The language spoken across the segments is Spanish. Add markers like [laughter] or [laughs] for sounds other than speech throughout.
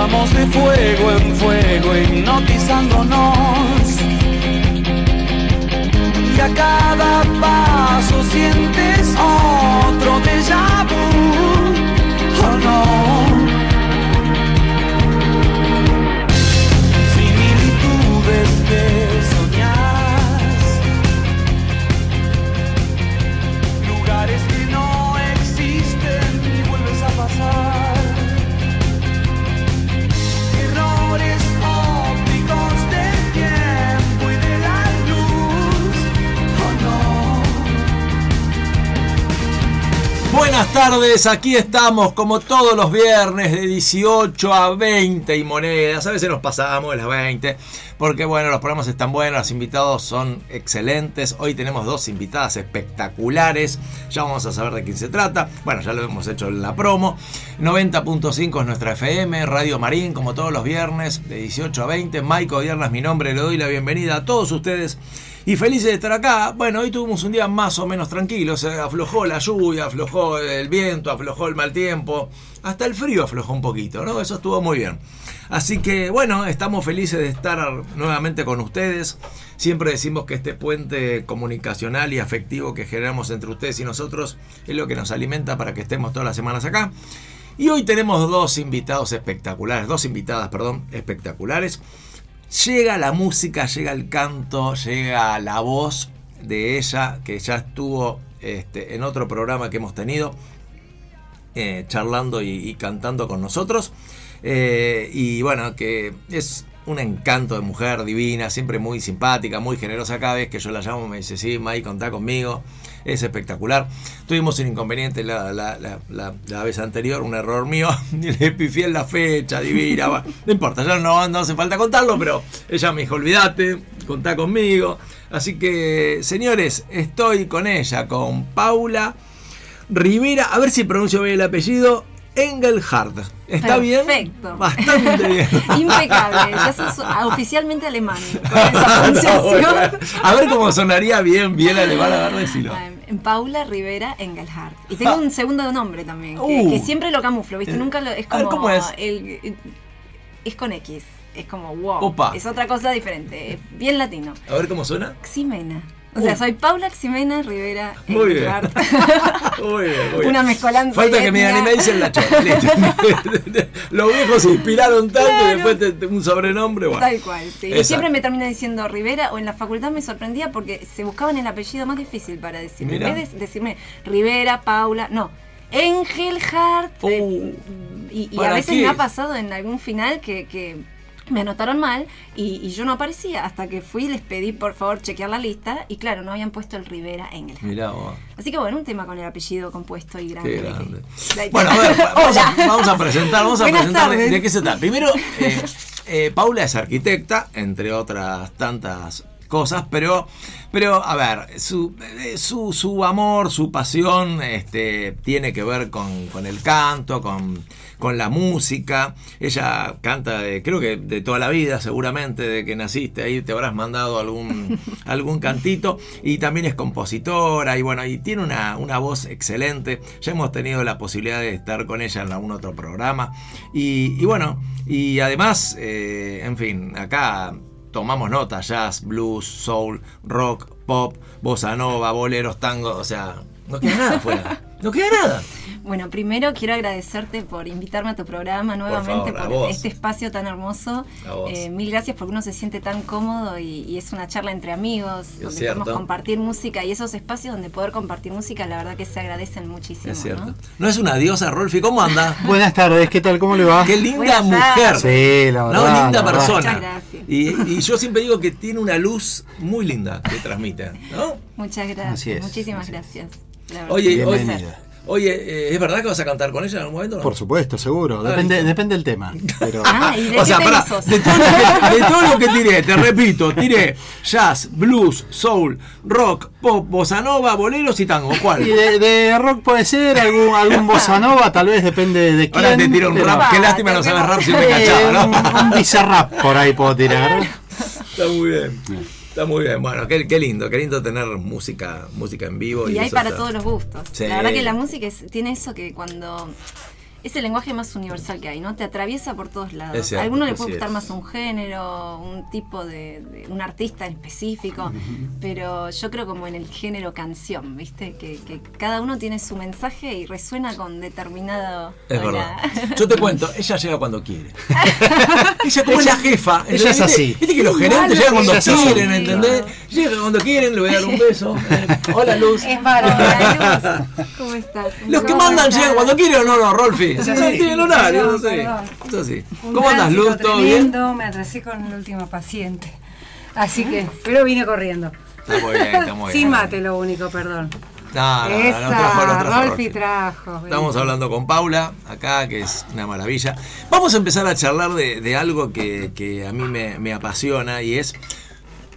Vamos de fuego en fuego hipnotizándonos. Y a cada paso sientes otro déjà vu. Oh no. Buenas tardes, aquí estamos como todos los viernes de 18 a 20 y monedas. A veces nos pasamos de las 20 porque bueno, los programas están buenos, los invitados son excelentes. Hoy tenemos dos invitadas espectaculares. Ya vamos a saber de quién se trata. Bueno, ya lo hemos hecho en la promo. 90.5 es nuestra FM, Radio Marín, como todos los viernes de 18 a 20. Maico Viernes, mi nombre, le doy la bienvenida a todos ustedes. Y felices de estar acá. Bueno, hoy tuvimos un día más o menos tranquilo. Se aflojó la lluvia, aflojó el viento, aflojó el mal tiempo. Hasta el frío aflojó un poquito, ¿no? Eso estuvo muy bien. Así que bueno, estamos felices de estar nuevamente con ustedes. Siempre decimos que este puente comunicacional y afectivo que generamos entre ustedes y nosotros es lo que nos alimenta para que estemos todas las semanas acá. Y hoy tenemos dos invitados espectaculares, dos invitadas, perdón, espectaculares. Llega la música, llega el canto, llega la voz de ella, que ya estuvo este, en otro programa que hemos tenido, eh, charlando y, cantando con nosotros. Eh, y bueno, que es un encanto de mujer divina, siempre muy simpática, muy generosa. Cada vez que yo la llamo me dice, sí, May, contá conmigo. Es espectacular. Tuvimos un inconveniente la, la, la, la vez anterior, un error mío. [laughs] Le pifié la fecha, divina. no importa, ya no, no hace falta contarlo, pero ella me dijo, olvídate, contá conmigo. Así que, señores, estoy con ella, con Paula Rivera. A ver si pronuncio bien el apellido. Engelhardt. ¿Está Perfecto. bien? Perfecto. Bastante bien. [laughs] Impecable. Ya sos oficialmente alemán con esa [laughs] pronunciación. a ver cómo sonaría bien, bien alemán, a ver, decilo. Paula Rivera Engelhardt. Y tengo Ah. un segundo nombre también, que, Uh. que siempre lo camuflo, ¿viste? Nunca lo. Es ver, como. ¿cómo es? el- es con X. Es como wow. Opa. Es otra cosa diferente. Bien latino. A ver cómo suena. Ximena. O sea, Uh. soy Paula Ximena Rivera Muy bien. [laughs] Muy bien, muy bien. Una mezcolanza. Falta que anime dicen la. [laughs] Los viejos se inspiraron tanto y después te- te- un sobrenombre. Bueno. Tal cual, sí. Y Exacto. siempre me termina diciendo Rivera o en la facultad me sorprendía porque se buscaban el apellido más difícil para decirme. En vez de decirme Rivera, Paula, no. Engelhardt. Oh. eh, y y a ¿Para veces qué? me ha pasado en algún final que, que me anotaron mal y, y yo no aparecía hasta que fui y les pedí por favor chequear la lista y claro, no habían puesto el Rivera Engelhardt. Mirá vos. Así que bueno, un tema con el apellido compuesto y grande. Qué grande. Bueno, a ver, [laughs] vamos a, Hola. vamos a presentar, vamos a Buenas presentar tardes. de qué se trata. Primero, eh, eh, Paula es arquitecta, entre otras tantas cosas, pero, pero a ver, su, eh, su, su amor, su pasión este, tiene que ver con, con el canto, con, con la música. Ella canta, de- creo que de toda la vida, seguramente, de que naciste ahí te habrás mandado algún, [laughs] algún cantito. Y también es compositora y bueno, y tiene una, una voz excelente. Ya hemos tenido la posibilidad de estar con ella en algún otro programa. Y, y bueno, y además, eh, en fin, acá tomamos nota, jazz, blues, soul, rock, pop, bossa nova, boleros, tango, o sea, no queda nada fuera. No queda nada. Bueno, primero quiero agradecerte por invitarme a tu programa nuevamente, favor, por, este espacio tan hermoso. Eh, mil gracias porque uno se siente tan cómodo y, y es una charla entre amigos, donde cierto. podemos compartir música y esos espacios donde poder compartir música, la verdad que se agradecen muchísimo. Es cierto. ¿no? ¿No es una diosa, Rolfi? ¿Cómo anda? [laughs] Buenas tardes, ¿qué tal? ¿Cómo le va? Qué linda mujer. Sí, la verdad. No, linda persona. Muchas gracias. Y, y yo siempre digo que tiene una luz muy linda que transmite, ¿no? Muchas gracias, Así es, muchísimas así es. gracias. Oye, oye, Bienvenida. oye, eh, ¿es verdad que vas a cantar con ella en algún momento? no? Por supuesto, seguro. Ah, Depende, depende del tema. Pero [laughs] Ah, ¿y de O sea, de todo, lo que, de todo lo que [laughs] tiré, te repito, tiré jazz, blues, soul, rock, pop, bossa nova, boleros y tango. y ¿Cuál? de, de rock puede ser, algún, algún bossa nova, tal vez depende de quién. Ahora te tiro un pero- rap. Qué lástima no pego. rap si me Eh, cachaba, un, ¿no? un bizarrap por ahí puedo tirar. Está muy bien. Está muy bien. Bueno, qué, qué lindo, qué lindo tener música, música en vivo. Y hay eso para está- todos los gustos. Sí. La verdad que la música es- tiene eso que cuando es el lenguaje más universal que hay, ¿no? Te atraviesa por todos lados. Es cierto, a alguno le puede gustar es. más un género, un tipo de, de- un artista en específico, pero yo creo como en el género canción, ¿viste? Que, que cada uno tiene su mensaje y resuena con determinado. Es verdad. Yo te cuento, ella llega cuando quiere. [laughs] ella como es la jefa. ella es así. Viste que los gerentes llegan cuando ella quieren, ¿entendés? Llegan cuando quieren, le voy a dar un beso. Hola, Luz. Es. Hola, Luz. [laughs] ¿Cómo estás? Los que ¿Cómo mandan estás? llegan cuando quieren o no, no, Rolfi. Es Sí, así. tiene el horario, no Perdón, sé. perdón. Es así. Un ¿Cómo andas, Luz? ¿Todo bien? Me atrasé con el último paciente. Así que, pero vine corriendo. Está muy bien, está muy [laughs] bien. Sin mate lo único, perdón. No, no, no, Esa, no trajo, no trajo Rolfi Rolfi. trajo. Estamos hablando con Paula, acá, que es una maravilla. Vamos a empezar a charlar de, de algo que, que a mí me, me apasiona y es,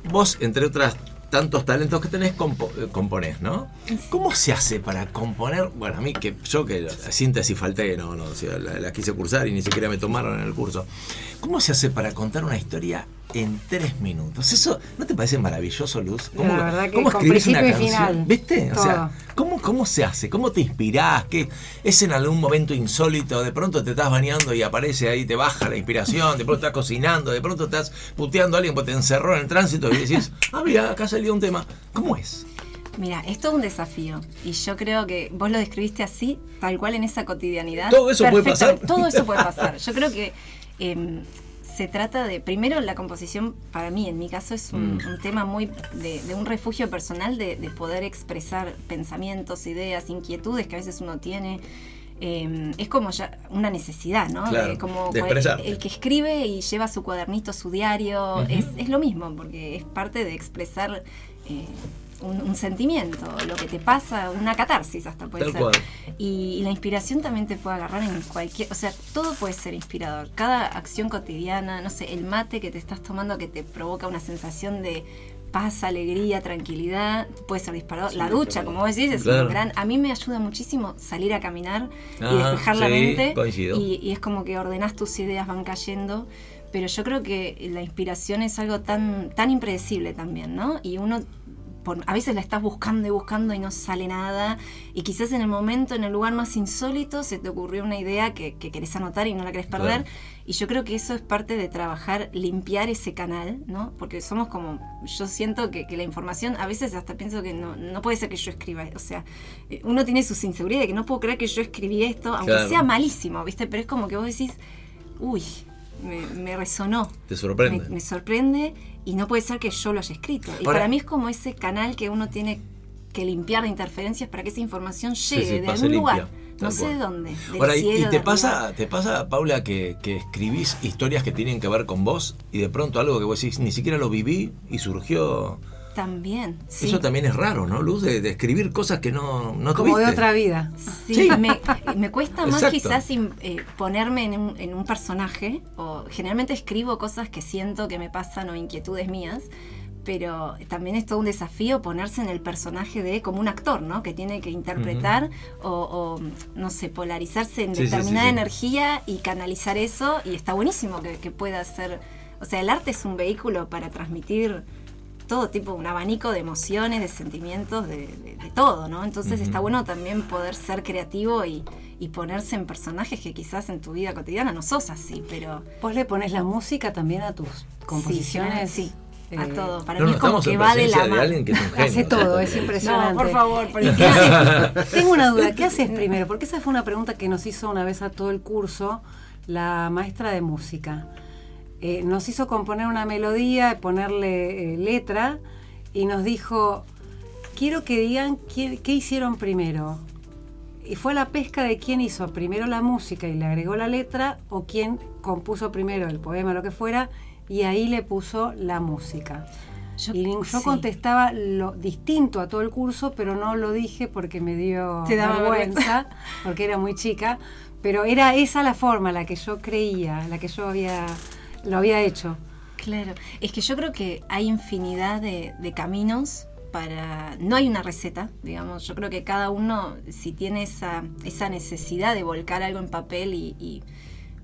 vos, entre otras tantos talentos que tenés, compo- eh, componés, ¿no? ¿Cómo se hace para componer? Bueno, a mí, que yo que la síntesis falté, no, no, o sea, la, la quise cursar y ni siquiera me tomaron en el curso. ¿Cómo se hace para contar una historia en tres minutos? ¿Eso no te parece maravilloso, Luz? La verdad que cómo con escribís una canción? final, ¿Viste? O sea. ¿Cómo, ¿Cómo se hace? ¿Cómo te inspirás? ¿Qué, ¿Es en algún momento insólito? De pronto te estás bañando y aparece ahí, te baja la inspiración, de pronto estás cocinando, de pronto estás puteando a alguien porque te encerró en el tránsito y decís, [laughs] ah, mira, acá salió un tema. ¿Cómo es? Mira, esto es un desafío y yo creo que vos lo describiste así, tal cual en esa cotidianidad. ¿Todo eso puede pasar? Todo eso puede pasar. [laughs] Yo creo que em, se trata de, primero la composición, para mí, en mi caso, es un, Mm. un tema muy de, de un refugio personal de, de poder expresar pensamientos, ideas, inquietudes que a veces uno tiene. Em, es como ya una necesidad, ¿no? Claro, De- como el que escribe y lleva su cuadernito, su diario, es, es lo mismo, porque es parte de expresar eh, un, un sentimiento, lo que te pasa, una catarsis hasta puede Tal ser. cual. Y, y la inspiración también te puede agarrar en cualquier, o sea, todo puede ser inspirador. Cada acción cotidiana, no sé, el mate que te estás tomando que te provoca una sensación de paz, alegría, tranquilidad, puede ser disparador. la ducha, como vos decís, es Claro. un gran... A mí me ayuda muchísimo salir a caminar Ah, y despejar la sí, mente. y es como que ordenás tus ideas, van cayendo. Pero yo creo que la inspiración es algo tan, tan impredecible también, ¿no? Y uno por- a veces la estás buscando y buscando y no sale nada. Y quizás en el momento, en el lugar más insólito, se te ocurrió una idea que, que querés anotar y no la querés perder. Claro. Y yo creo que eso es parte de trabajar, limpiar ese canal, ¿no? Porque somos como, yo siento que, que la información, a veces hasta pienso que no, no puede ser que yo escriba, o sea, eh, uno tiene sus inseguridades, que no puedo creer que yo escribí esto, aunque Claro. sea malísimo, ¿viste? Pero es como que vos decís, uy, me, me resonó. Te sorprende. Me, me sorprende y no puede ser que yo lo haya escrito. Y Ahora- para mí es como ese canal que uno tiene que limpiar de interferencias para que esa información llegue sí, de algún lugar. No sé de dónde. Del Ahora, y- cielo, y de te pasa, te pasa, Paula, que, que escribís historias que tienen que ver con vos y de pronto algo que vos decís, ni siquiera lo viví y surgió. También. Sí. Eso también es raro, ¿no, Luz? De, de escribir cosas que no, no Como de otra vida. Sí, Sí. Me, me cuesta más Exacto. quizás eh, ponerme en un, en un personaje, o generalmente escribo cosas que siento que me pasan o inquietudes mías, pero también es todo un desafío ponerse en el personaje de como un actor, ¿no? Que tiene que interpretar o, o, no sé, polarizarse en Sí, sí, sí, determinada sí. energía y canalizar eso, y está buenísimo que, que pueda ser, o sea, el arte es un vehículo para transmitir todo tipo, un abanico de emociones, de sentimientos, de, de- de todo, ¿no? Entonces está bueno también poder ser creativo y, y ponerse en personajes que quizás en tu vida cotidiana no sos así, pero ¿Vos le pones la música también a tus composiciones? Sí, a Eh, todo. Para No, mí no, es como estamos que en va de la mano. [laughs] Hace todo, es [laughs] impresionante. No, por favor, policía. [laughs] Tengo una duda, ¿qué haces primero? Porque esa fue una pregunta que nos hizo una vez a todo el curso la maestra de música. Eh, nos hizo componer una melodía, ponerle eh, letra y nos dijo, quiero que digan qué, qué hicieron primero. Y fue la pesca de quién hizo primero la música y le agregó la letra o quién compuso primero el poema, lo que fuera, y ahí le puso la música. Yo- y yo sí. contestaba lo distinto a todo el curso, pero no lo dije porque me dio Te daba vergüenza, porque era muy chica. Pero era esa la forma, la que yo creía, la que yo había lo había hecho. Claro, es que yo creo que hay infinidad de, de caminos para... No hay una receta, digamos, yo creo que cada uno, si tiene esa, esa necesidad de volcar algo en papel y, y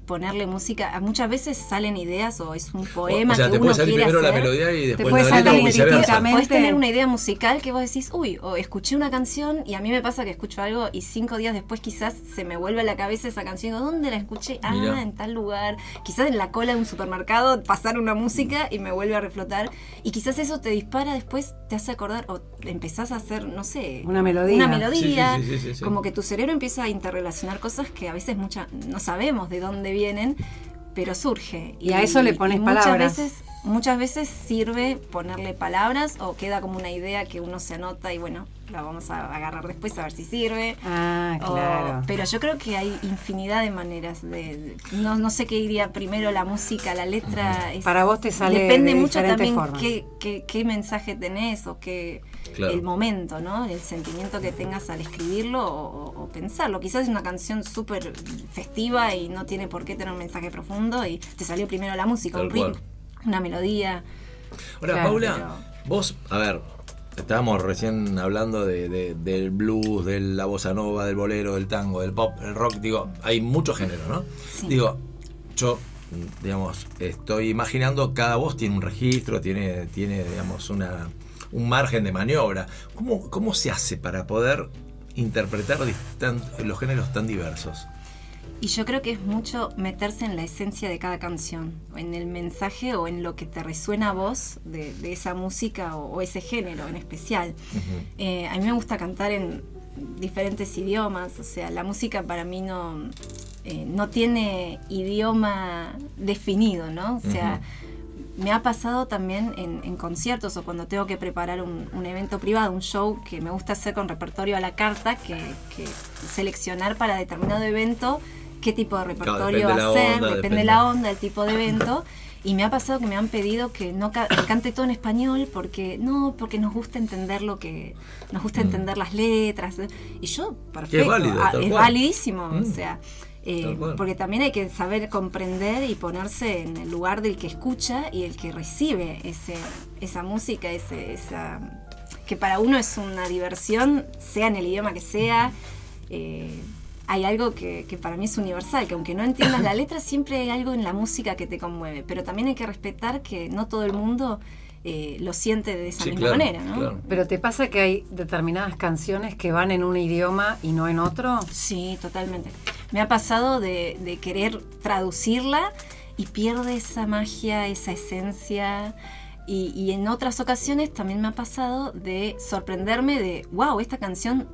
ponerle música. Muchas veces salen ideas o es un poema o sea, que te uno puede salir quiere primero la hacer. melodía y después puede la letra o. Puedes tener una idea musical que vos decís, uy, o escuché una canción y a mí me pasa que escucho algo y cinco días después quizás se me vuelve a la cabeza esa canción. Digo, ¿dónde la escuché? Ah, Mirá. en tal lugar. Quizás en la cola de un supermercado pasar una música y me vuelve a reflotar. Y quizás eso te dispara después, te hace acordar o empezás a hacer, no sé, Una melodía. Una melodía. Sí, sí, sí, sí, sí. Como que tu cerebro empieza a interrelacionar cosas que a veces mucha, no sabemos de dónde vienen, pero surge. Y a eso le pones muchas palabras. Veces, muchas veces sirve ponerle palabras o queda como una idea que uno se anota y bueno, la vamos a agarrar después a ver si sirve. Ah, O- claro. pero yo creo que hay infinidad de maneras de, de- no, no sé qué iría primero la música, la letra. es- Para vos te sale Depende de mucho también qué, qué mensaje tenés o qué Claro. el momento, ¿no? El sentimiento que tengas al escribirlo o, pensarlo. Quizás es una canción súper festiva y no tiene por qué tener un mensaje profundo y te salió primero la música, Tal un ritmo, una melodía. Ahora, Claro, Paula, pero- vos, a ver, estábamos recién hablando de, de- del blues, de la bossa nova, del bolero, del tango, del pop, el rock, digo, hay muchos géneros, ¿no? Sí. Digo, yo, digamos, estoy imaginando, cada voz tiene un registro, tiene, tiene digamos, una, un margen de maniobra. ¿Cómo, ¿Cómo se hace para poder interpretar los géneros tan diversos? Y yo creo que es mucho meterse en la esencia de cada canción, en el mensaje o en lo que te resuena a vos de, de esa música o, o ese género en especial. Eh, a mí me gusta cantar en diferentes idiomas, o sea, la música para mí no, eh, no tiene idioma definido, ¿no? O sea, me ha pasado también en, en conciertos o cuando tengo que preparar un, un evento privado, un show que me gusta hacer con repertorio a la carta, que, que seleccionar para determinado evento qué tipo de repertorio hacer, onda, depende, depende. de la onda, el tipo de evento. Y me ha pasado que me han pedido que no ca- que cante todo en español porque no, porque nos gusta entender lo que nos gusta entender las letras. Y yo, perfecto, Mm. válido, ah, es cual. validísimo, Mm. o sea, eh, porque también hay que saber comprender y ponerse en el lugar del que escucha y el que recibe ese, esa música, ese, esa que para uno es una diversión, sea en el idioma que sea. eh, hay algo que, que para mí es universal, que aunque no entiendas la [coughs] letra, siempre hay algo en la música que te conmueve. Pero también hay que respetar que no todo el mundo eh, lo siente de esa Sí, misma claro, manera, ¿no? claro. Pero te pasa que hay determinadas canciones que van en un idioma y no en otro. Sí, totalmente. Me ha pasado de, querer traducirla y pierde esa magia, esa esencia. Y, y en otras ocasiones también me ha pasado de sorprenderme de, wow, esta canción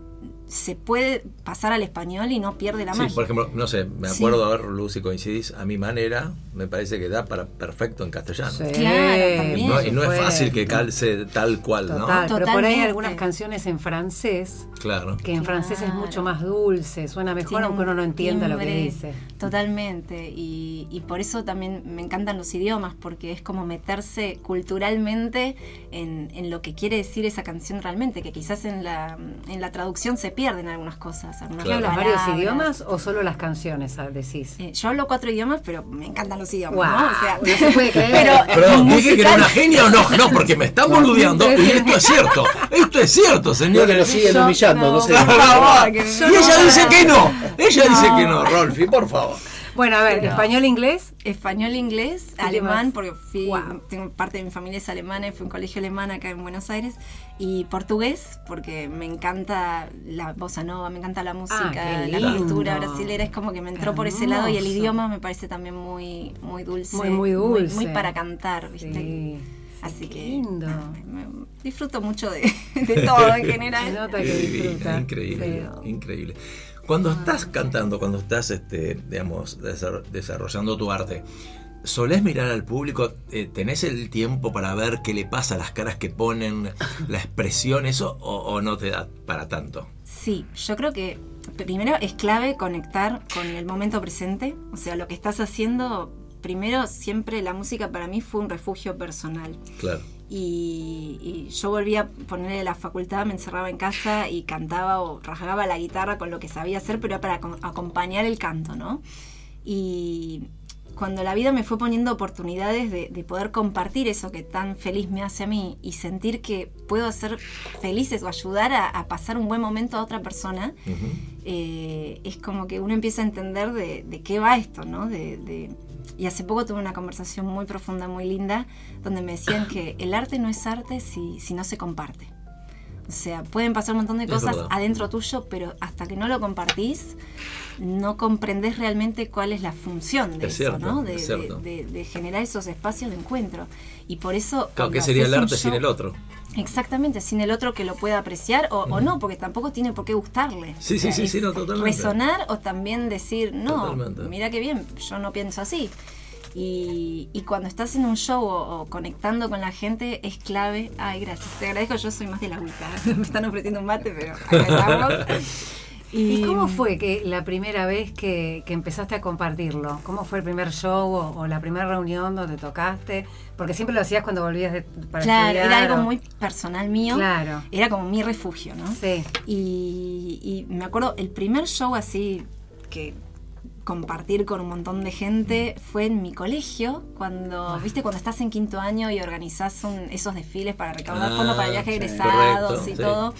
se puede pasar al español y no pierde la Sí, magia. por ejemplo, no sé, me Sí. acuerdo, a ver, Lucy, coincidís, a mi manera, me parece que da para perfecto en castellano. Sí, Claro, también. No, y no es fácil que calce tal cual, Total, ¿no? pero por ahí hay Totalmente. algunas canciones en francés Claro. que en francés es mucho más dulce, suena mejor Tiene aunque un uno no entienda lo que dice. Totalmente. Y, y por eso también me encantan los idiomas, porque es como meterse culturalmente en, en lo que quiere decir esa canción realmente, que quizás en la, en la traducción se pierden algunas cosas. Algunas ¿Qué hablas varios idiomas o solo las canciones ah, decís? Eh, yo hablo cuatro idiomas, pero me encantan los idiomas, Guau, ¿no? O sea, no se puede creer. Pero, [laughs] Perdón, dije que era una genia o no, no, porque me están boludeando y esto es cierto, esto es cierto, No, que lo siguen humillando, no, no, sé. y ella no- dice que no, ella dice que no, Rolfi, por favor. Bueno, a ver, Pero- español, inglés. Español, inglés, ¿Y qué alemán, más? porque fui, Guau. tengo parte de mi familia es alemana y fui a un colegio alemán acá en Buenos Aires, y portugués, porque me encanta la bossa nova, me encanta la música, Ah, qué la cultura brasilera, es como que me entró por ese lado y el idioma me parece también muy, muy dulce, Muy, muy dulce. muy, para cantar, ¿viste? Sí. Así Qué que lindo. me- me- disfruto mucho de, [laughs] de todo en [laughs] Se general. nota que disfruta. increíble, Sí. increíble. Cuando estás cantando, cuando estás, este, digamos, desar- desarrollando tu arte, ¿solés mirar al público? Eh, ¿Tenés el tiempo para ver qué le pasa, las caras que ponen, [laughs] la expresión, eso, o, o no te da para tanto? Sí, yo creo que primero es clave conectar con el momento presente, o sea, lo que estás haciendo, primero siempre la música para mí fue un refugio personal. Claro. Y, y yo volví a ponerle la facultad, me encerraba en casa y cantaba o rasgaba la guitarra con lo que sabía hacer, pero era para acom- acompañar el canto, ¿no? Y cuando la vida me fue poniendo oportunidades de, de poder compartir eso que tan feliz me hace a mí y sentir que puedo hacer felices o ayudar a, a pasar un buen momento a otra persona, eh, es como que uno empieza a entender de, de qué va esto, ¿no? De, de- y hace poco tuve una conversación muy profunda, muy linda, donde me decían que el arte no es arte si, si no se comparte. O sea, pueden pasar un montón de cosas adentro tuyo, pero hasta que no lo compartís, no comprendés realmente cuál es la función de Es eso, cierto, ¿no? De, es de- de- de generar esos espacios de encuentro. Y por eso... Claro, ¿qué sería el arte sin el otro? Exactamente, sin el otro que lo pueda apreciar o, o no, porque tampoco tiene por qué gustarle. Sí, O sí, sea, sí, sí, no, totalmente. Resonar o también decir, no, Totalmente. mira qué bien, yo no pienso así. Y, y cuando estás en un show o, o conectando con la gente es clave. Ay, gracias, te agradezco, yo soy más de la agüita. [laughs] Me están ofreciendo un mate, pero acá estamos. [laughs] ¿Y cómo fue que la primera vez que, que empezaste a compartirlo? ¿Cómo fue el primer show o, o la primera reunión donde tocaste? Porque siempre lo hacías cuando volvías de, para Claro, estudiar. era algo o- muy personal mío. Claro. Era como mi refugio, ¿no? Sí. Y, y me acuerdo, el primer show así que compartir con un montón de gente fue en mi colegio, cuando, viste, cuando estás en quinto año y organizás un- esos desfiles para recaudar Ah, fondos para el viaje sí. egresados Correcto, y sí. todo.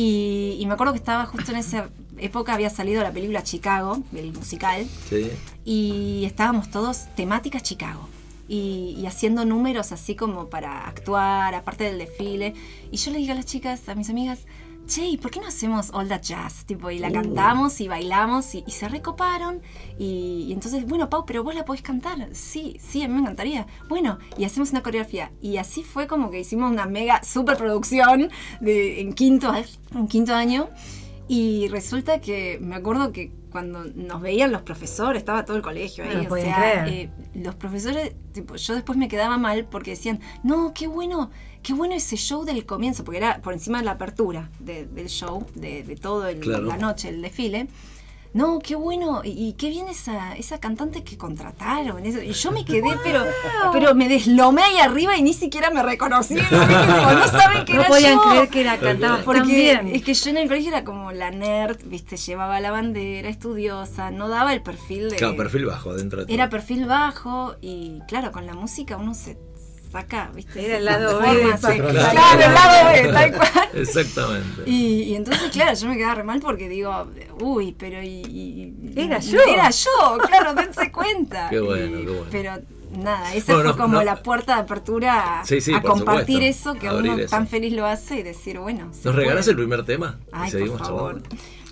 Y, y me acuerdo que estaba justo en esa época, había salido la película Chicago, el musical, Sí. y estábamos todos temática Chicago. Y, y haciendo números así como para actuar, aparte del desfile. Y yo le digo a las chicas, a mis amigas, che, ¿y por qué no hacemos All That Jazz? Tipo, y la cantamos y bailamos y, y se recoparon. Y, y entonces, bueno, Pau, pero vos la podés cantar. Sí, sí, a mí me encantaría. Bueno, y hacemos una coreografía. Y así fue como que hicimos una mega superproducción de, en, quinto, en quinto año. Y resulta que me acuerdo que cuando nos veían los profesores, estaba todo el colegio ahí, No o sea, eh, los profesores, tipo, yo después me quedaba mal porque decían, no, qué bueno, qué bueno ese show del comienzo, porque era por encima de la apertura de- del show, de, de todo el- Claro. la noche, el desfile. No, qué bueno, y, y qué bien esa, esa cantante que contrataron. eso. Y yo me quedé, pero, pero me deslomé ahí arriba y ni siquiera me reconocieron. [laughs] no saben que No era podían yo. creer que era Porque bien. es que yo en el colegio era como la nerd, viste, llevaba la bandera, estudiosa, no daba el perfil de... Claro, perfil bajo dentro de todo. Era perfil bajo y claro, con la música uno se saca, viste. Era el lado B de. Claro, el lado B, [laughs] tal cual. Exactamente. Y, y entonces, claro, yo me quedaba re mal porque digo, uy, pero y, Era yo. Era yo, claro, dense cuenta. [laughs] Qué bueno, Y- qué bueno. Pero nada, esa Bueno, fue no, como no. la puerta de apertura a, Sí, sí, a por compartir supuesto. eso que uno eso. tan feliz lo hace y decir, bueno. se ¿Nos regalás el primer tema? Y Ay, seguimos por favor.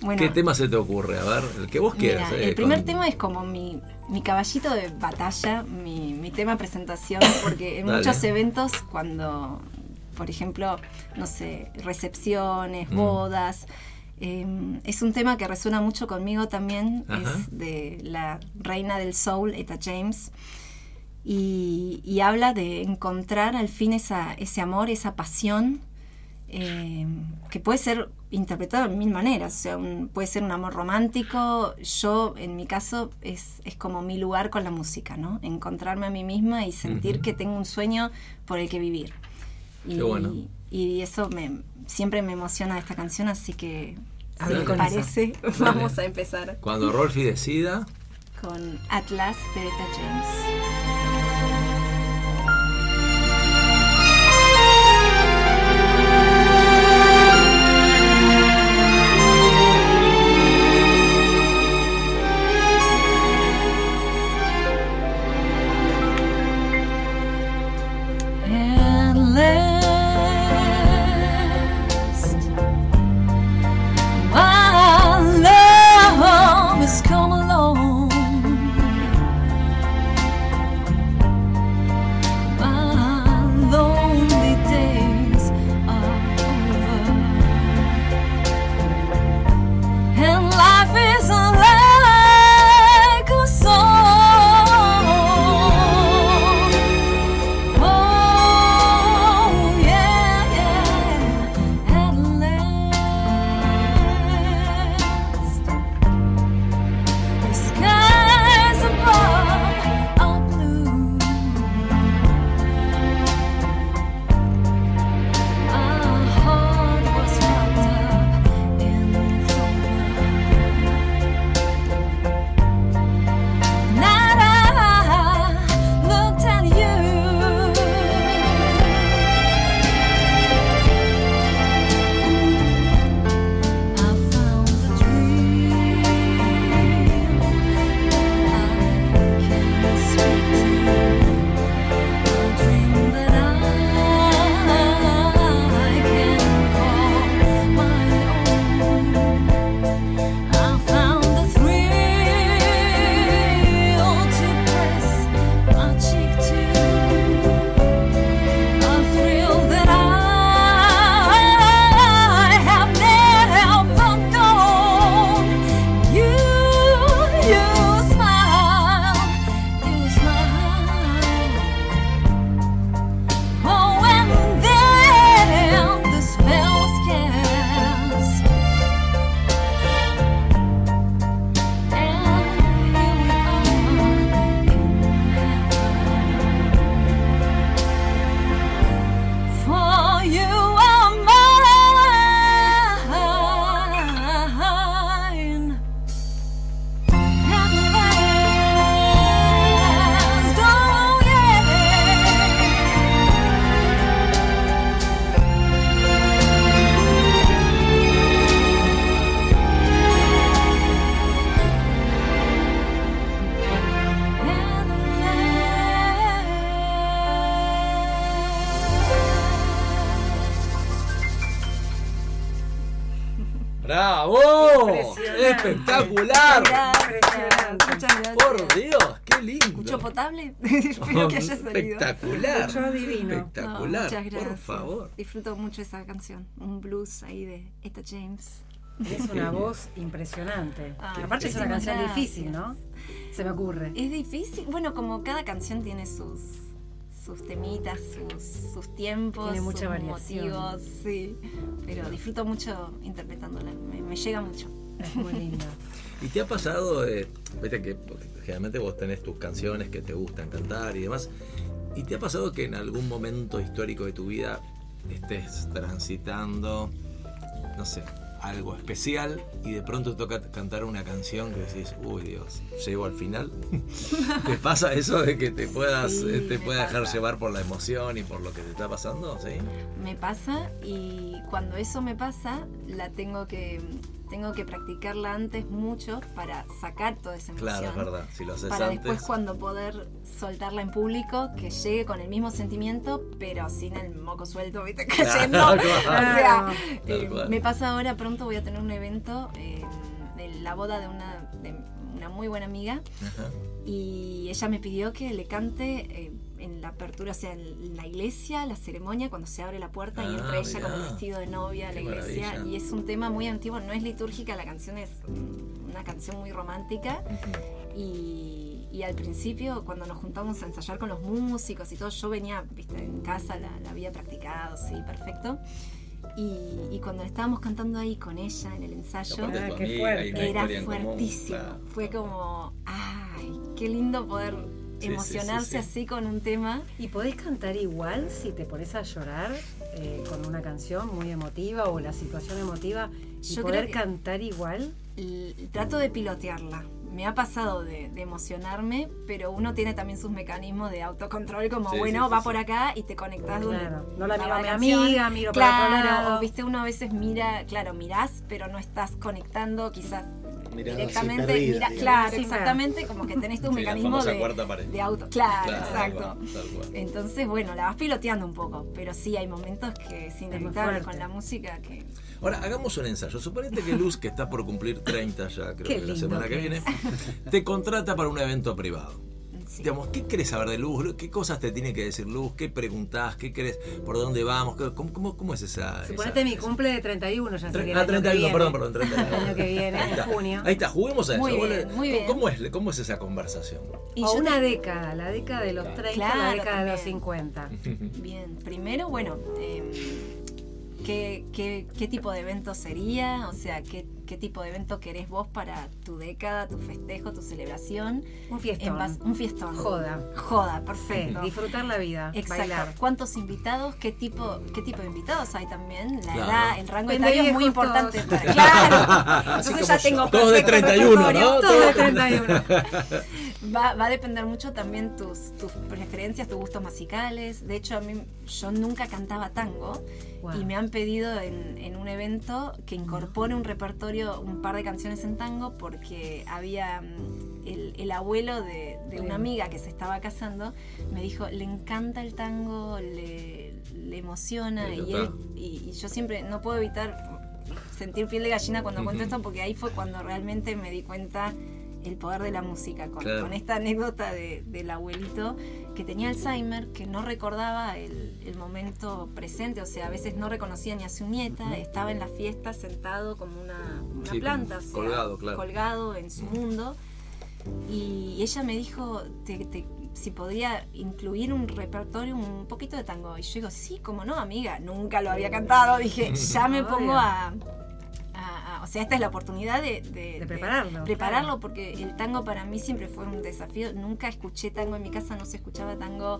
Bueno, ¿Qué tema se te ocurre? A ver, el que vos quieras. Mira, eh, el primer con- tema es como mi, mi caballito de batalla, mi, mi tema presentación, [coughs] porque en Dale. muchos eventos, cuando, por ejemplo, no sé, recepciones, Mm. bodas, eh, es un tema que resuena mucho conmigo también, Ajá. es de la reina del soul, Eta James. Y, y habla de encontrar al fin esa, ese amor, esa pasión, eh, que puede ser interpretado de mil maneras. O sea, un- puede ser un amor romántico. Yo, en mi caso, es, es como mi lugar con la música, ¿no? Encontrarme a mí misma y sentir Ujú. que tengo un sueño por el que vivir. Y, Qué bueno. y eso me, siempre me emociona esta canción, así que, A si con parece, [laughs] vamos a empezar Cuando Rolfi decida. con Atlas de Eta James. ¡Espectacular! Gracias, muchas gracias. Por Dios, qué lindo. ¿Escucho potable? [laughs] Espero que haya salido. Espectacular. Escuchó divino. No, Espectacular. muchas gracias. Por favor. Disfruto mucho esa canción. Un blues ahí de Etta James. Es una voz impresionante. Ay, Aparte es una canción gracias. difícil, ¿no? Se me ocurre. Es difícil. Bueno, como cada canción tiene sus sus temitas, sus, sus tiempos, Tiene mucha sus variación. motivos, sí. Pero disfruto mucho interpretándola, me, me llega mucho. Es muy linda. ¿Y te ha pasado, eh, viste que generalmente vos tenés tus canciones que te gustan cantar y demás, ¿y te ha pasado que en algún momento histórico de tu vida estés transitando, no sé, algo especial y de pronto te toca cantar una canción que decís, uy Dios, llego al final? [laughs] ¿Te pasa eso de que te puedas, Sí, eh, te pueda dejar llevar por la emoción y por lo que te está pasando? ¿Sí? Me pasa y cuando eso me pasa, la tengo que tengo que practicarla antes mucho para sacar toda esa emoción. Claro, es verdad. Si lo haces para antes. después cuando poder soltarla en público, que llegue con el mismo sentimiento, pero sin el moco suelto, ¿viste? [laughs] Cayendo. Claro, [laughs] o sea, claro. Eh, me pasa ahora, pronto voy a tener un evento eh, de la boda de una, de una muy buena amiga Ajá. y ella me pidió que le cante eh, en la apertura, o sea, en la iglesia, la ceremonia, cuando se abre la puerta y Ah, entra ella con el mirá. vestido de novia a la iglesia. maravilla. Y es un tema muy antiguo, no es litúrgica, la canción es una canción muy romántica. Y, y al principio, cuando nos juntamos a ensayar con los músicos y todo, yo venía, viste, en casa la, la había practicado, sí, perfecto. Y, y cuando estábamos cantando ahí con ella en el ensayo, Ah, qué amiga, fuerte. era común, fuertísimo. claro. Fue como, ay, qué lindo poder Sí, sí, emocionarse sí, sí. así con un tema. ¿Y podés cantar igual si te pones a llorar eh, con una canción muy emotiva o la situación emotiva? ¿Y Yo poder creo que- cantar igual? Trato de pilotearla. Me ha pasado de, de emocionarme, pero uno tiene también sus mecanismos de autocontrol, como Sí, bueno, sí, va sí, por acá y te conectas donde Claro, no la miro a mi amiga, miro para otro Claro, lado. o viste, uno a veces mira, claro, mirás, pero no estás conectando quizás Mirás así, directamente. perdida, mira- claro, ver. exactamente, como que tenés tu Sí, mecanismo de, de auto. Claro, Claro, exacto. tal cual, tal cual. Entonces, bueno, la vas piloteando un poco, pero sí hay momentos que es inevitable con la música que Ahora, hagamos un ensayo. Suponete que Luz, que está por cumplir 30 ya, creo Qué que la semana que que viene, te contrata para un evento privado. Sí. Digamos, ¿qué querés saber de Luz? ¿Qué cosas te tiene que decir Luz? ¿Qué preguntás? ¿Qué querés? ¿Por dónde vamos? ¿Qué- ¿Cómo, cómo, cómo es esa...? Suponete esa- mi cumple de 31, ya Tre- sería Ah, año que 31, viene. perdón, perdón, 31. [laughs] El año que viene, en junio. Ahí está, juguemos a eso. Muy Vos bien, le- muy bien. ¿Cómo es, ¿Cómo es esa conversación? Y o una te- década, la década de los 30, la Claro, década de los también. 50. [laughs] Bien, primero, bueno, em, ¿qué, qué, qué tipo de evento sería? O sea, ¿qué, qué tipo de evento querés vos para tu década, tu festejo, tu celebración? Un fiestón. Un fiestón. Joda. Joda, Sí, perfecto. [laughs] disfrutar la vida, Exacto. bailar. ¿Cuántos invitados? ¿Qué tipo, ¿Qué tipo de invitados hay también? La Claro. edad, el rango etario es muy importante. todos. [laughs] para- claro. Así Entonces ya yo. tengo Todos de perfecto 31, ¿no? repertorio. Todo de 31. Va, va a depender mucho también tus, tus preferencias, tus gustos musicales. De hecho, a mí yo nunca cantaba tango Wow. y me han pedido en, en un evento que incorpore un repertorio, un par de canciones en tango, porque había mm, el, el abuelo de, de una amiga que se estaba casando, me dijo, le encanta el tango, le, le emociona y, él, y, y yo siempre no puedo evitar sentir piel de gallina cuando cuento esto porque ahí fue cuando realmente me di cuenta el poder de la música con, Claro. con esta anécdota de- del abuelito que tenía Alzheimer, que no recordaba el, el momento presente, o sea, a veces no reconocía ni a su nieta, estaba en la fiesta sentado como una, una Sí, planta, como o sea, colgado, claro. colgado en su mundo. Y ella me dijo te- te- si podía incluir un repertorio, un poquito de tango. Y yo digo, sí, como no, amiga, nunca lo había cantado. Dije, [laughs] ya me pongo a, a- a- O sea, esta es la oportunidad de, de- De prepararlo, prepararlo, claro. porque el tango para mí siempre fue un desafío. Nunca escuché tango en mi casa, no se escuchaba tango.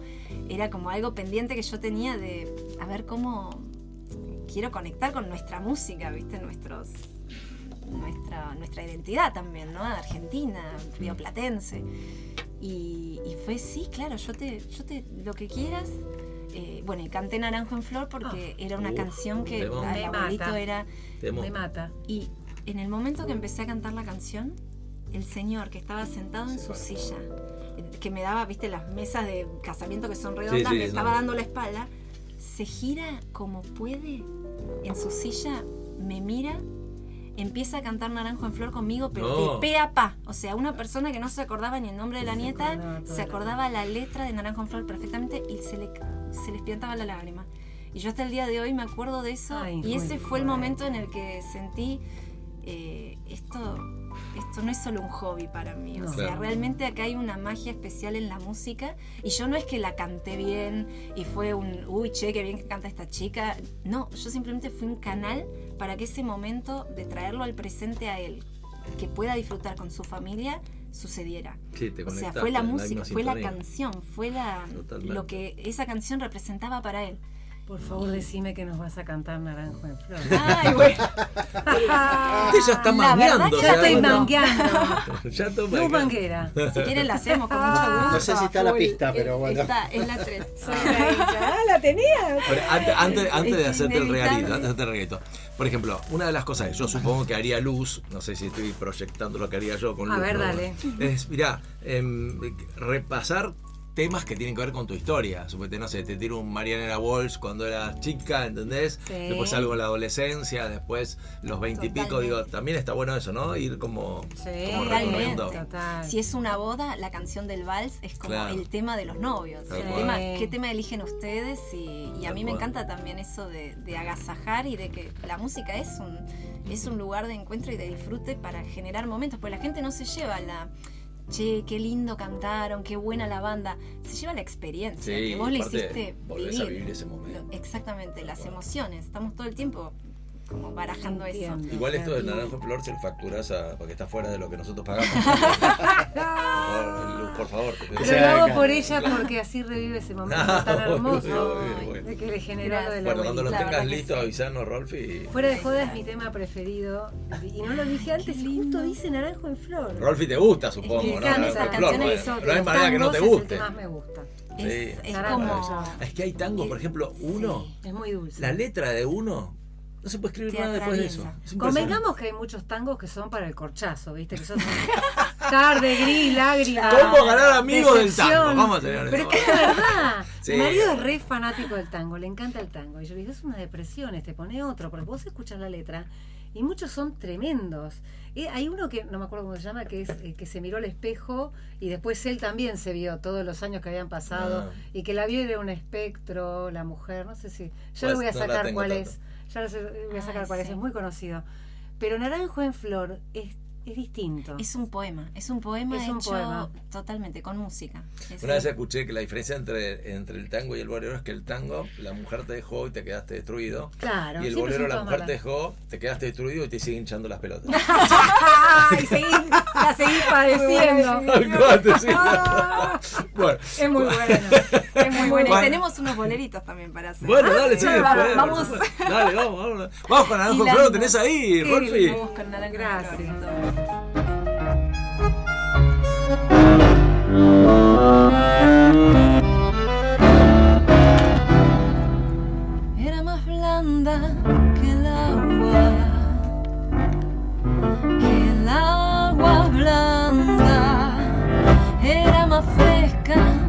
Era como algo pendiente que yo tenía de a ver cómo quiero conectar con nuestra música, ¿viste? Nuestros nuestra, nuestra identidad también, ¿no? Argentina, rioplatense. Y, y fue, sí, claro, yo te, yo te, lo que quieras. Eh, bueno, y canté Naranjo en Flor porque era una Uf, canción que Me abuelito mata. era... Me mata. Y en el momento que empecé a cantar la canción, el señor que estaba sentado en su silla, que me daba, viste, las mesas de casamiento que son redondas, sí, me no. estaba dando la espalda, se gira como puede en su silla, me mira empieza a cantar Naranjo en Flor conmigo, pero No. de pe a pa. O sea, una persona que no se acordaba ni el nombre de la Se nieta, acordaba se acordaba la letra de Naranjo en Flor perfectamente y se le, se le espiantaba la lágrima. Y yo hasta el día de hoy me acuerdo de eso Ay, y ese fue el momento en el que sentí eh, esto, esto no es solo un hobby para mí. O No. sea, Claro. realmente acá hay una magia especial en la música y yo no es que la canté bien y fue un, uy, che, qué bien que canta esta chica. No, yo simplemente fui un canal para que ese momento de traerlo al presente a él, que pueda disfrutar con su familia, sucediera. Sí, te O sea, fue la la música, misma fue la canción, fue la, Totalmente. lo que esa canción representaba para él. Por favor, decime que nos vas a cantar Naranjo en Flor. [laughs] Ay, bueno. [laughs] Usted ya está mangueando. Ya estoy mangueando. [laughs] Ya está Luz mangueando. Manguera. Si quieren la hacemos con mucho gusto. No sé si está la pista, pero bueno. Está, es la 3. Ah, la tenía. Pero antes, antes, antes de hacerte el regalito, antes de hacerte el regalito. Por ejemplo, una de las cosas que yo supongo que haría Luz, no sé si estoy proyectando lo que haría yo con A Luz. ver, ¿no? dale. Es, mirá, em, repasar temas que tienen que ver con tu historia. Suponete, no sé, te tiro un Marianela Walsh cuando eras chica, ¿entendés? Sí. Después algo en la adolescencia, después los veintipico, digo, también está bueno eso, ¿no? Ir como, Sí, como Totalmente. recorriendo. Total. Si es una boda, la canción del vals es como Claro. el tema de los novios. El tema. ¿Qué tema eligen ustedes? Y, y a mí me encanta también eso de, de agasajar y de que la música es un, es un lugar de encuentro y de disfrute para generar momentos. Porque la gente no se lleva la. Che, qué lindo cantaron, qué buena la banda. Se lleva la experiencia, Sí, que vos le hiciste volvés a vivir ese momento. Exactamente, las emociones. Estamos todo el tiempo como barajando eso. Entiendo. Igual esto de Claro. Naranjo en Flor se lo facturás a, porque está fuera de lo que nosotros pagamos. por [laughs] por favor. Pero lo hago por ella porque así revive ese momento [laughs] tan bueno, hermoso bueno, bueno. de que le generó lo de la Bueno, cuando lo tengas listo, sí. avisanos, Rolfi. Fuera de joda es mi tema preferido. Y no lo dije antes, y justo dice Naranjo en Flor. Rolfi te gusta, supongo, que ¿no? Naranjo esa en Flor, no, es- eso, no hay manera que no te guste. Es el que más me gusta. Es, Sí. es como. Es que hay tango, por ejemplo, uno, Es muy dulce. la letra de uno, no se puede escribir nada después de eso. Es. Convengamos que hay muchos tangos que son para el corchazo, ¿viste? Que son [laughs] tarde, gris, lágrimas. ¿Cómo ganar amigos del tango? Vamos a tener Pero es que es verdad. [laughs] Sí. Mi marido es re fanático del tango, le encanta el tango. Y yo le digo, es una depresión, este, pone otro, porque vos escuchas la letra y muchos son tremendos. Eh, hay uno que, no me acuerdo cómo se llama, que es eh, que se miró al espejo y después él también se vio todos los años que habían pasado Ah. y que la vio era un espectro, la mujer, no sé si. Ya Pues, lo voy a sacar cuál tanto. es. Ya lo sé- voy a sacar cuál es, es muy conocido. Pero Naranjo en Flor es, es distinto. Es un poema, es un poema Es un hecho poema. totalmente con música. Es- Una vez escuché que la diferencia entre, entre el tango y el bolero es que el tango, la mujer te dejó y te quedaste destruido. Claro, Y el bolero, la mujer te dejó, te quedaste destruido y te sigue hinchando las pelotas. [laughs] ¡Ay! Seguí, la seguí padeciendo. [laughs] Bueno, Es muy bueno. es muy bueno. Y tenemos unos boleritos también para hacer. bueno, dale, sí, sí, después. vamos. Dale, vamos, vamos. Vamos con Naranjo Y Flor, lo tenés ahí, Rolfi. Vamos con Naranjo Gracias. Era más blanda que el agua, que el agua blanda, era más fresca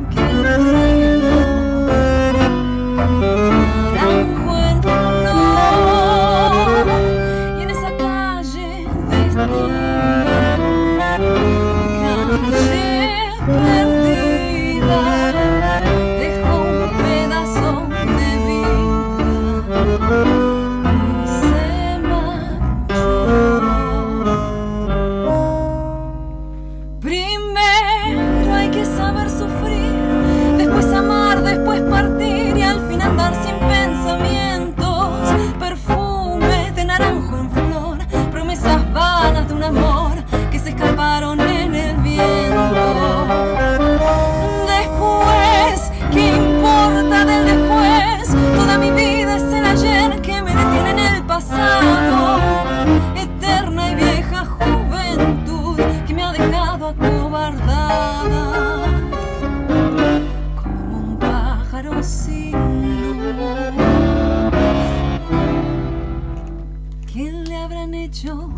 就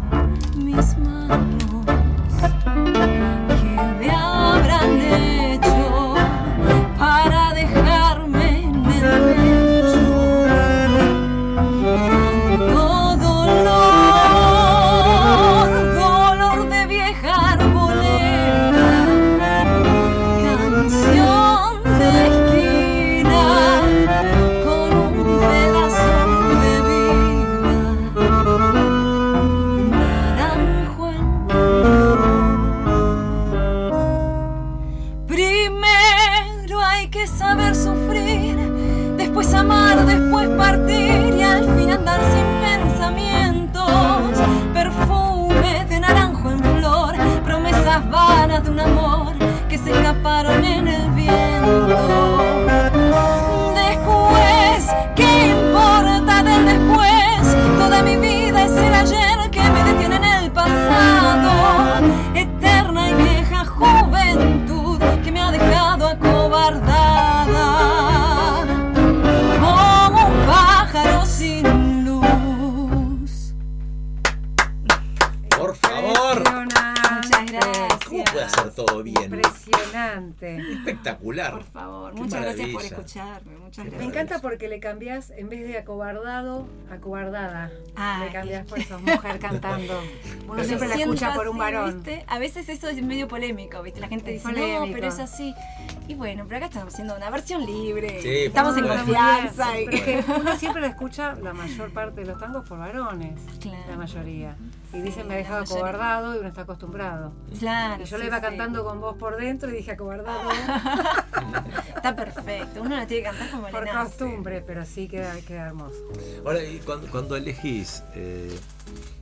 puede hacer todo bien? Impresionante. Espectacular. Por favor, Qué muchas gracias por escucharme. Muchas gracias. Me encanta porque le cambias, en vez de acobardado, acobardada. Ah, le cambias por sos [laughs] mujer cantando. Uno siempre la escucha por un así, varón. ¿viste? A veces eso es medio polémico, ¿viste? La gente Es dice, no, pero es así. Y bueno, pero acá estamos haciendo una versión libre. Sí, estamos en confianza. [laughs] Uno siempre la escucha la mayor parte de los tangos por varones. Claro. La mayoría. Y Sí, dicen me ha dejado acobardado y uno está acostumbrado. Claro. Y yo sí, le iba sí. cantando con voz por dentro y dije acobardado [laughs] Está perfecto. Uno lo tiene que cantar como por le nace. costumbre, pero sí queda, queda hermoso. Ahora, y cuando, cuando elegís, eh,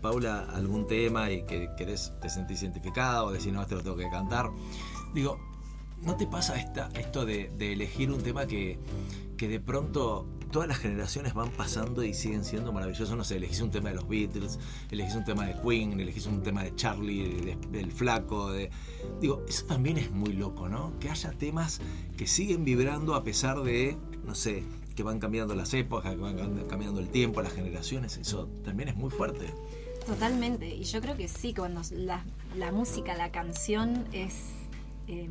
Paula, algún tema y que querés, te sentís identificada o decís, no, este lo tengo que cantar, digo, ¿no te pasa esta, esto de, de elegir un tema que, que de pronto todas las generaciones van pasando y siguen siendo maravillosos? No sé, elegís un tema de los Beatles, elegís un tema de Queen, elegís un tema de Charlie, de- del Flaco, de... Digo, eso también es muy loco, ¿no? Que haya temas que siguen vibrando a pesar de, no sé, que van cambiando las épocas, que van cambiando el tiempo, las generaciones, eso también es muy fuerte. Totalmente. Y yo creo que sí, cuando la, música, la canción es eh,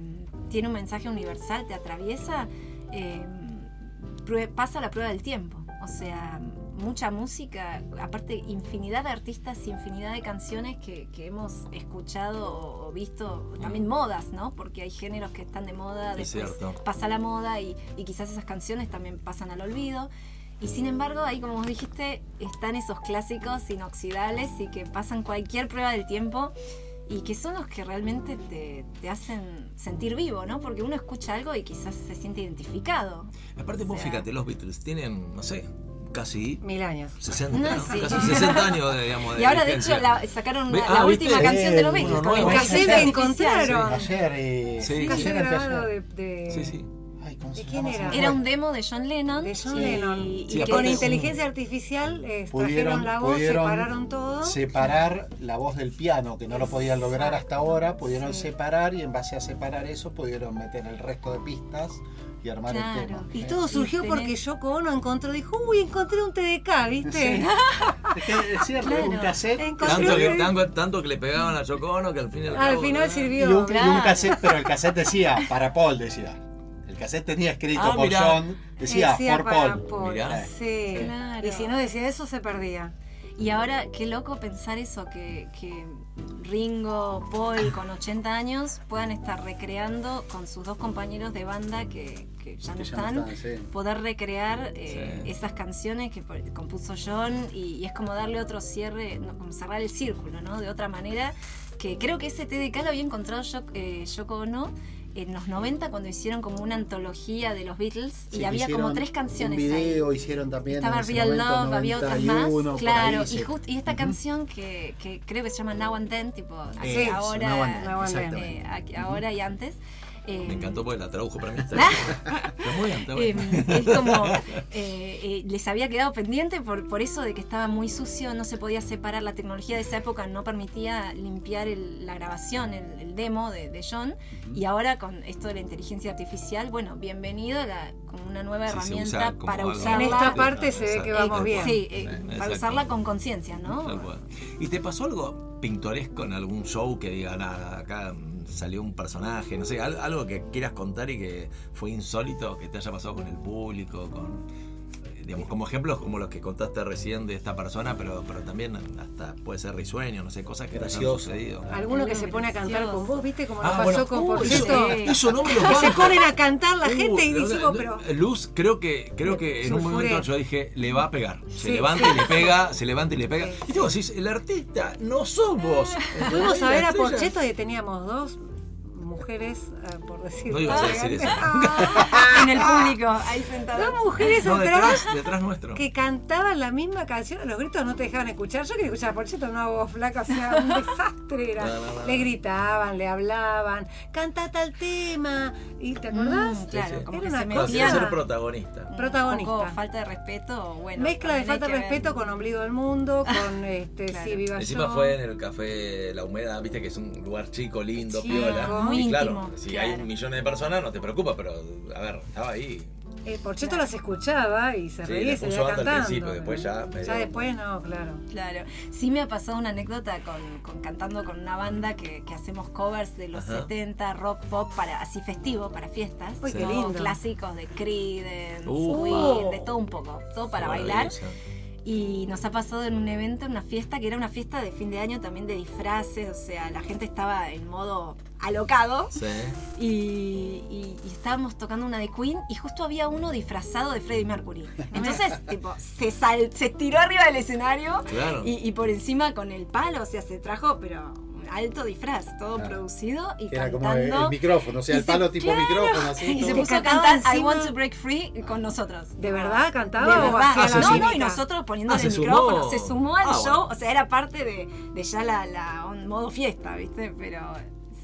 tiene un mensaje universal, te atraviesa, prue- pasa la prueba del tiempo. O sea, mucha música, aparte infinidad de artistas y infinidad de canciones que, que hemos escuchado o, o visto, también modas, ¿no? Porque hay géneros que están de moda, Es después cierto. pasa la moda y, y quizás esas canciones también pasan al olvido. Y sin embargo, ahí como vos dijiste, están esos clásicos inoxidables y que pasan cualquier prueba del tiempo y que son los que realmente te, te hacen sentir vivo, ¿no? Porque uno escucha algo y quizás se siente identificado. Aparte, vos O sea- fíjate, los Beatles tienen, no sé, casi Mil años. 60, No, ¿no? sí. casi 60 años, de, digamos, de Y ahora, de hecho, la- sacaron la, ah, la ¿viste? última canción de los Beatles nuevo. El cassette encontraron. Ayer, eh, Sí, ayer sí. Sí, sí. Ay, ¿cómo se ¿De quién era? Era un demo de John Lennon. de John y- Lennon. y Sí, Y con inteligencia artificial eh, Pudieron, trajeron la voz, separaron todo. separar la voz del piano, que no lo podían lograr hasta ahora, pudieron Sí. separar y en base a separar eso pudieron meter el resto de pistas y armar Claro. el tema. Y Eh, todo surgió tenés- porque Yoko Ono encontró, dijo, uy, encontré un TDK, ¿viste? Sí. [laughs] Es que es cierto, Claro. un cassette. Tanto que, un- tanto, tanto que le pegaban a Yoko Ono que al fin y al Al cabo, final. Y sirvió. un, y un cassette, pero el cassette decía, para Paul decía. El cassette tenía escrito Ah, por mirá. John, decía, for para Paul. Paul. Mirá. Sí. Claro. Y si no decía eso, se perdía. Y ahora, qué loco pensar eso, que, que Ringo, Paul, con 80 años, puedan estar recreando con sus dos compañeros de banda que, que ya no Que ya no están, sí. poder recrear eh, Sí. esas canciones que compuso John y, y es como darle otro cierre, no, como cerrar el círculo, ¿no? De otra manera, que creo que ese TDK lo había encontrado Yo- eh, Yoko Ono en los 90 cuando hicieron como una antología de los Beatles Sí, y había como tres canciones Un ahí. video hicieron también. Estaba Real momento, Love, había otras 91, más. Claro, ahí, y, just- y esta canción que, que creo que se llama Now and Then, tipo ahora, Now and Then, eh, ahora y antes. Eh, Me encantó porque la tradujo para mí. [laughs] Está muy bien, está eh, bien. es como eh, eh, les había quedado pendiente por, por eso de que estaba muy sucio, no se podía separar la tecnología de esa época, no permitía limpiar el- la grabación, el, el demo de, de John. Y ahora con esto de la inteligencia artificial, bueno, bienvenido a la, como una nueva Sí, herramienta usa para usarla. En esta parte se ve que vamos Eh, bien. Sí, eh, para usarla con conciencia, ¿no? ¿Y te pasó algo pintoresco en algún show que diga, nada, acá salió un personaje, no sé, al- algo que quieras contar y que fue insólito, que te haya pasado con el público, con, digamos, como ejemplos como los que contaste recién de esta persona, pero, pero también hasta puede ser risueño, no sé, cosas que te han Gracioso. sucedido. Alguno que se pone a cantar con vos, ¿viste? Como nos Ah, pasó bueno, con uh, eso, eso no me lo Que se ponen a cantar la Uh, gente y decimos, pero. Luz, creo que, creo que en un momento yo dije, le va a pegar. Se Sí, levanta y le pega, se levanta y le pega. Sí. Y tú decís, el artista no sos vos. Fuimos a ver a Porchetto y teníamos dos mujeres, ah, por decirlo. No ibas a decir eso. en el público, ahí sentadas. Dos mujeres No, detrás, detrás nuestro. que cantaban la misma canción, los gritos no te dejaban escuchar. Yo quería escuchar a Porcheto, una voz flaca, o sea, un [laughs] desastre era. No, no, no. Le gritaban, le hablaban, canta tal tema. ¿Y te acordás? Mm, claro, sí. como Era que una se cosa- ser protagonista. un protagonista. poco falta de respeto, bueno. Mezcla de falta de ver. respeto con ombligo del mundo, [laughs] con este, Claro. sí, viva Encima yo. fue en el café La Humedad, viste que es un lugar chico, lindo, Chico, piola. muy y claro, si claro. hay millones de personas no te preocupa, pero a ver, estaba ahí. Eh, Porcheto las escuchaba y se Sí, reía y se iba banda al cantando. principio, después ya Ya después no, claro. Claro, sí me ha pasado una anécdota con, con cantando con una banda que, que hacemos covers de los Ajá. 70, rock pop, para así festivo, para fiestas. Uy, qué lindo. Clásicos de Creedence. Queen, de todo un poco, todo para bailar. Y nos ha pasado en un evento, en una fiesta, que era una fiesta de fin de año también de disfraces, o sea, la gente estaba en modo alocado. Sí. Y, y- y estábamos tocando una de Queen y justo había uno disfrazado de Freddie Mercury. [laughs] Entonces, tipo, se, sal, se tiró arriba del escenario Claro. y, y por encima con el palo, o sea, se trajo, pero alto disfraz, todo Claro. producido y Era como el, cantando. el micrófono, o sea, Y el se- palo tipo claro, micrófono, así. Y se puso a cantar I Want to Break Free con nosotros. ¿De verdad cantaba De verdad. Ah, no, no, y nosotros poniéndole Ah, el sumó. micrófono. Se sumó al Ah, show, bueno. o sea, era parte de, de ya la, la on- modo fiesta, ¿viste? Pero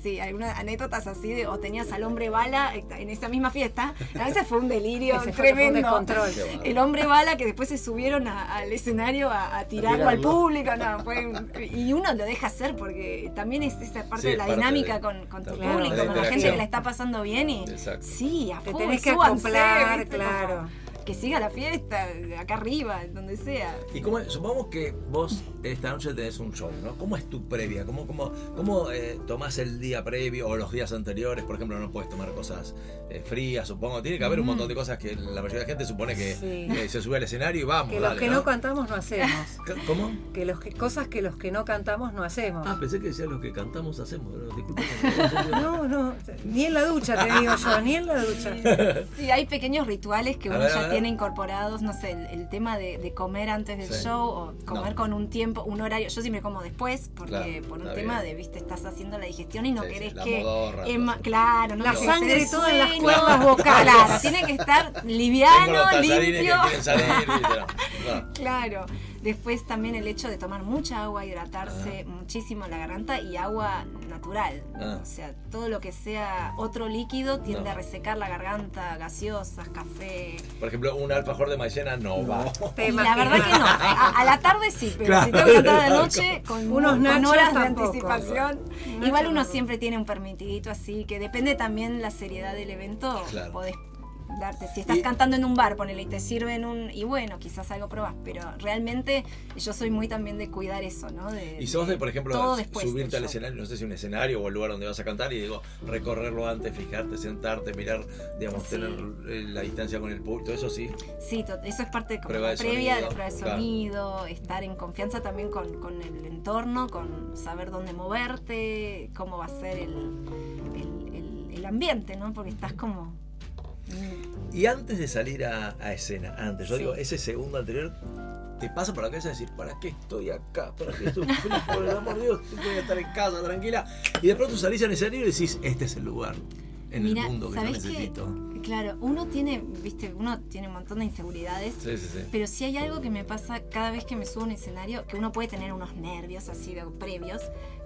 sí, algunas anécdotas así de, o tenías al hombre bala en esa misma fiesta. [laughs] A veces fue un delirio [laughs] Ese fue- fue un tremendo. descontrol. El hombre bala que después se subieron a- al escenario a, a tirarlo al público, no, fue un- y uno lo deja hacer porque también es esa parte Sí, de la parte dinámica de- con, con tu Claro, público, con la gente que la está pasando bien y Exacto. sí, a Te tenés que acoplar, claro. Como Que siga la fiesta, acá arriba, donde sea. Y cómo, supongamos que vos esta noche tenés un show, ¿no? ¿Cómo es tu previa? ¿Cómo, cómo, cómo eh, tomás el día previo o los días anteriores? Por ejemplo, no puedes tomar cosas eh, frías, supongo. Tiene que haber un montón de cosas que la mayoría de la gente supone que Sí. eh, se sube al escenario y vamos. Que los dale, que no cantamos no hacemos. [laughs] ¿Cómo? Que los que, cosas que los que no cantamos no hacemos. Ah, pensé que decía los que cantamos hacemos. [laughs] No, no, ni en la ducha te digo yo, ni en la ducha. [laughs] Sí, hay pequeños rituales que uno ya. Tiene incorporados, no sé, el, el tema de, de comer antes del Sí. show o comer No. con un tiempo, un horario. Yo siempre como después, porque Claro, por un tema bien. de, viste, estás haciendo la digestión y no Sí, sí, querés la que. modorra, todo. claro, no La sangre tener toda en las cuerdas vocales. Claro, tiene que estar liviano, limpio. que salir. No, no. [laughs] Claro. Después también el hecho de tomar mucha agua, hidratarse muchísimo la garganta y agua natural. Ah. O sea, todo lo que sea otro líquido tiende No. a resecar la garganta, gaseosas, café. Por ejemplo, un alfajor de maicena no, va. Te Y la verdad que no. A, a la tarde sí, pero Claro. si tengo que cantar a la noche, con, Unos con nachos horas tampoco. de anticipación. Igual uno no. siempre tiene un permitidito así, que depende también la seriedad del evento. Claro. Podés darte. Si estás Y- cantando en un bar, ponele y te sirven un. Y bueno, quizás algo probás, pero realmente yo soy muy también de cuidar eso, ¿no? De, Y sos de, por ejemplo, subirte al show. escenario, no sé si un escenario o el lugar donde vas a cantar y digo, recorrerlo antes, fijarte, sentarte, mirar, digamos, Sí. tener eh, la distancia con el público, eso sí. Sí, eso es parte como Prueba la de previa de sonido, prueba de claro. sonido, estar en confianza también con, con el entorno, con saber dónde moverte, cómo va a ser el, el- el- el ambiente, ¿no? Porque estás como... Y antes de salir a, a escena, antes, yo Sí. digo, ese segundo anterior, te pasa por la cabeza decir, ¿para qué estoy acá? ¿Para qué sufrir? [laughs] Por el amor de Dios, voy a estar en casa tranquila. Y de pronto salís al escenario y decís, este es el lugar en Mira, el mundo que yo necesito. Claro, uno tiene, viste, uno tiene un montón de inseguridades. Sí, sí, sí. Pero si hay algo que me pasa cada vez que me subo a un escenario, que uno puede tener unos nervios así de previos,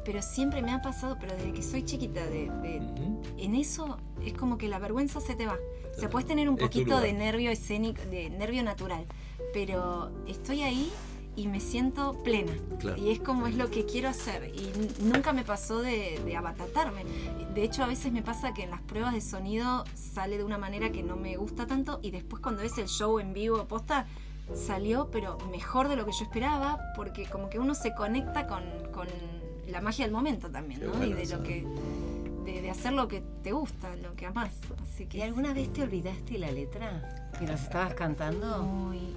pero siempre me ha pasado, pero desde que soy chiquita, de, de- Ujú. en eso es como que la vergüenza se te va. O sea, puedes tener un poquito de nervio escénico, de nervio natural, pero estoy ahí y me siento plena. Claro. Y es como es lo que quiero hacer. Y nunca me pasó de, de abatatarme. De hecho, a veces me pasa que en las pruebas de sonido sale de una manera que no me gusta tanto y después cuando ves el show en vivo posta salió pero mejor de lo que yo esperaba porque como que uno se conecta con, con la magia del momento también, ¿no? bueno y de lo que de, de hacer lo que te gusta, lo que amás. Así que ¿Y alguna vez te olvidaste la letra? ¿Que nos estabas cantando? Muy-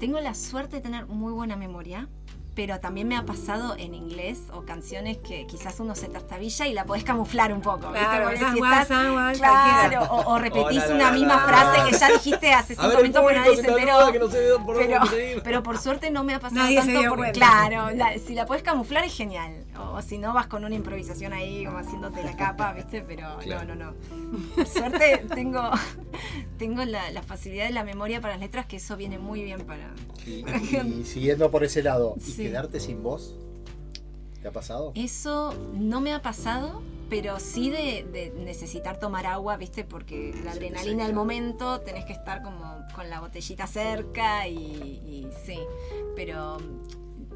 Tengo la suerte de tener muy buena memoria, pero también me ha pasado en inglés o canciones que quizás uno se trastabilla y la podés camuflar un poco. ¿viste? Claro, Porque esas si estás- guas, claro, cualquiera. o, o repetís Oh, la, la, una la, misma frase que ya dijiste hace A cinco ver, minutos público nadie se enteró. no sé pero, pero por suerte no me ha pasado Nadie tanto porque, claro, la- si la puedes camuflar es genial. O, si no vas con una improvisación ahí como haciéndote la capa, ¿viste? Pero Claro. no, no, no. Por suerte tengo, [laughs] tengo la, la facilidad de la memoria para las letras, que eso viene muy bien para. Y, y siguiendo por ese lado, ¿y Sí. Quedarte sin voz? ¿Te ha pasado? Eso no me ha pasado, pero sí de, de necesitar tomar agua, ¿viste? Porque la adrenalina del momento tenés que estar como con la botellita cerca y, y sí. Pero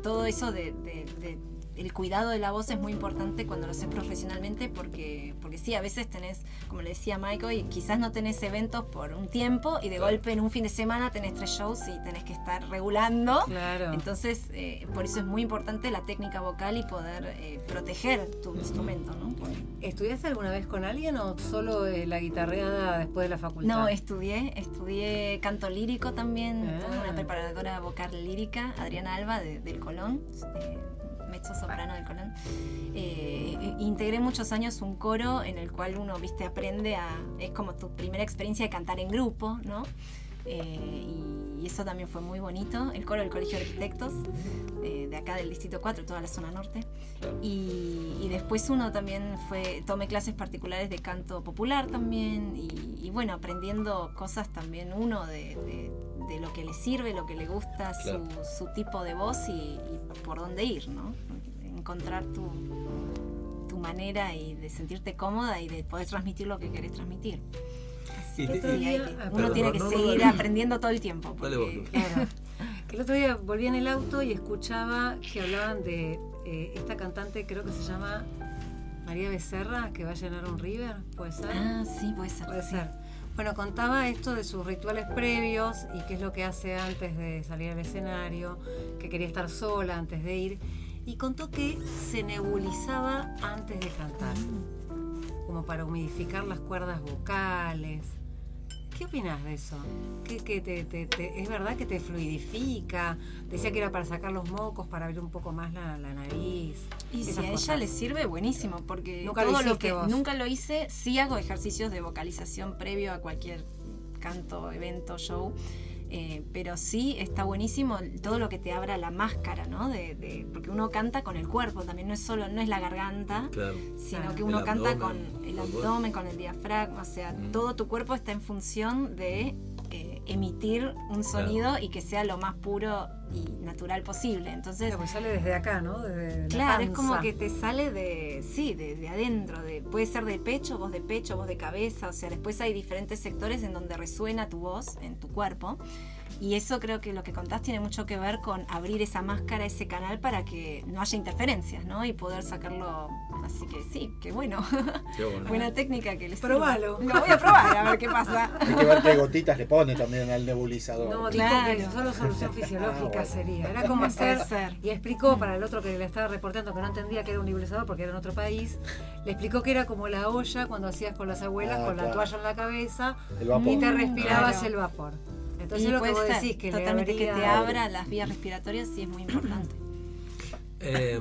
todo eso de, de- de- el cuidado de la voz es muy importante cuando lo haces profesionalmente porque, porque sí, a veces tenés, como le decía Michael, y quizás no tenés eventos por un tiempo y de Claro. golpe en un fin de semana tenés tres shows y tenés que estar regulando. Claro. Entonces, eh, por eso es muy importante la técnica vocal y poder eh, proteger tu instrumento, ¿no? ¿Estudiaste alguna vez con alguien o solo eh, la guitarreada después de la facultad? No, estudié, estudié canto lírico también, Ah. tuve una preparadora vocal lírica, Adriana Alba, de- del Colón, eh, mezzo soprano del Colón. Eh, integré muchos años un coro en el cual uno, viste, aprende a, es como tu primera experiencia de cantar en grupo, ¿no? Eh, y eso también fue muy bonito, el coro del Colegio de Arquitectos, eh, de acá del Distrito 4, toda la zona norte. Y, y después uno también fue, tomé clases particulares de canto popular también y, y bueno, aprendiendo cosas también uno de, de- de lo que le sirve, lo que le gusta, su- Claro. su, tipo de voz y, y por dónde ir, ¿no? Encontrar tu, tu manera y de sentirte cómoda y de poder transmitir lo que querés transmitir. Y y- ah, uno perdón, tiene que no, no, seguir dale. aprendiendo todo el tiempo. Dale porque- vos, Claro. Que el otro día volví en el auto y escuchaba que hablaban de eh, esta cantante, creo que se llama María Becerra, que va a llenar un river, ¿puede ser? Ah, sí, puede ser. Puede sí. ser. Bueno, contaba esto de sus rituales previos y qué es lo que hace antes de salir al escenario, que quería estar sola antes de ir. Y contó que se nebulizaba antes de cantar, como para humidificar las cuerdas vocales. ¿Qué opinas de eso? ¿Qué, qué te- te- te- ¿Es verdad que te fluidifica? Decía que era para sacar los mocos, para abrir un poco más la, la nariz. Y si a ella le sirve, buenísimo, porque Nunca lo todo lo hiciste que vos. nunca lo hice, sí hago ejercicios de vocalización previo a cualquier canto, evento, show. Eh, pero sí está buenísimo todo lo que te abra la máscara, ¿no? De, de- porque uno canta con el cuerpo, también no es solo, no es la garganta, Claro. sino Claro. que uno canta con el abdomen, con el diafragma, o sea, Mm. todo tu cuerpo está en función de eh, emitir un sonido y que sea lo más puro y natural posible. Entonces, Claro, pues sale desde acá, ¿no? Desde la Claro, es como que te sale de, sí, de, de adentro, de, puede ser de pecho, voz de pecho, voz de cabeza, o sea, después hay diferentes sectores en donde resuena tu voz en tu cuerpo. Y eso creo que lo que contás tiene mucho que ver con abrir esa máscara, ese canal para que no haya interferencias, ¿no? Y poder sacarlo. Así que sí, qué bueno. Qué bueno. Buena técnica que les Probalo. Lo voy a probar a ver qué pasa. Hay que ver qué gotitas le pone también al nebulizador. No, Claro. dijo que solo solución fisiológica Ah, bueno. sería. Era [laughs] como hacer. ser. Y explicó para el otro que le estaba reportando que no entendía que era un nebulizador porque era en otro país. Le explicó que era como la olla cuando hacías con las abuelas Ah, con la claro. toalla en la cabeza El vapor. y te Mm, respirabas claro. el vapor. Entonces Y lo que puede vos ser, decís que totalmente que te abra las vías respiratorias sí es muy importante. Eh,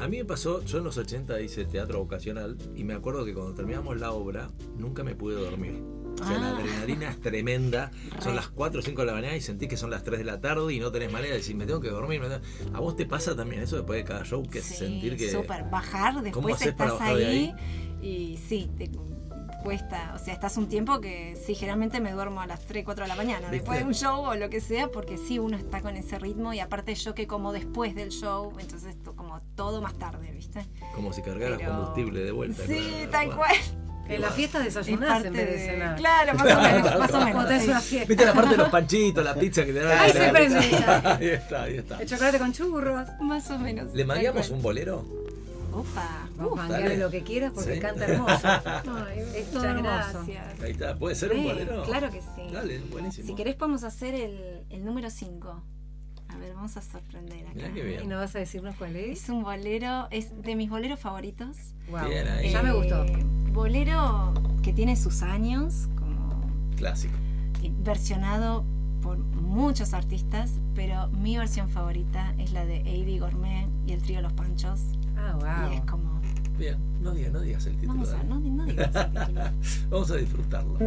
a mí me pasó, yo en los 80 hice teatro vocacional y me acuerdo que cuando terminamos la obra nunca me pude dormir. O sea, la Ah. adrenalina es tremenda. Son las 4 o 5 de la mañana y sentís que son las 3 de la tarde y no tenés manera de decir, me tengo que dormir. me tengo-". ¿A vos te pasa también eso después de cada show? Que Sí, sentir que... Súper, bajar, ¿Cómo después para estás de ahí, y sí, te cuesta, o sea, estás un tiempo que sí, generalmente me duermo a las 3, 4 de la mañana, ¿Viste? después de un show o lo que sea, porque sí, uno está con ese ritmo y aparte yo que como después del show, entonces to- como todo más tarde, ¿viste? Como si cargaras Pero- combustible de vuelta. Sí, claro, tal cual. En las fiestas Es desayunás en vez de de- cenar. Claro, más o menos, más o Cuando menos. tenés sí. una fiesta. ¿Viste la parte de los [laughs] panchitos, la pizza que te dan? Ahí se prende. [laughs] Ahí está, ahí está. El chocolate con churros. Más o menos. ¿Le mangueamos un bolero? Opa. Uf. mangueale dale. lo que quieras porque Sí. canta hermoso. [laughs] Ay, Es todo hermoso. gracias. Ahí está. ¿Puede ser un Sí, bolero? Claro que sí. Dale, buenísimo. Si querés podemos hacer el, el número 5. A ver, vamos a sorprender acá. Mirá qué ¿Y no vas a decirnos cuál es? Es un bolero, es de mis boleros favoritos. Wow. Bien ahí. Ya me gustó. Eh, bolero que tiene sus años, como Clásico. versionado por muchos artistas, pero mi versión favorita es la de Avi Gourmet y el trío Los Panchos. Ah, Y es wow. como. Bien, no digas, no digas el título. Vamos a, no digas el título. [laughs] Vamos a disfrutarlo.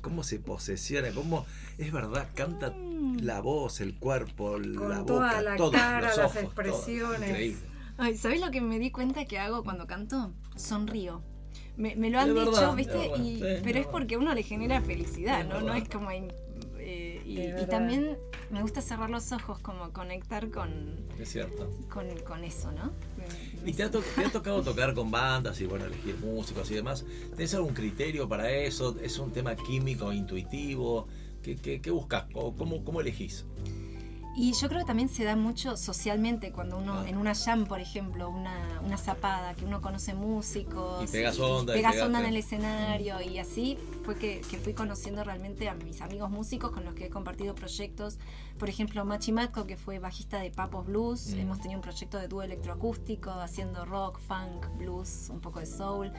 Cómo se posesiona, cómo es verdad, canta la voz, el cuerpo, la Con boca, toda la todo, cara, los las ojos, todo. expresiones. Increíble. Ay, ¿sabes lo que me di cuenta que hago cuando canto? Sonrío. Me, me lo han verdad, dicho, ¿viste? verdad, Y- sí, pero es porque a uno le genera felicidad, ¿no? No es como... eh, y, también me gusta cerrar los ojos, como conectar con, Es cierto. con, con eso, ¿no? ¿Y te ha, to- te ha tocado tocar con bandas y bueno, elegir músicos y demás? ¿Tenés algún criterio para eso? ¿Es un tema químico, intuitivo? ¿Qué, qué, qué buscas? ¿O ¿Cómo, ¿Cómo elegís? Y yo creo que también se da mucho socialmente cuando uno, Ah. en una jam, por ejemplo, una, una zapada, que uno conoce músicos. Y pegas onda, y pegas onda en el escenario. Y así fue que, que fui conociendo realmente a mis amigos músicos con los que he compartido proyectos. Por ejemplo, Machi Matko, que fue bajista de Papos Blues. Mm. Hemos tenido un proyecto de dúo electroacústico, haciendo rock, funk, blues, un poco de soul.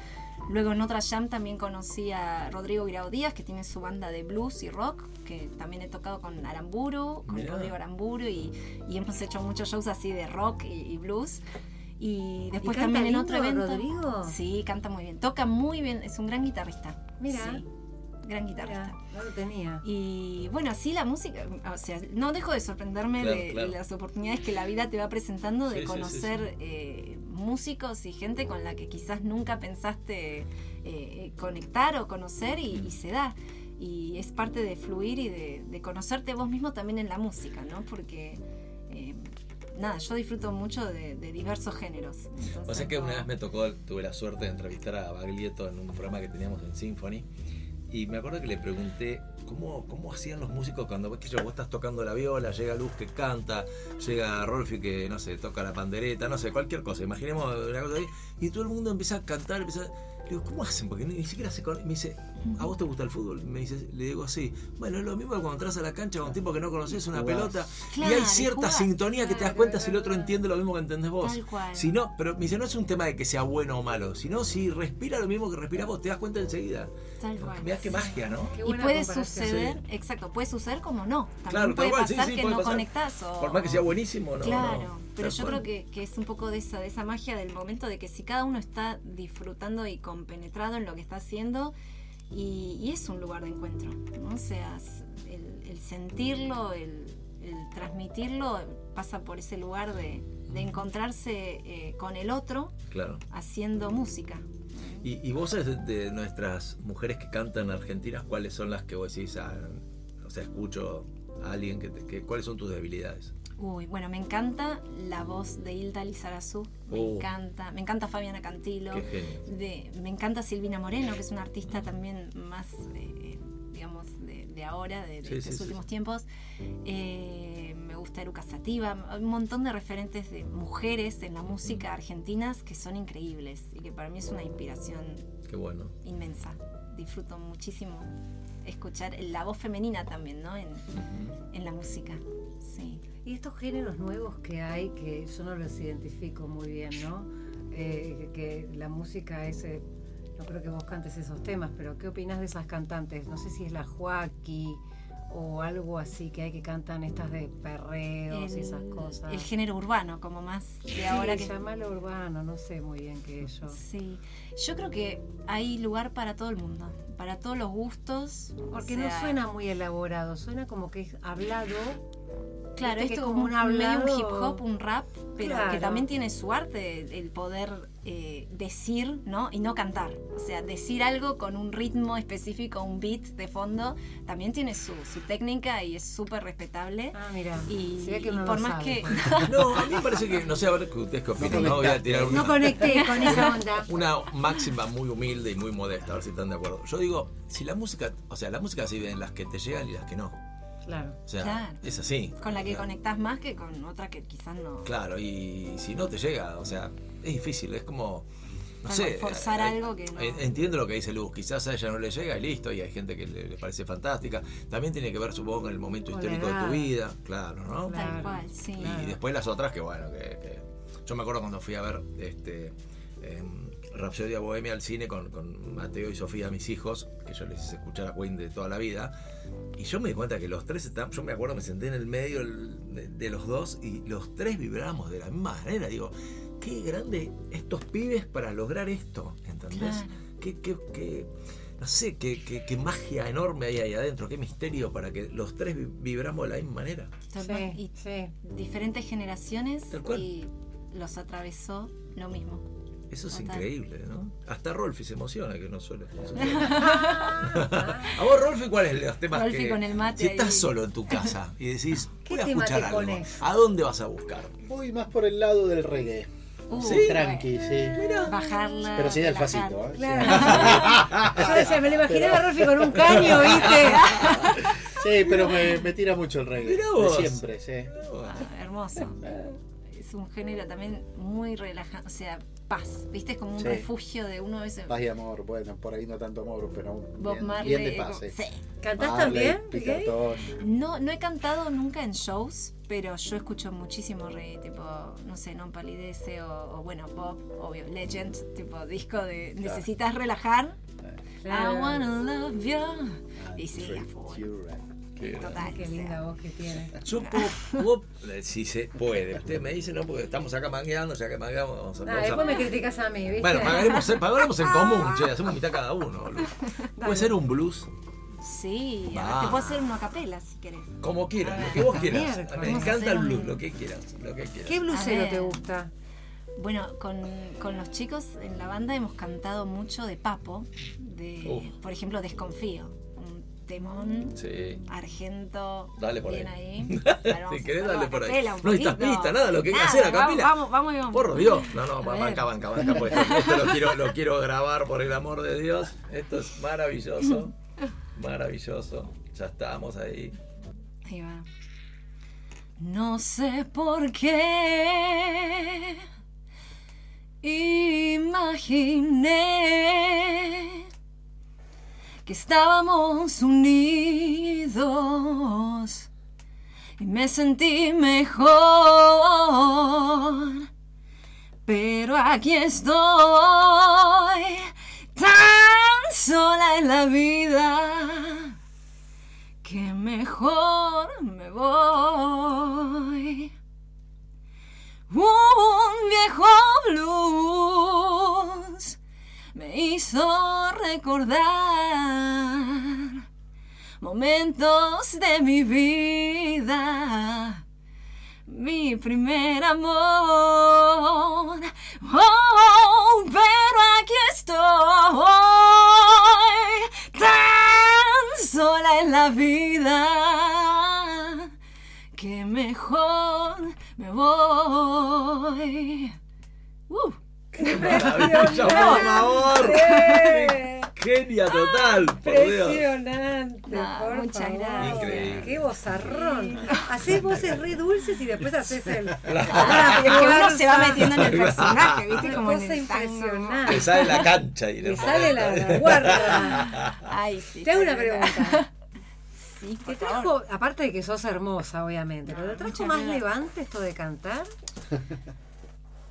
Luego en otra jam también conocí a Rodrigo Guirao Díaz, que tiene su banda de blues y rock, que también he tocado con Aramburu, con Mirá. Rodrigo Aramburu, y, y hemos hecho muchos shows así de rock y, y blues. Y después ¿Y canta también en lindo, otro evento. Rodrigo? Sí, canta muy bien. Toca muy bien, es un gran guitarrista. Mira. Sí, gran guitarrista. Mira, no lo tenía. Y bueno, así la música, o sea, no dejo de sorprenderme Claro, de, claro. de las oportunidades que la vida te va presentando Sí, de sí, sí, conocer eh, músicos y gente con la que quizás nunca pensaste eh, conectar o conocer y, y se da. Y es parte de fluir y de, de conocerte vos mismo también en la música, ¿no? Porque, eh, nada, yo disfruto mucho de, de diversos géneros. O Entonces, sea que una vez me tocó, tuve la suerte de entrevistar a Baglietto en un programa que teníamos en Symphony. Y me acuerdo que le pregunté cómo, cómo hacían los músicos cuando vos estás tocando la viola, llega Luz que canta, llega Rolfi que, no sé, toca la pandereta, no sé, cualquier cosa. Imaginemos una cosa ahí. Y todo el mundo empieza a cantar, empieza a- Le digo, ¿cómo hacen? Porque ni siquiera se cono- Me dice, ¿a vos te gusta el fútbol? Me dice, le digo, sí. Bueno, es lo mismo que cuando entras a la cancha con un tipo que no conoces, una Jugás. pelota. y hay cierta sintonía que te das cuenta si el otro entiende lo mismo que entendés vos. Tal cual. Si no, pero me dice, no es un tema de que sea bueno o malo, sino si respira lo mismo que respirás vos, te das cuenta enseguida. Tal cual. Mirá qué magia, ¿no? Qué Y puede suceder, exacto, puede suceder como no. También Claro, tal puede cual, sí, pasar sí, que puede no pasar. conectás o... Por más que sea buenísimo, no. Claro, no. pero Tal yo cual. creo que, que es un poco de esa, de esa magia del momento de que si cada uno está disfrutando y compenetrado en lo que está haciendo, y, y es un lugar de encuentro, ¿no? O sea, el sentirlo, el, el transmitirlo, pasa por ese lugar de, de encontrarse eh, con el otro Claro. haciendo música. Y, y vos de, nuestras mujeres que cantan argentinas, ¿cuáles son las que vos decís, ah, o sea, escucho a alguien que, te- que cuáles son tus debilidades? Uy, bueno, me encanta la voz de Hilda Lizarazu, me Oh. encanta, me encanta Fabiana Cantilo, de, me encanta Silvina Moreno, que es una artista también más, eh, digamos, de, de ahora, de, de Sí, estos sí, últimos sí. tiempos. Eh, gusta Eruca Sativa, un montón de referentes de mujeres en la música argentinas que son increíbles y que para mí es una inspiración Qué bueno. inmensa. Disfruto muchísimo escuchar la voz femenina también, ¿no? En, en la música, sí. Y estos géneros nuevos que hay, que yo no los identifico muy bien, ¿no? Eh, que la música es... eh, no creo que vos cantes esos temas, pero ¿qué opinás de esas cantantes? No sé si es la Joaquí o algo así que hay que cantan estas de perreos y esas cosas. el género urbano, como más de Sí, ahora que llamalo urbano, no sé muy bien qué es yo. Sí, yo creo que hay lugar para todo el mundo, para todos los gustos. o Porque sea, no suena muy elaborado, suena como que es hablado. Claro, esto es como un, medio un hablado- hip hop, un rap, pero que también tiene su arte, el poder eh, decir, ¿no? Y no cantar. O sea, decir algo con un ritmo específico, un beat de fondo, también tiene su, su técnica y es súper respetable. Ah, mira, Y, se ve que y por más sabe, que... pues. [laughs] No, a mí me parece que, no sé, a ver que ustedes qué opinan, ¿no? Voy a tirar una, No conecté con esa [laughs] onda. una máxima muy humilde y muy modesta, a ver si están de acuerdo. Yo digo, si la música, o sea, la música se vive en las que te llegan y las que no. Claro. O sea, Claro. es así. Con la que O sea, conectás más que con otra que quizás no... Claro, y si no te llega, o sea, es difícil, es como, no sé. forzar eh, algo que no- eh, Entiendo lo que dice Luz, quizás a ella no le llega y listo, y hay gente que le, le parece fantástica. También tiene que ver, supongo, con el momento histórico de tu vida, claro, ¿no? Claro. Tal cual, sí. Y después las otras que, bueno, que, que- yo me acuerdo cuando fui a ver este em, Rhapsodia Bohemia al cine con, con Mateo y Sofía, mis hijos, que yo les hice escuchar a Queen de toda la vida. Y yo me di cuenta que los tres estaban, yo me acuerdo, me senté en el medio de, de los dos y los tres vibrábamos de la misma manera. Digo, qué grande estos pibes para lograr esto, ¿entendés? Claro. Qué, qué- qué- no sé, qué, qué- qué magia enorme hay ahí adentro, qué misterio para que los tres vi- vibramos de la misma manera. Sí, cual. Y sí. diferentes generaciones y los atravesó lo mismo. Eso es Total. increíble, ¿no? Hasta Rolfi se emociona que no suele. [laughs] a vos, Rolfi, ¿cuáles son los temas Rolfi que. con el mate si estás ahí. solo en tu casa y decís, [laughs] ¿Qué voy a escuchar algo. ¿A dónde vas a buscar? Voy más por el lado del reggae. Uh, ¿Sí? Tranqui, sí. Bajarla. Pero sí del facito, ¿eh? Claro. [laughs] Yo decía, me lo imaginé a Rolfi con un caño, ¿viste? [laughs] Sí, pero me, me tira mucho el reggae. Mirá vos. De siempre, sí. Ah, hermoso. Es un género también muy relajante, o sea, paz, ¿viste? Es como un Sí. refugio de uno a veces. Paz y amor, bueno, por ahí no tanto amor, pero Bob bien, Marley. bien de paz. como- sí. ¿Cantás Marley, también? No, no he cantado nunca en shows, pero yo escucho muchísimo reggae, tipo, no sé, Non Palidece o, o, bueno, pop, obvio, Legend, tipo disco de necesitas relajar. Claro. I wanna love you. And Y sí, a right. Total. Qué o sea, linda voz que tiene. Yo puedo, puedo- eh, si se puede. Ustedes me dicen, no, porque estamos acá mangueando, ya que mangueamos. vamos a- Ah, vamos a- después me criticas a mí, ¿viste? Bueno, pagaremos, pagaremos en común, che, hacemos mitad cada uno. boludo. [laughs] Puede ser un blues, Sí, a ver, te puedo hacer una a capela si querés. como quieras, lo que vos quieras. Miércoles. Me encanta el blues, un- lo que quieras, lo que quieras. ¿Qué ver. te gusta? Bueno, con, con los chicos en la banda hemos cantado mucho de Papo, de, Uf. por ejemplo, Desconfío, un temón Sí. argento. Dale por bien ahí. ahí. [laughs] Si querés, dale por ahí. No necesitas pista, nada, lo que hay que Nada, hacer a vamos, capela. Vamos, vamos, y vamos. Por Dios, no, no, A banca, banca, banca, pues esto, esto lo, quiero, lo quiero grabar por el amor de Dios. Esto es maravilloso, maravilloso. Ya estamos ahí. Ahí va. No sé por qué imaginé que estábamos unidos y me sentí mejor. Pero aquí estoy, sola en la vida, que mejor me voy. Un viejo blues me hizo recordar momentos de mi vida, mi primer amor. Oh, pero aquí estoy, la vida, que mejor me voy. Uh. [laughs] Maravilloso, por favor. Genia total, por Dios. Impresionante, No, por muchas favor. gracias. Increíble. Qué bozarrón. Haces voces re dulces y después haces el. [laughs] Es que uno se va metiendo en el personaje, ¿viste? Como cosa impresionante. Te sale la cancha y Te sale la, la guarda. Ay, sí. Te hago una pregunta. Sí, ¿Te por favor. trajo, aparte de que sos hermosa, obviamente, pero te trajo más gracias. levante esto de cantar?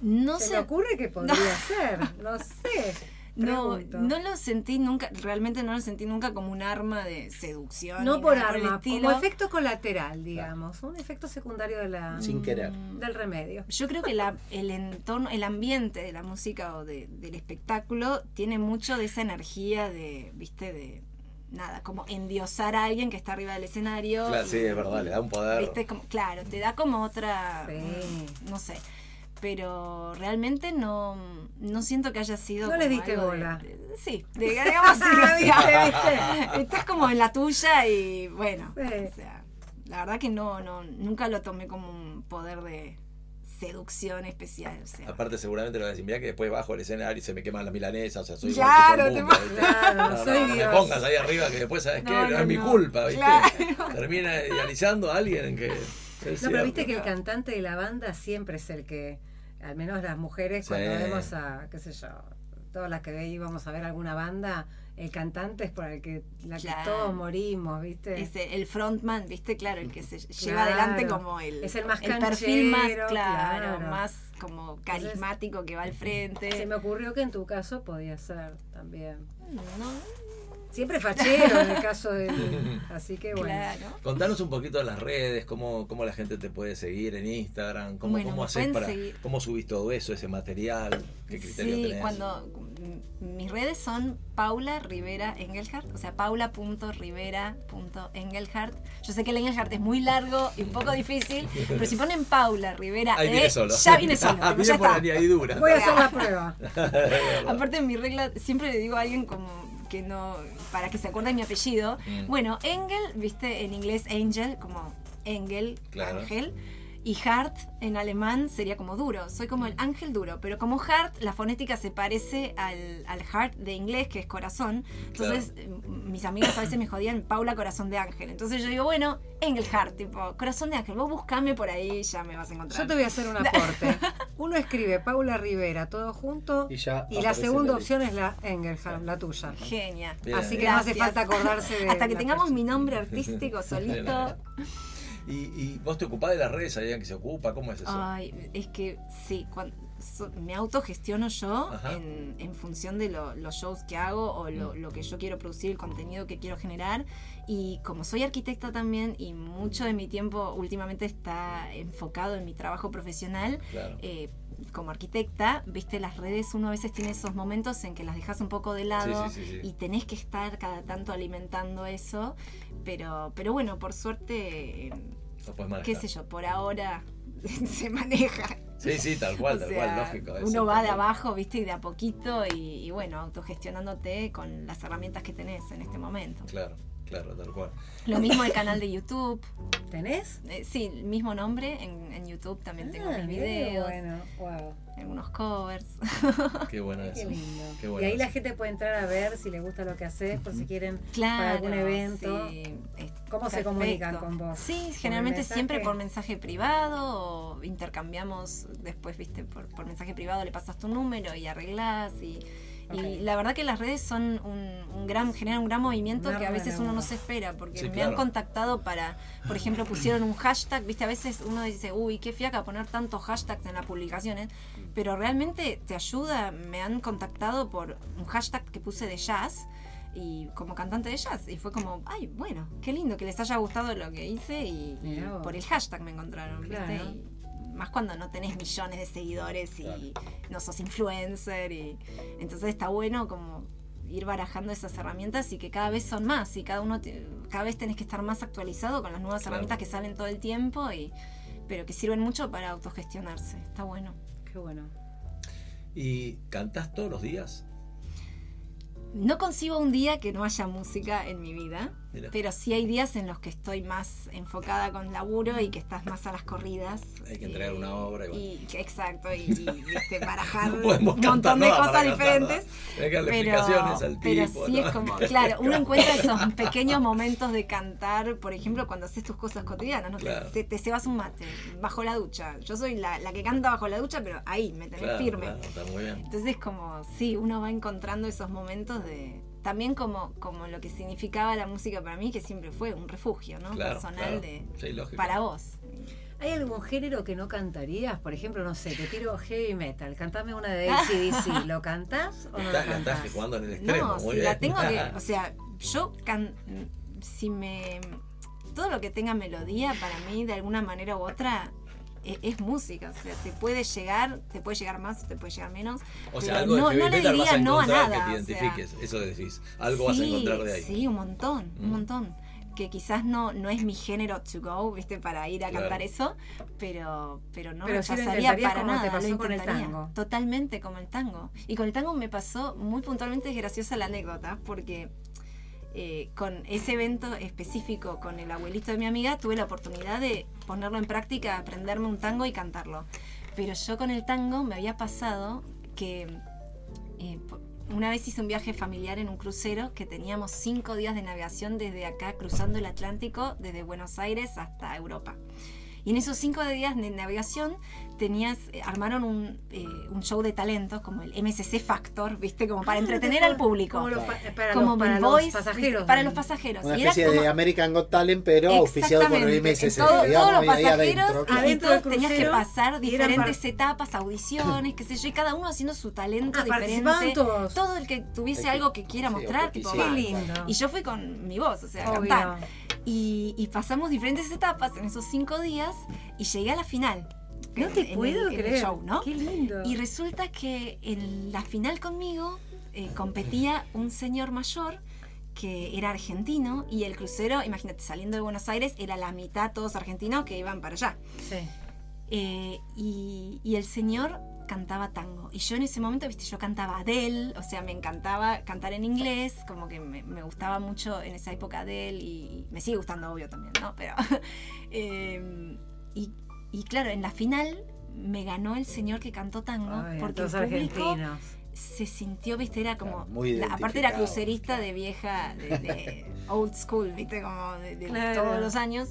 No ¿Se sé. me ocurre que [laughs] podría ser? No sé. [laughs] No, Pregunto. no lo sentí nunca, realmente no lo sentí nunca como un arma de seducción. No por arma, estilo. como efecto colateral, digamos, un efecto secundario de la, Sin querer. del remedio. Yo creo que la- el entorno, el ambiente de la música o de- del espectáculo tiene mucho de esa energía de, viste, de nada, como endiosar a alguien que está arriba del escenario. Claro, y- sí, es verdad, le da un poder. ¿Viste? Como, claro, te da como otra. Sí. mm, No sé. Pero realmente no, no siento que haya sido. No le diste de- bola. de- sí, de, digamos así, o sea, Estás como en la tuya y bueno. Sí. O sea, la verdad que no, no, nunca lo tomé como un poder de seducción especial. O sea. Aparte seguramente lo voy a decir, mirá que después bajo el escenario y se me queman las milanesas, o sea, soy Claro, te mundo. Claro, No, no, soy no me pongas ahí arriba que después, ¿sabes qué? No, No, no, es mi culpa, ¿viste? Claro. Termina idealizando a alguien que... es No, pero viste que el cantante de la banda siempre es el que, al menos las mujeres, Sí. cuando vemos a, qué sé yo, todas las que íbamos a ver alguna banda, el cantante es por el que, la que todos morimos, ¿viste? Ese, el frontman, ¿viste? Claro, el que se lleva Claro. adelante como el, Es el más perfil más, canchero, claro, claro. más como carismático que va al frente. Se me ocurrió que en tu caso podía ser también. No, Siempre fachero en el caso del... Así que bueno. claro. Contanos un poquito de las redes, cómo, cómo la gente te puede seguir en Instagram, cómo, Bueno, cómo haces para, seguir. cómo subís todo eso, ese material, qué criterio Sí, tenés. cuando mis redes son Paula Rivera Engelhardt, o sea, paula.rivera.engelhardt. Yo sé que el Engelhardt es muy largo y un poco difícil, pero si ponen Paula Rivera, Ahí E, viene solo. ya viene solo. [laughs] viene ya por está. añadidura. Voy a hacer la [laughs] prueba. Aparte en mi regla siempre le digo a alguien como que no para que se acuerde mi apellido. Mm. Bueno, Engel, viste en inglés Angel como Engel, Claro. ángel. Y Hart en alemán sería como duro. Soy como el ángel duro. Pero como Hart, la fonética se parece al, al heart de inglés, que es corazón. Entonces, eh, mis amigas a veces me jodían Paula Corazón de Ángel. Entonces yo digo, bueno, Engel Hart, tipo, Corazón de Ángel. Vos buscame por ahí, ya me vas a encontrar. Yo te voy a hacer un aporte. [laughs] Uno escribe Paula Rivera, todo junto, Y ya la aparece segunda la opción es la Engelhardt, la tuya. Genia. Bien. Así que no hace Gracias. falta acordarse de Hasta que la tengamos persona. mi nombre artístico solito. [laughs] Y, y vos te ocupás de las redes, alguien que se ocupa, ¿cómo es eso? Ay, es que sí, cuan- so- me autogestiono yo en, en función de lo- los shows que hago o lo, Mm. lo que yo quiero producir, el contenido que quiero generar. Y como soy arquitecta también y mucho de mi tiempo últimamente está enfocado en mi trabajo profesional, Claro. eh, como arquitecta, viste, las redes uno a veces tiene esos momentos en que las dejas un poco de lado Sí, sí, sí, sí. y tenés que estar cada tanto alimentando eso, pero, pero bueno, por suerte, No qué sé yo, por ahora [laughs] se maneja. Sí, sí, tal cual, O tal sea, cual, lógico. eso Uno va de abajo, viste, y de a poquito, y, y bueno, autogestionándote con las herramientas que tenés en este momento. Claro, claro, tal cual. Lo mismo el [laughs] canal de YouTube. ¿Tenés? Eh, sí, el mismo nombre en, en YouTube también tengo Ah, mis qué videos, Bueno, wow. algunos covers. [laughs] Qué bueno Qué eso. lindo. Qué bueno y ahí la gente puede entrar a ver si le gusta lo que haces, por si quieren Claro. para algún evento. sí, ¿Cómo se comunican con vos? Sí, ¿Por generalmente siempre por mensaje privado o intercambiamos después, viste, por, por mensaje privado le pasas tu número y arreglás y, Y la verdad que las redes son un, un gran, generan un gran movimiento que a veces uno no se espera, porque Sí, me claro. han contactado para, por ejemplo, pusieron un hashtag, viste, a veces uno dice, uy, qué fiaca poner tantos hashtags en las publicaciones, pero realmente te ayuda, me han contactado por un hashtag que puse de jazz y como cantante de jazz y fue como, ay, bueno, qué lindo que les haya gustado lo que hice y, por el hashtag me encontraron, ¿viste? Claro. Y más cuando no tenés millones de seguidores y no sos influencer y entonces está bueno como ir barajando esas herramientas y que cada vez son más y cada uno te- cada vez tenés que estar más actualizado con las nuevas Claro. herramientas que salen todo el tiempo y pero que sirven mucho para autogestionarse está bueno Qué bueno. ¿Y cantás todos los días? no concibo un día que no haya música en mi vida Mira. pero sí hay días en los que estoy más enfocada con laburo y que estás más a las corridas Hay que entregar una obra y exacto y, barajar [laughs] No un montón de cosas diferentes. Hay que darle pero, explicaciones al pero tipo. sí ¿no? es como, claro, [laughs] uno encuentra esos pequeños momentos de cantar, por ejemplo, cuando haces tus cosas cotidianas, ¿no? Te- Claro. te, te cebas un mate bajo la ducha. Yo soy la, la que canta bajo la ducha, pero ahí, me tenés Claro, firme. claro, está muy bien. Entonces, como, sí, uno va encontrando esos momentos de. También como, como lo que significaba la música para mí, que siempre fue un refugio, ¿no? Claro, Personal claro. de. Sí, lógico. Para vos. ¿Hay algún género que no cantarías? Por ejemplo, no sé, te tiro heavy metal, cantame una de ACDC, [laughs] ¿lo cantás o no Está- lo la estás cantás? jugando en el extremo. No, muy si bien. la tengo que. [laughs] O sea, yo. can- si me. Todo lo que tenga melodía, para mí, de alguna manera u otra, e- es, música. O sea, te puede llegar, te puede llegar más, te puede llegar menos. O sea, algo no, no le metal vas a diría no a nada. que te o sea, identifiques. Eso decís. Algo vas a sí, encontrar de ahí. Sí, un montón, Mm. un montón. Que quizás no, no es mi género to go, ¿viste? Para ir a Claro. cantar eso, pero, pero no Pero sí lo rechazaría intentarías para como te nada. pasó lo con el tango. Totalmente como el tango. Y con el tango me pasó muy puntualmente, es graciosa la anécdota, porque eh, con ese evento específico con el abuelito de mi amiga tuve la oportunidad de ponerlo en práctica, aprenderme un tango y cantarlo. Pero yo con el tango me había pasado que eh, una vez hice un viaje familiar en un crucero que teníamos cinco días de navegación desde acá cruzando el Atlántico, desde Buenos Aires hasta Europa. Y en esos cinco días de navegación tenías, eh, armaron un, eh, un show de talentos como el MSC Factor, ¿viste? Como para entretener al público. Como, los pa- para, Como los, para Big los Boys, pasajeros. Para los pasajeros. Una Y era especie de como- American Got Talent, pero auspiciado por el. MSC. Todo- digamos, todos los pasajeros adentro, claro. Adentro todos tenías que pasar diferentes par- etapas, audiciones, qué sé yo, y cada uno haciendo su talento Ah, diferente. todos. Todo el que tuviese El que- algo que quiera sí, mostrar, que tipo. Qué lindo. Y yo fui con mi voz, o sea, Obvio. cantar. Y, y pasamos diferentes etapas en esos cinco días y llegué a la final. No en- te en el- puedo en el creer. show, ¿no? Qué lindo. Y resulta que en la final conmigo eh, competía un señor mayor que era argentino y el crucero, imagínate, saliendo de Buenos Aires, era la mitad todos argentinos que iban para allá. Sí. Eh, y, y el señor cantaba tango. Y yo en ese momento, viste, yo cantaba Adele, o sea, me encantaba cantar en inglés, como que me, me gustaba mucho en esa época Adele y, y me sigue gustando, obvio, también, ¿no? Pero. [laughs] eh, y, y claro, en la final me ganó el señor que cantó tango, Ay, porque el público argentinos. se sintió, viste, era como. Claro, muy la- aparte era crucerista de vieja, de, de [laughs] old school, viste, como de, de Claro. todos los años.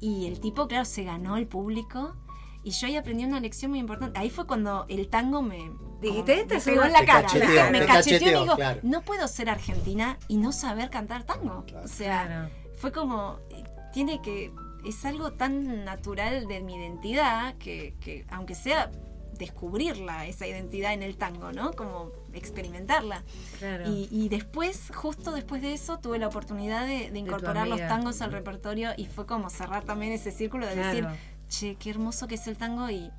Y el tipo, claro, se ganó el público. Y yo ahí aprendí una lección muy importante. Ahí fue cuando el tango me. Dijiste, como "Esta me es pegó en la Te cara. [laughs] me te cacheteó y digo, claro. no puedo ser argentina y no saber cantar tango. Claro. O sea, Claro. fue como. eh, Tiene que. Es algo tan natural de mi identidad que, que aunque sea descubrirla, esa identidad en el tango, ¿no? Como experimentarla. Claro. Y, y después, justo después de eso, tuve la oportunidad de, de incorporar los tangos al repertorio y fue como cerrar también ese círculo de Claro. decir, che, qué hermoso que es el tango y,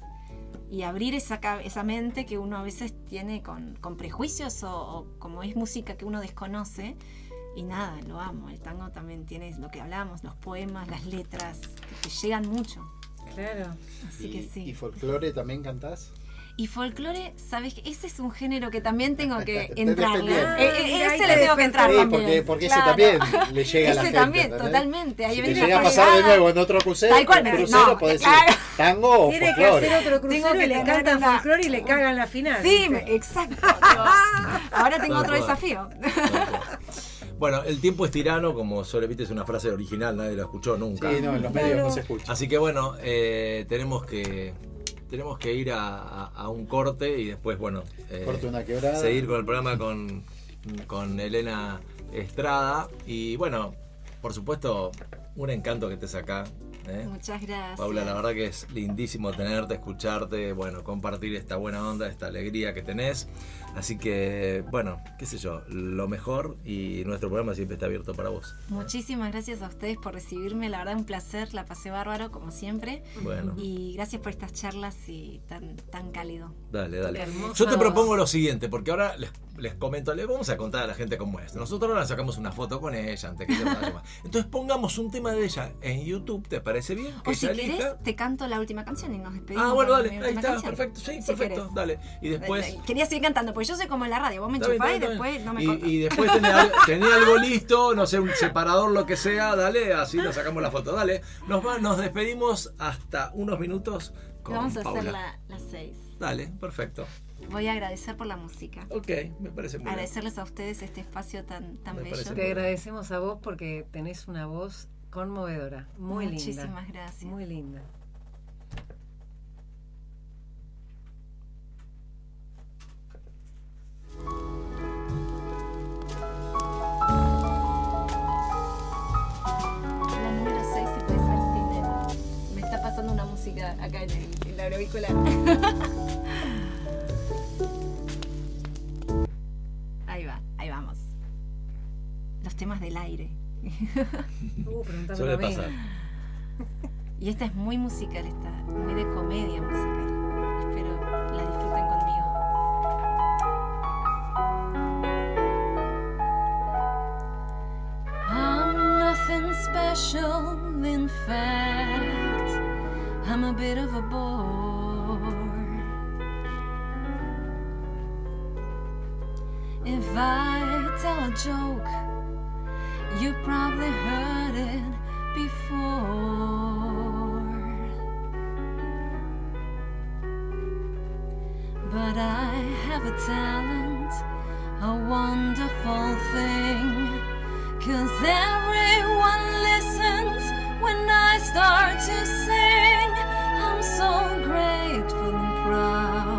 y abrir esa, esa mente que uno a veces tiene con, con prejuicios o, o como es música que uno desconoce. Y nada, lo amo. El tango también tiene lo que hablamos, los poemas, las letras, que te llegan mucho. Claro. Así y, que sí. ¿Y folclore también cantás? Y folclore, ¿sabes qué? Ese es un género que también tengo que [laughs] entrarle. dependiente. Eh, eh, Ah, ese le te tengo que entrar Sí, también. porque, porque Claro. ese también le llega a la Ese gente. también, ¿entendés? totalmente. Ahí Si te llega a pasar de nuevo en otro crucero, Tal cual, crucero no, podés claro. decir tango o Tiene que folclore. hacer otro crucero Tengo que y le cantan una- folclore y le cagan la final. Sí, me- exacto. Ahora tengo otro desafío. Bueno, el tiempo es tirano, como suele viste, es una frase original, nadie la escuchó nunca. Sí, no, en los medios no se escucha. Así que bueno, eh, tenemos que tenemos que ir a, a- a un corte y después, bueno, eh, Corte una quebrada. seguir con el programa con, con Elena Estrada. Y bueno, por supuesto, un encanto que estés acá. ¿eh? Muchas gracias. Paula, la verdad que es lindísimo tenerte, escucharte, bueno, compartir esta buena onda, esta alegría que tenés. Así que, bueno, qué sé yo, lo mejor y nuestro programa siempre está abierto para vos. Muchísimas gracias a ustedes por recibirme, la verdad un placer, la pasé bárbaro como siempre. Bueno, Y gracias por estas charlas y tan, tan cálido. dale, dale. Yo te propongo lo siguiente, porque ahora les, les comento, les vamos a contar a la gente cómo es. Nosotros ahora sacamos una foto con ella antes que se vaya. Entonces pongamos un tema de ella en YouTube, ¿te parece bien? Que O si querés, te canto la última canción y nos despedimos. Ah, bueno, dale, ahí está, canción. perfecto, sí, Si perfecto, querés. dale. Y después... Quería seguir cantando, porque yo soy como en la radio, vos me enchufás y después no me y, y después tenés, al- [laughs] tenés algo listo, no sé, un separador, lo que sea, dale, así nos sacamos la foto, dale. Nos, va- nos despedimos hasta unos minutos con Vamos a Paula. hacer la- las seis. Dale, perfecto. Voy a agradecer por la música. Ok, me parece muy bien. Agradecerles a ustedes este espacio tan, tan Me bello. Te agradecemos a vos porque tenés una voz conmovedora, muy linda. Muchísimas gracias. Muy linda. La número 6 si puede ser sin el- Me está pasando una música acá en, el, en la auricular. [laughs] ahí va, ahí vamos. Los temas del aire. [laughs] Uh, Suele pasar. Y esta es muy musical, esta, muy de comedia musical. Espero la disfruten. I'm nothing special, in fact, I'm a bit of a bore. If I tell a joke, you probably heard it before. But I have a talent, a wonderful thing. Cause everyone listens when I start to sing. I'm so grateful and proud.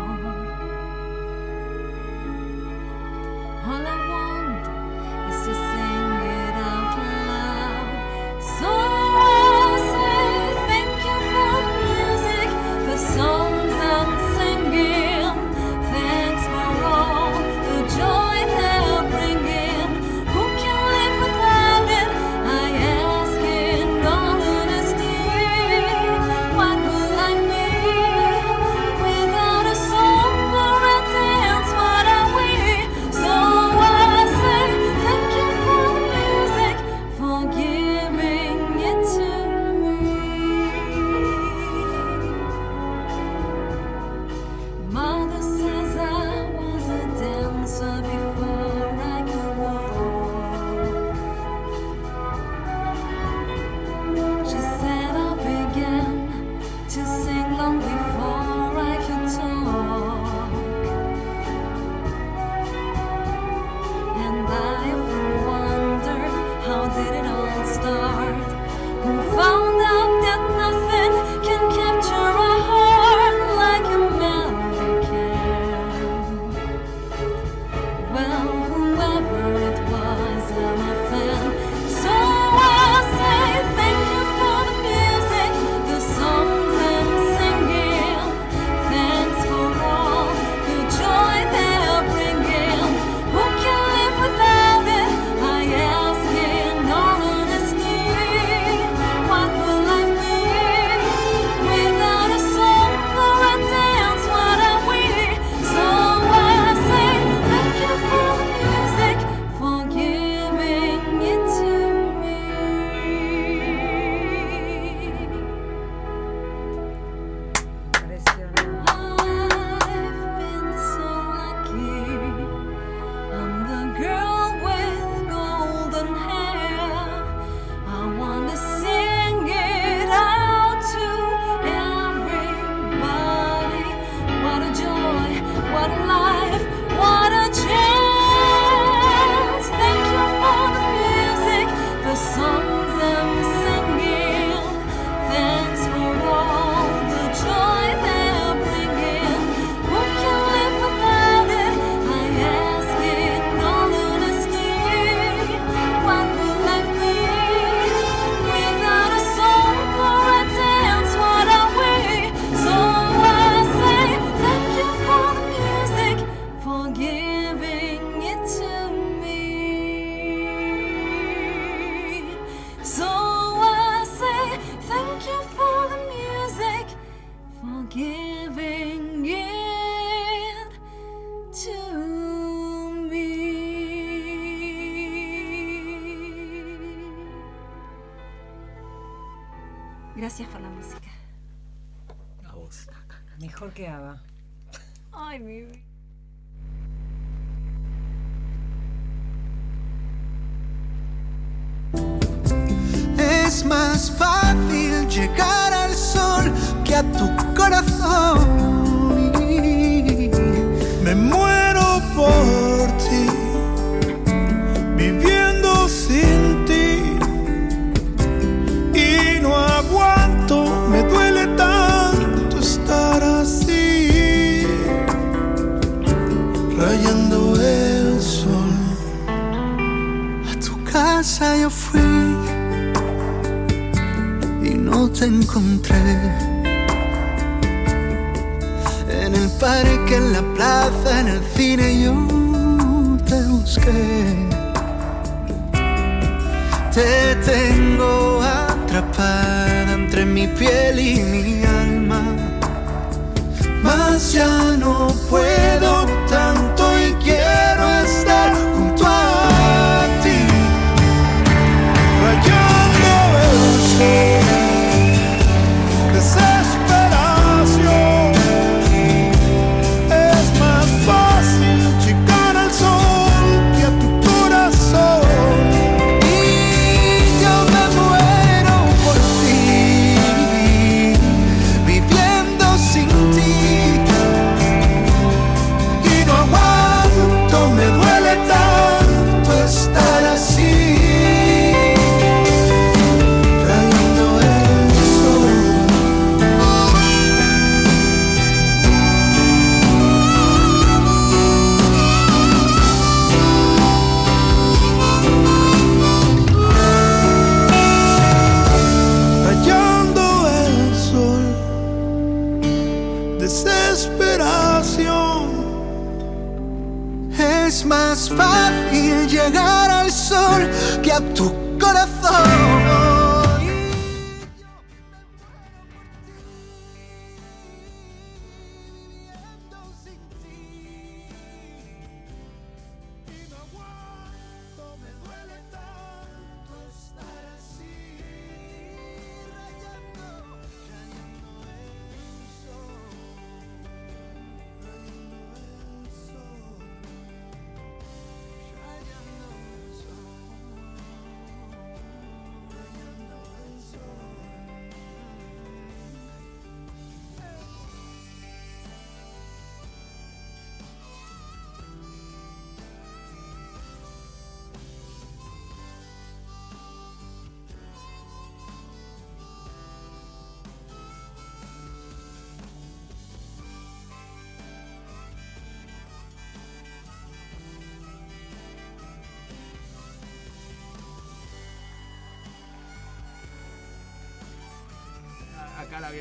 Tu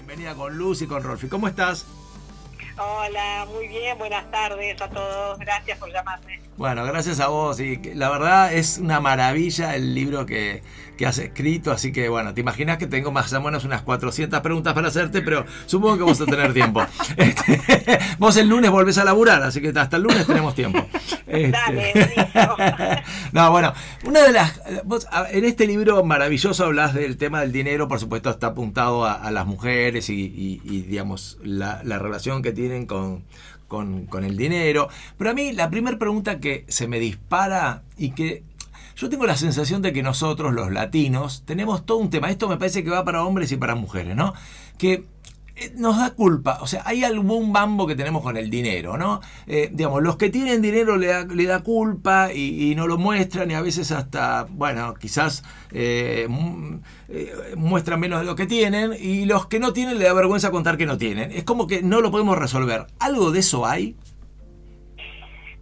bienvenida con Luz y con Rolfi. ¿Cómo estás? Hola, muy bien, buenas tardes a todos, gracias por llamarme. Bueno, gracias a vos. Y la verdad es una maravilla el libro que, que has escrito. Así que, bueno, te imaginas que tengo más o menos unas 400 preguntas para hacerte, pero supongo que vamos a tener tiempo. [laughs] Este, [laughs] vos el lunes volvés a laburar, así que hasta el lunes tenemos tiempo. Este, Dale, buenísimo. [laughs] no, bueno, una de las. vos, en este libro maravilloso hablas del tema del dinero, por supuesto, está apuntado a, a las mujeres y, y- y, digamos, la, la relación que tienen con, con, con el dinero. Pero a mí, la primera pregunta que se me dispara y que. Yo tengo la sensación de que nosotros, los latinos, tenemos todo un tema. Esto me parece que va para hombres y para mujeres, ¿no? Que nos da culpa, o sea, hay algún bambo que tenemos con el dinero, ¿no? Eh, digamos, los que tienen dinero le da, le da culpa y, y no lo muestran y a veces hasta, bueno, quizás eh, mu- eh, muestran menos de lo que tienen y los que no tienen le da vergüenza contar que no tienen. Es como que no lo podemos resolver. ¿Algo de eso hay?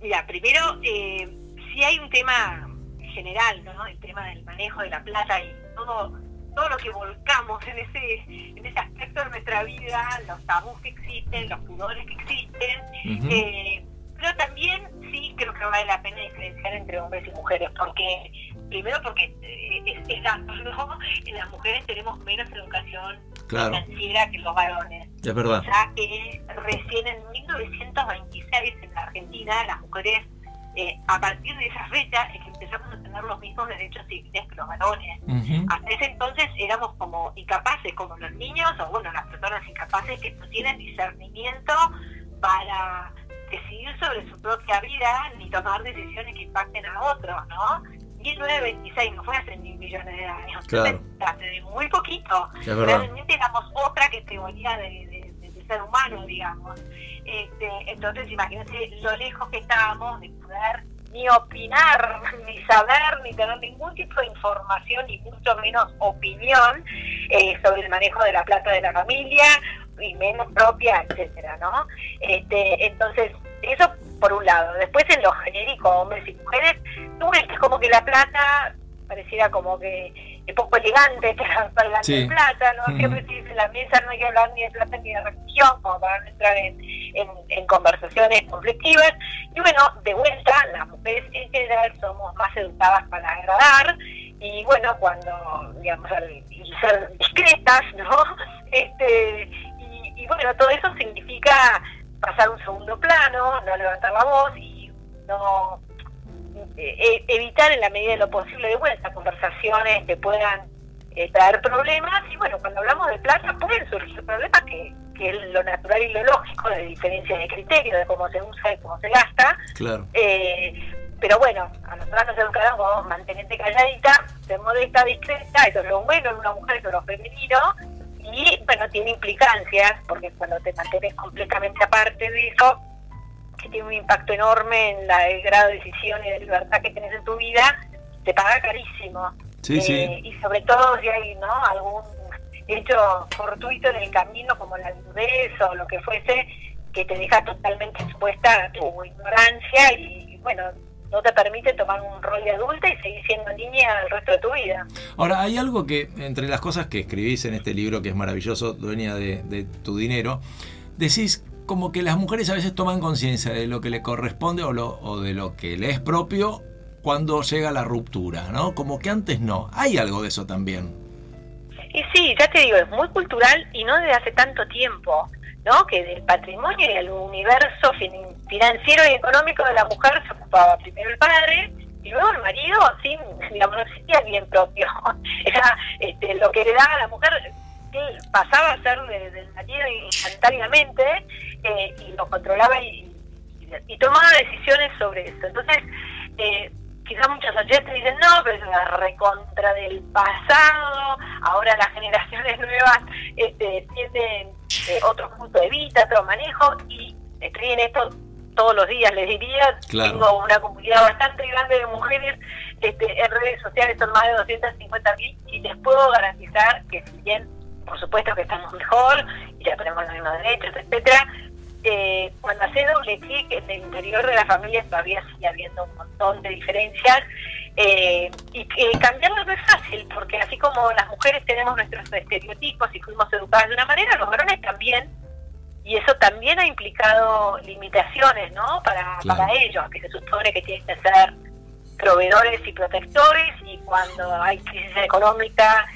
Mira, primero, eh, si hay un tema general, ¿no? El tema del manejo de la plata y todo, todo lo que volcamos en ese, en ese aspecto de nuestra vida, los tabús que existen, los pudores que existen, eh, pero también sí creo que vale la pena diferenciar entre hombres y mujeres, porque primero porque eh, es, es dato, ¿no? Las mujeres tenemos menos educación Claro. financiera que los varones. Es verdad. ya que recién en 1926 en la Argentina las mujeres eh, a partir de esa fecha es que empezamos a tener los mismos derechos civiles que los varones. Ujú. Hasta ese entonces éramos como incapaces, como los niños, o bueno, las personas incapaces que no tienen discernimiento para decidir sobre su propia vida ni tomar decisiones que impacten a otros, ¿no? 1926 no fue hace mil millones de años, Claro. hace muy poquito. Realmente éramos otra categoría de- de ser humano, digamos. Este, entonces, imagínate lo lejos que estábamos de poder ni opinar, [laughs] ni saber, ni tener ningún tipo de información, ni mucho menos opinión eh, sobre el manejo de la plata de la familia, y menos propia, etcétera, ¿no? Este, entonces, eso por un lado. Después en lo genérico, hombres y mujeres, tú ves que es como que la plata pareciera como que es poco elegante [laughs] hablar Sí. de plata, ¿no? Mm. Siempre se dice en la mesa no hay que hablar ni de plata ni de religión, como para no entrar en, en, en conversaciones conflictivas. Y bueno, de vuelta, las mujeres en general somos más educadas para agradar, y bueno, cuando, digamos, al y ser discretas, ¿no? [laughs] Este, y, y bueno, todo eso significa pasar un segundo plano, no levantar la voz y no eh, evitar en la medida de lo posible de vuelta conversaciones que puedan eh, traer problemas. Y bueno, cuando hablamos de plata pueden surgir problemas que, que es lo natural y lo lógico de diferencia de criterio, de cómo se usa y cómo se gasta, Claro. eh, pero bueno, a nosotras nos educaron como mantenerte calladita, ser modesta, discreta, eso es lo bueno en una mujer, eso es lo femenino, y bueno, tiene implicancias, porque cuando te mantienes completamente aparte de eso, tiene un impacto enorme en la, el grado de decisión y de libertad que tenés en tu vida, te paga carísimo. Sí, sí. Eh, Y sobre todo si hay ¿no? algún hecho fortuito en el camino, como la nudez o lo que fuese, que te deja totalmente expuesta a tu ignorancia y bueno, no te permite tomar un rol de adulta y seguir siendo niña el resto de tu vida. Ahora, hay algo que, entre las cosas que escribís en este libro, que es maravilloso, dueña de, de tu dinero, decís como que las mujeres a veces toman conciencia de lo que le corresponde o, lo, o de lo que le es propio cuando llega la ruptura, ¿no? Como que antes no. Hay algo de eso también. Y sí, ya te digo, es muy cultural y no desde hace tanto tiempo, ¿no? Que del patrimonio y del universo fin- financiero y económico de la mujer se ocupaba primero el padre y luego el marido, sin, digamos, no existía el bien propio. [laughs] Era este, lo que heredaba la mujer, pasaba a ser de- del marido instantáneamente eh, y lo controlaba y, y, y tomaba decisiones sobre eso. Entonces, eh, quizás muchos oyentes dicen, no, pero es la recontra del pasado, ahora las generaciones [laughs] nuevas este, tienen eh, otro punto de vista, otro manejo, y estoy en esto todos los días, les diría, Claro. tengo una comunidad bastante grande de mujeres este, en redes sociales, son más de 250 mil, y les puedo garantizar que si bien, por supuesto que estamos mejor, y ya tenemos los mismos derechos, etcétera, eh, cuando hace doble clic en el interior de la familia todavía sigue habiendo un montón de diferencias eh, y que cambiarlo no es fácil porque así como las mujeres tenemos nuestros estereotipos y fuimos educadas de una manera, los varones también y eso también ha implicado limitaciones ¿no? para, Claro. para ellos, que se supone que tienen que ser proveedores y protectores y cuando hay crisis económica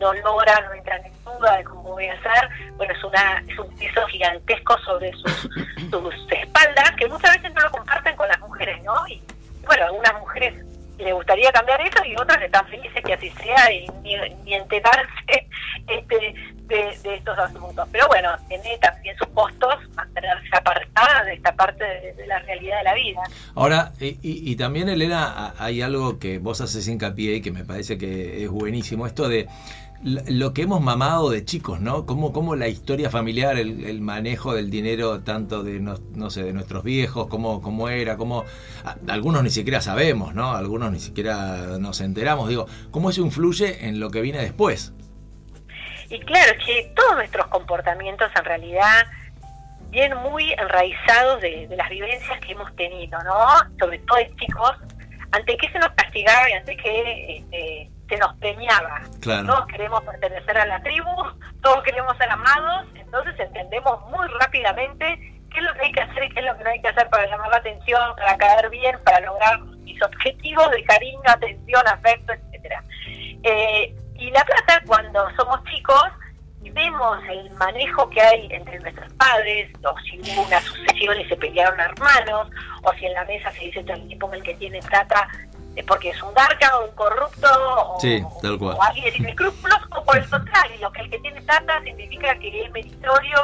no logran o entran en duda de cómo voy a hacer, bueno, es, una, es un peso gigantesco sobre sus, [coughs] sus espaldas que muchas veces no lo comparten con las mujeres, ¿no? Y bueno, a algunas mujeres le gustaría cambiar eso y otras están felices que así sea y ni, ni enterarse [laughs] este, de, de estos asuntos. Pero bueno, tiene también sus costos mantenerse apartada de esta parte de, de la realidad de la vida. Ahora, y, y- y también, Elena, hay algo que vos haces hincapié y que me parece que es buenísimo, esto de lo que hemos mamado de chicos, ¿no? Cómo, cómo la historia familiar, el, el manejo del dinero, tanto de, no, no sé, de nuestros viejos, cómo, cómo era, cómo... algunos ni siquiera sabemos, ¿no? Algunos ni siquiera nos enteramos, digo, cómo eso influye en lo que viene después. Y claro, que todos nuestros comportamientos en realidad vienen muy enraizados de, de las vivencias que hemos tenido, ¿no? Sobre todo de chicos, ante que se nos castigaba y ante que este, se nos premiaba. Claro. Todos queremos pertenecer a la tribu, todos queremos ser amados, entonces entendemos muy rápidamente qué es lo que hay que hacer y qué es lo que no hay que hacer para llamar la atención, para caer bien, para lograr mis objetivos de cariño, atención, afecto, etcétera. Eh, y la plata, cuando somos chicos, vemos veíamos el manejo que hay entre nuestros padres, o si hubo una sucesión y se pelearon hermanos, o si en la mesa se dice el que el que tiene plata es porque es un garca o un corrupto, o, Sí, tal cual. o alguien tiene escrúpulos, o por el contrario, que el que tiene plata significa que es meritorio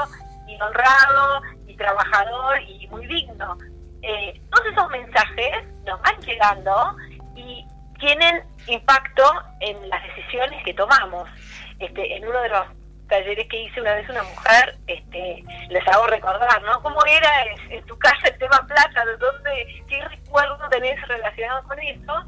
y honrado y trabajador y muy digno. Eh, todos esos mensajes nos van llegando y tienen impacto en las decisiones que tomamos. Este, en uno de los talleres que hice una vez una mujer, este, les hago recordar, ¿no? ¿Cómo era en, tu casa el tema plata? ¿De dónde, qué recuerdo tenés relacionado con eso?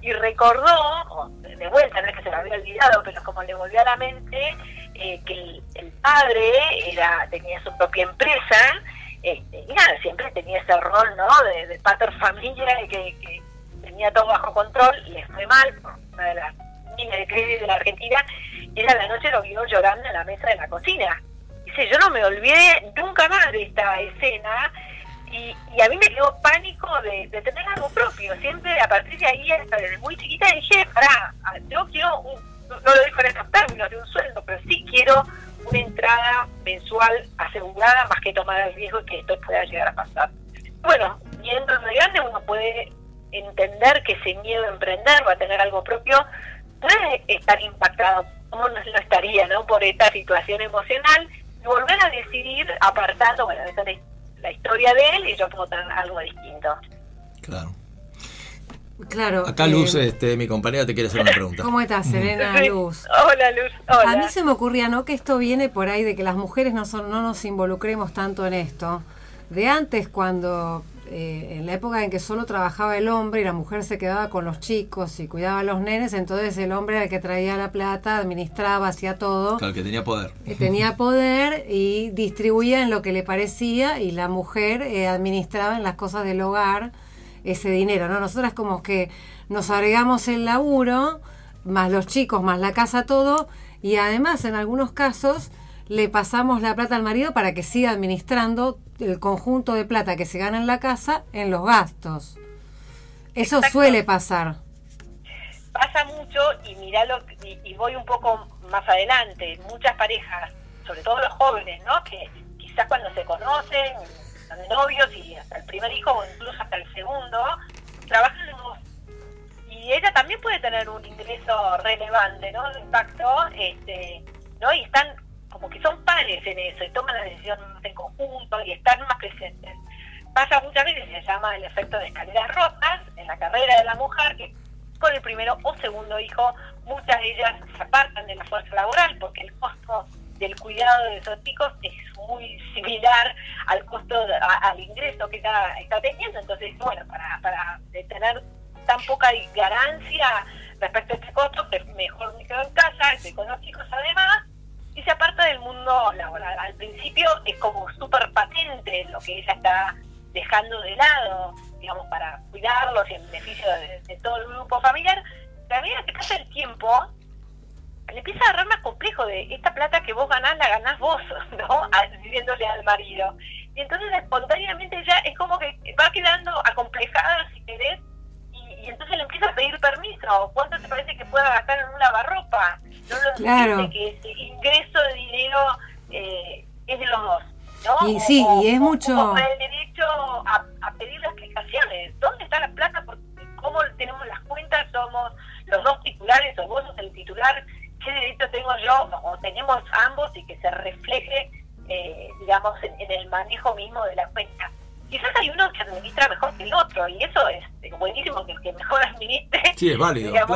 Y recordó, de vuelta, no es que se lo había olvidado, pero como le volvió a la mente, eh, que el, el padre era tenía su propia empresa, este, y nada, siempre tenía ese rol, ¿no? De, de pater familia, y que, que tenía todo bajo control, les fue mal, por una de las niñas de crisis de la Argentina, y la noche lo vio llorando en la mesa de la cocina. Dice, yo no me olvidé nunca más de esta escena, y, y a mí me quedó pánico de, de tener algo propio. Siempre a partir de ahí, hasta desde muy chiquita, dije, pará, yo quiero, un- no, lo dijo en esos términos de un sueldo, pero sí quiero una entrada mensual asegurada más que tomar el riesgo de que esto pueda llegar a pasar. Bueno, viendo de grande uno puede entender que ese miedo a emprender o a tener algo propio puede estar impactado, como no lo estaría, ¿no? Por esta situación emocional y volver a decidir apartando, bueno, esa es la historia de él y yo puedo tener algo distinto. Claro. Claro. Acá eh, Luz, este, mi compañera, te quiere hacer una pregunta. ¿Cómo estás, Serena. Luz? Hola, Luz. Hola. A mí se me ocurría, ¿no? Que esto viene por ahí de que las mujeres no, son, no nos involucremos tanto en esto. De antes, cuando eh, en la época en que solo trabajaba el hombre y la mujer se quedaba con los chicos y cuidaba a los nenes, entonces el hombre era el que traía la plata, administraba, hacía todo. Claro, que tenía poder. que tenía poder y distribuía en lo que le parecía y la mujer eh, administraba en las cosas del hogar ese dinero, ¿no? Nosotras como que nos agregamos el laburo, más los chicos, más la casa, todo, y además en algunos casos le pasamos la plata al marido para que siga administrando el conjunto de plata que se gana en la casa en los gastos. Eso Exacto. suele pasar. pasa mucho y miralo y, y voy un poco más adelante muchas parejas sobre todo los jóvenes no que quizás cuando se conocen son novios y hasta el primer hijo o incluso hasta el segundo trabajan los dos y ella también puede tener un ingreso relevante no de impacto este no y están como que son pares en eso y toman la decisión más en conjunto y están más presentes pasa muchas veces se llama el efecto de escaleras rotas en la carrera de la mujer que con el primero o segundo hijo, muchas de ellas se apartan de la fuerza laboral porque el costo del cuidado de esos chicos es muy similar al costo, a- al ingreso que está, está teniendo. Entonces, bueno, para, para tener tan poca ganancia respecto a este costo, mejor me quedo en casa, estoy con los chicos además, y se aparta del mundo laboral. Al principio es como súper patente lo que ella está dejando de lado, digamos, para cuidarlos y en beneficio de, todo el grupo familiar, pero a medida que pasa el tiempo, le empieza a agarrar más complejo de esta plata que vos ganás, la ganás vos, [laughs] ¿no? Diciéndole al marido. Y entonces espontáneamente ya es como que va quedando acomplejada, si querés, y, y entonces le empieza a pedir permiso. ¿Cuánto te parece que pueda gastar en un lavarropa? No lo Claro. que ese ingreso de dinero eh, es de los dos. ¿no? Y sí, y es mucho- o el derecho a, a pedir las explicaciones. ¿Dónde está la plata? Porque ¿Cómo tenemos las cuentas? ¿Somos los dos titulares o vos sos el titular? ¿Qué derecho tengo yo? O tenemos ambos y que se refleje, eh, digamos, en, en el manejo mismo de la cuenta. Quizás hay uno que administra mejor que el otro y eso es buenísimo que el que mejor [laughs] administre Sí, es válido, digamos,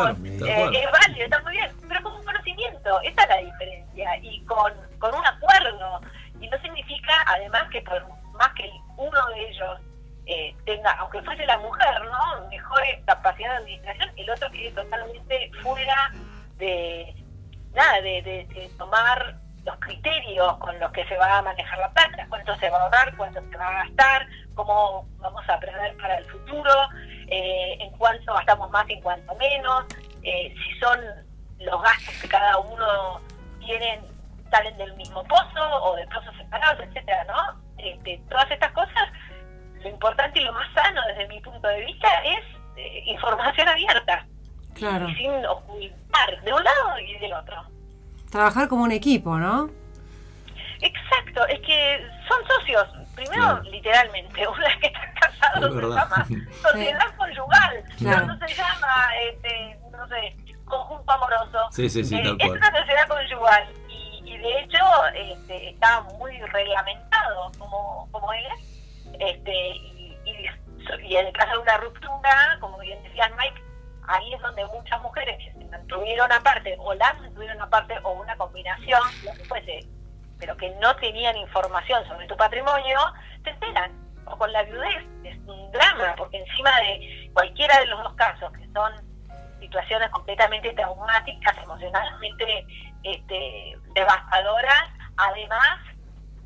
claro, eh, es válido, está muy bien, pero con un conocimiento, esa es la diferencia, y con, con un acuerdo. Y no significa, además, que por más que uno de ellos eh, tenga, aunque fuese la mujer, ¿no? Mejores capacidad de administración, el otro quede totalmente fuera de nada, de, de- de tomar los criterios con los que se va a manejar la plata, cuánto se va a ahorrar, cuánto se va a gastar, cómo vamos a prever para el futuro, eh, en cuánto gastamos más y en cuánto menos, eh, si son los gastos que cada uno tienen salen del mismo pozo o de pozos separados, etcétera, ¿no? Este, todas estas cosas, lo importante y lo más sano desde mi punto de vista es eh, información abierta Claro. y sin ocultar de un lado y del otro. Trabajar como un equipo, ¿no? esto, es que son socios. Primero, literalmente, [laughs] una vez que están casados Es se llama [laughs] sociedad conyugal, Claro. no se llama, este, no sé, conjunto amoroso. Sí, sí, sí, Eh, tal es una sociedad conyugal y, y de hecho este, está muy reglamentado como, como es. Este, y, y, y en el caso de una ruptura, como bien decías Mike, ahí es donde muchas mujeres que se mantuvieron aparte o las mantuvieron aparte o una combinación, lo que fuese, pero que no tenían información sobre tu patrimonio, te enteran. O con la viudez, es un drama, porque encima de cualquiera de los dos casos, que son situaciones completamente traumáticas, emocionalmente este, devastadoras, además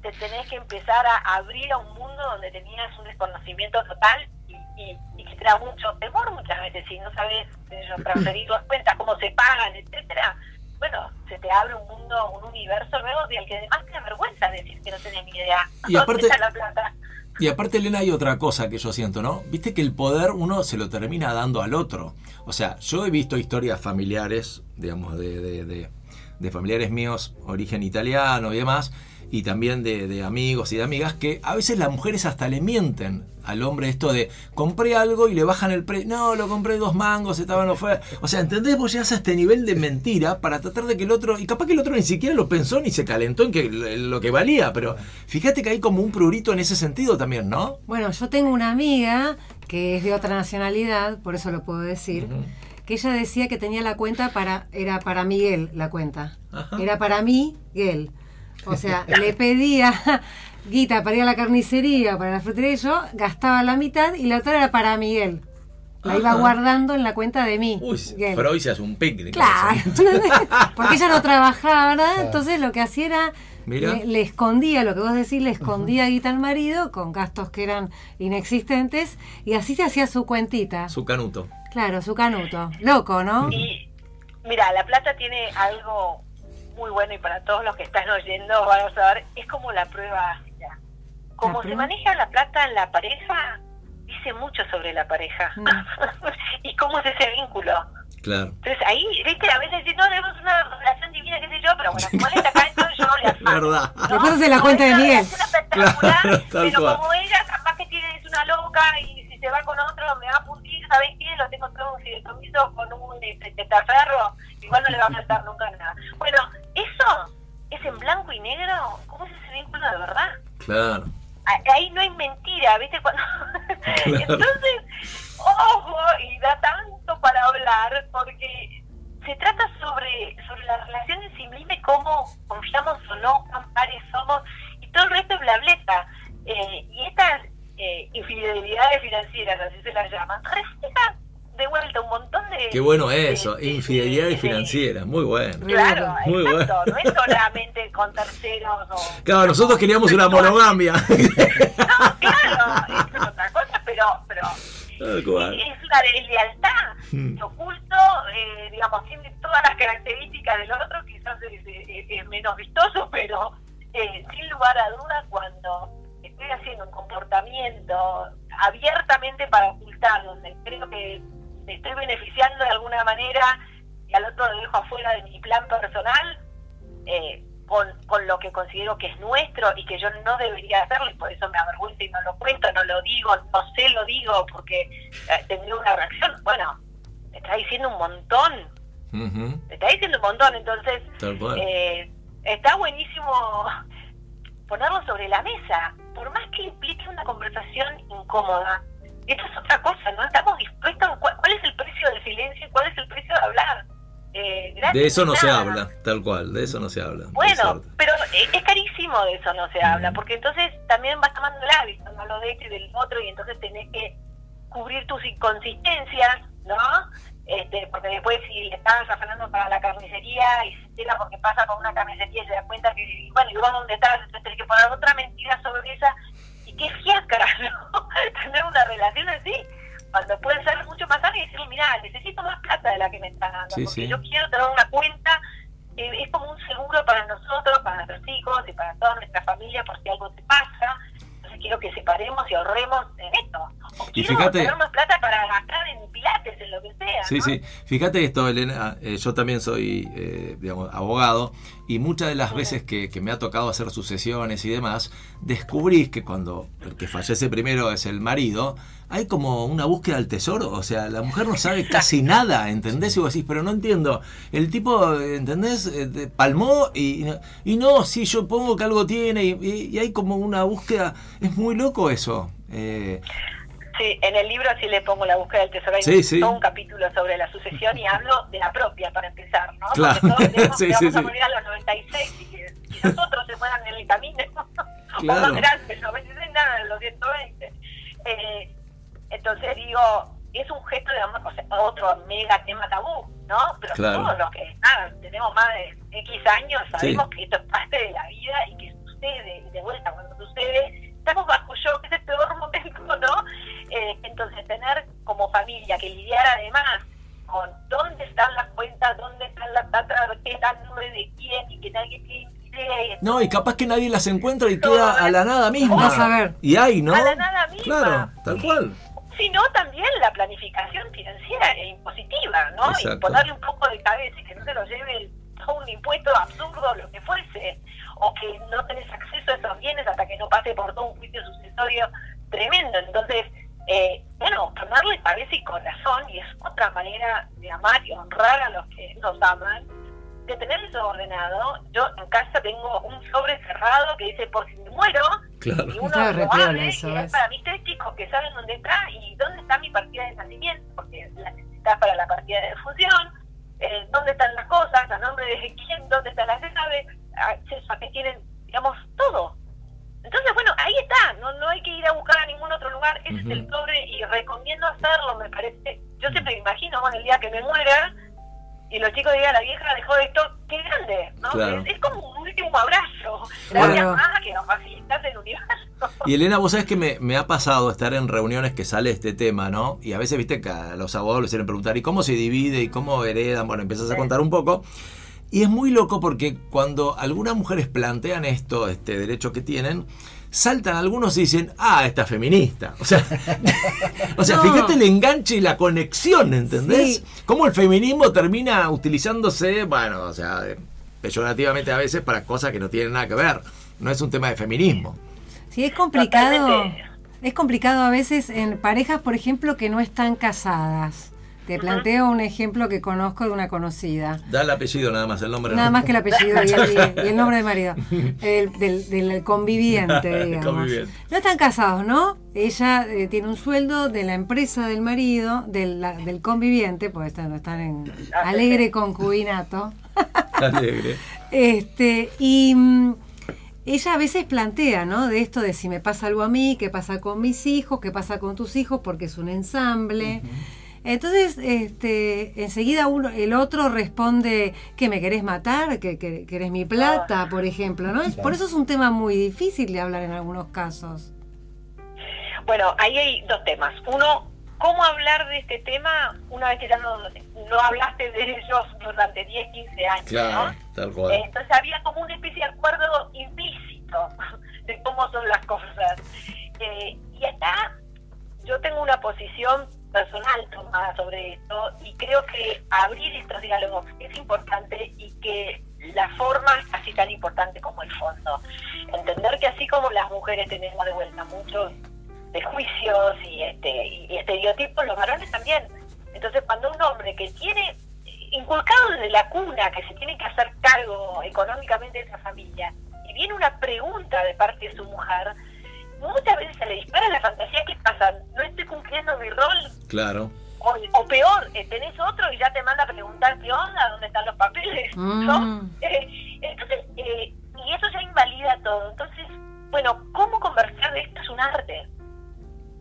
te tenés que empezar a abrir a un mundo donde tenías un desconocimiento total y, y- y que te da mucho temor muchas veces si no sabes eh, transferir tus cuentas, cómo se pagan, etcétera. Bueno, se te abre un mundo, un universo nuevo del que además te da vergüenza decir que no tenés ni idea. Y [laughs] ¿Dónde aparte- está la plata? Y aparte, Elena, hay otra cosa que yo siento, ¿no? Viste que el poder uno se lo termina dando al otro. O sea, yo he visto historias familiares, digamos, de, de, de- de familiares míos, origen italiano y demás, y también de, de amigos y de amigas, que a veces las mujeres hasta le mienten al hombre esto de compré algo y le bajan el precio. No, lo compré dos mangos, estaban oferta. O sea, ¿entendés? Vos llegas a este nivel de mentira para tratar de que el otro. Y capaz que el otro ni siquiera lo pensó ni se calentó en que lo que valía. Pero fíjate que hay como un prurito en ese sentido también, ¿no? Bueno, yo tengo una amiga que es de otra nacionalidad, por eso lo puedo decir, que ella decía que tenía la cuenta para, era para Miguel la cuenta. Ajá. Era para mí, Miguel. O sea, le pedía [laughs] guita para ir a la carnicería, para la frutería, y yo gastaba la mitad y la otra era para Miguel. La iba Ajá. guardando en la cuenta de mí. Uy, Miguel. pero hoy se hace un picnic. Claro, [laughs] porque ella no trabajaba, ¿verdad? Entonces lo que hacía era, Mira. le, le escondía, lo que vos decís, le escondía guita al marido con gastos que eran inexistentes y así se hacía su cuentita. Su canuto. Claro, su canuto. Loco, ¿no? Y mira, La Plata tiene algo muy bueno y para todos los que están oyendo van a saber, es como la prueba ácida. Como La se prueba. maneja la plata en la pareja, dice mucho sobre la pareja. Mm. [laughs] y cómo es ese vínculo. Claro. Entonces ahí, viste, a veces dicen, no, tenemos una relación divina, qué sé yo, pero bueno, como él está acá, entonces yo le [laughs] afano. Verdad. Le pasas en la cuenta de Miguel. es una espectacular, Claro, [laughs] pero cual. como ella capaz que tiene, es una loca y si se va con otro me va a puntir, ¿sabes qué? Lo tengo todo un fideicomiso con un este, testaferro, igual no le va a faltar nunca nada. Bueno, eso es en blanco y negro, ¿cómo es ese vínculo de verdad? Claro. Ahí no hay mentira, ¿viste? Cuando... [laughs] [laughs] Entonces, ojo, y da tanto para hablar, porque se trata sobre, sobre la relación en sí misma y cómo confiamos o no, cuán pares somos, y todo el resto es blableta. Eh, y estas eh, infidelidades financieras, así se las llaman, reflejan de vuelta un montón de... Qué bueno eso. de- de- Infidelidad de- financiera. Muy bueno. Claro, Muy exacto, no es solamente con terceros o... Claro, nosotros queríamos una monogamia. No, claro, es otra cosa, pero, pero es una deslealtad Mm. que oculto, eh, digamos, tiene todas las características del otro, quizás es, es- es menos vistoso, pero eh, sin lugar a dudas cuando estoy haciendo un comportamiento abiertamente para ocultar, donde creo que me estoy beneficiando de alguna manera y al otro lo dejo afuera de mi plan personal, eh, con, con lo que considero que es nuestro y que yo no debería hacerlo y por eso me avergüenzo y no lo cuento, no lo digo, no sé lo digo porque eh, tendría una reacción. Bueno, me está diciendo un montón, Ujú, me está diciendo un montón, entonces eh, está buenísimo [laughs] ponerlo sobre la mesa, por más que implique una conversación incómoda. Esto es otra cosa, ¿no? Estamos dispuestos, ¿cuál, cuál es el precio del silencio y cuál es el precio de hablar? Eh, De eso no se habla, tal cual, de eso no se habla. Bueno, pero eh, es carísimo de eso no se habla, porque entonces también vas tomando el hábito, no lo de este y del otro, y entonces tenés que cubrir tus inconsistencias, ¿no? Este, porque después si le estás afanando para la carnicería y se entera porque pasa con una carnicería y se da cuenta que, bueno, y vos dónde estás, entonces tenés que poner otra mentira sobre esa, qué fiaca, [laughs] ¿no? Tener una relación así, cuando puede ser mucho más sana y decirle, mira, necesito más plata de la que me estás dando, Sí, porque sí. yo quiero tener una cuenta eh, es como un seguro para nosotros, para nuestros hijos y para toda nuestra familia por si algo te pasa. Entonces quiero que separemos y ahorremos en esto. O Y fíjate- tener más plata para gastar en pilates, en lo que sea. Sí, ¿no? sí. Fíjate esto, Elena. eh, yo también soy, eh, digamos, abogado y muchas de las veces que, que me ha tocado hacer sucesiones y demás, descubrís que cuando el que fallece primero es el marido, hay como una búsqueda del tesoro. O sea, la mujer no sabe [laughs] casi nada, ¿entendés? Y vos decís, pero no entiendo. El tipo, ¿entendés? Eh, palmó y, y no- y no, sí, yo pongo que algo tiene y, y- y hay como una búsqueda. Es muy loco eso. Eh, Sí, en el libro sí le pongo la búsqueda del tesoro. Hay Sí, sí. todo un capítulo sobre la sucesión y hablo de la propia para empezar, ¿no? Claro. Porque todos [laughs] tenemos que vamos a morir a los 96 y que si nosotros se fueran en el camino, [laughs] o Claro. más grandes, 96 nada, en los 120. Eh, entonces digo, es un gesto, digamos, o sea, otro mega tema tabú, ¿no? Pero Claro. todos los que nada, tenemos más de X años sabemos que esto es parte de la vida y que sucede, y de vuelta cuando sucede, estamos bajo shock, es el peor momento, ¿no? Eh, entonces tener como familia que lidiar además con dónde están las cuentas, dónde están las datas, qué está el nombre de quién y que nadie tiene No, y capaz que nadie las encuentra y queda a la nada misma. Vas a ver. Y hay, ¿no? A la nada misma. Claro, tal cual. sino también la planificación financiera e impositiva, ¿no? Exacto. Y ponerle un poco de cabeza y que no se lo lleve el- a un impuesto absurdo, lo que fuese, o que no tenés acceso a esos bienes hasta que no pase por todo un juicio sucesorio tremendo. Entonces, eh, bueno, ponerle cabeza y corazón, y es otra manera de amar y honrar a los que nos aman, de tener eso ordenado. Yo en casa tengo un sobre cerrado que dice, por si me muero, Claro. y uno lo abre eso, y ¿ves? es para mis tres chicos que saben dónde está y dónde está mi partida de nacimiento, porque la necesitas para la partida de fusión, eh, dónde están las cosas, a nombre de quién, dónde están las llaves, acceso a qué tienen, digamos, todo. Entonces, bueno, ahí está, no, no hay que ir a buscar a ningún otro lugar, ese es el sobre y recomiendo hacerlo, me parece. Yo siempre me imagino, bueno, el día que me muera y los chicos digan, la vieja dejó esto, qué grande, ¿no? Claro. Es, es como un último abrazo, gracias más que nos facilitas el universo. [laughs] Y Elena, vos sabés que me, me ha pasado estar en reuniones que sale este tema, ¿no? Y a veces, viste, que a los abogados les quieren preguntar, ¿y cómo se divide? ¿Y cómo heredan? Bueno, empiezas a contar un poco. Y es muy loco porque cuando algunas mujeres plantean esto, este derecho que tienen, saltan algunos y dicen, ah, esta es feminista. O sea, [laughs] o sea No. fíjate el enganche y la conexión, ¿entendés? Sí. Cómo el feminismo termina utilizándose, bueno, o sea, peyorativamente a veces para cosas que no tienen nada que ver. No es un tema de feminismo. Sí, es complicado. Totalmente. Es complicado a veces en parejas, por ejemplo, que no están casadas. Te planteo un ejemplo que conozco de una conocida. Da el apellido nada más, el nombre Nada no. más que el apellido y el, y el nombre del marido. [laughs] El- del, del conviviente, digamos. conviviente. No están casados, ¿no? Ella eh, tiene un sueldo de la empresa del marido, del, la- del conviviente, porque están, están en alegre concubinato. [laughs] Alegre. Este, y mm, ella a veces plantea, ¿no? De esto de si me pasa algo a mí, qué pasa con mis hijos, qué pasa con tus hijos, porque es un ensamble. Entonces, este, enseguida uno, el otro responde que me querés matar, que, que querés mi plata, por ejemplo, ¿no? Es- Por eso es un tema muy difícil de hablar en algunos casos. Bueno, ahí hay dos temas. Uno, ¿cómo hablar de este tema una vez que ya no, no hablaste de ellos durante 10, 15 años? Claro, ¿no? tal cual. Entonces había como una especie de acuerdo implícito de cómo son las cosas. Eh, y acá yo tengo una posición personal tomada sobre esto y creo que abrir estos diálogos es importante y que la forma es casi tan importante como el fondo. Entender que así como las mujeres tenemos de vuelta muchos prejuicios y, este, y estereotipos, los varones también. Entonces cuando un hombre que tiene inculcado desde la cuna que se tiene que hacer cargo económicamente de esa familia y viene una pregunta de parte de su mujer, muchas veces se le dispara la fantasía que pasa, no estoy cumpliendo mi rol Claro. o, o peor, eh, tenés otro y ya te manda a preguntar qué onda, dónde están los papeles, ¿no? Mm. [laughs] Eh, entonces, eh, y eso ya invalida todo. Entonces, bueno, ¿cómo conversar de esto es un arte?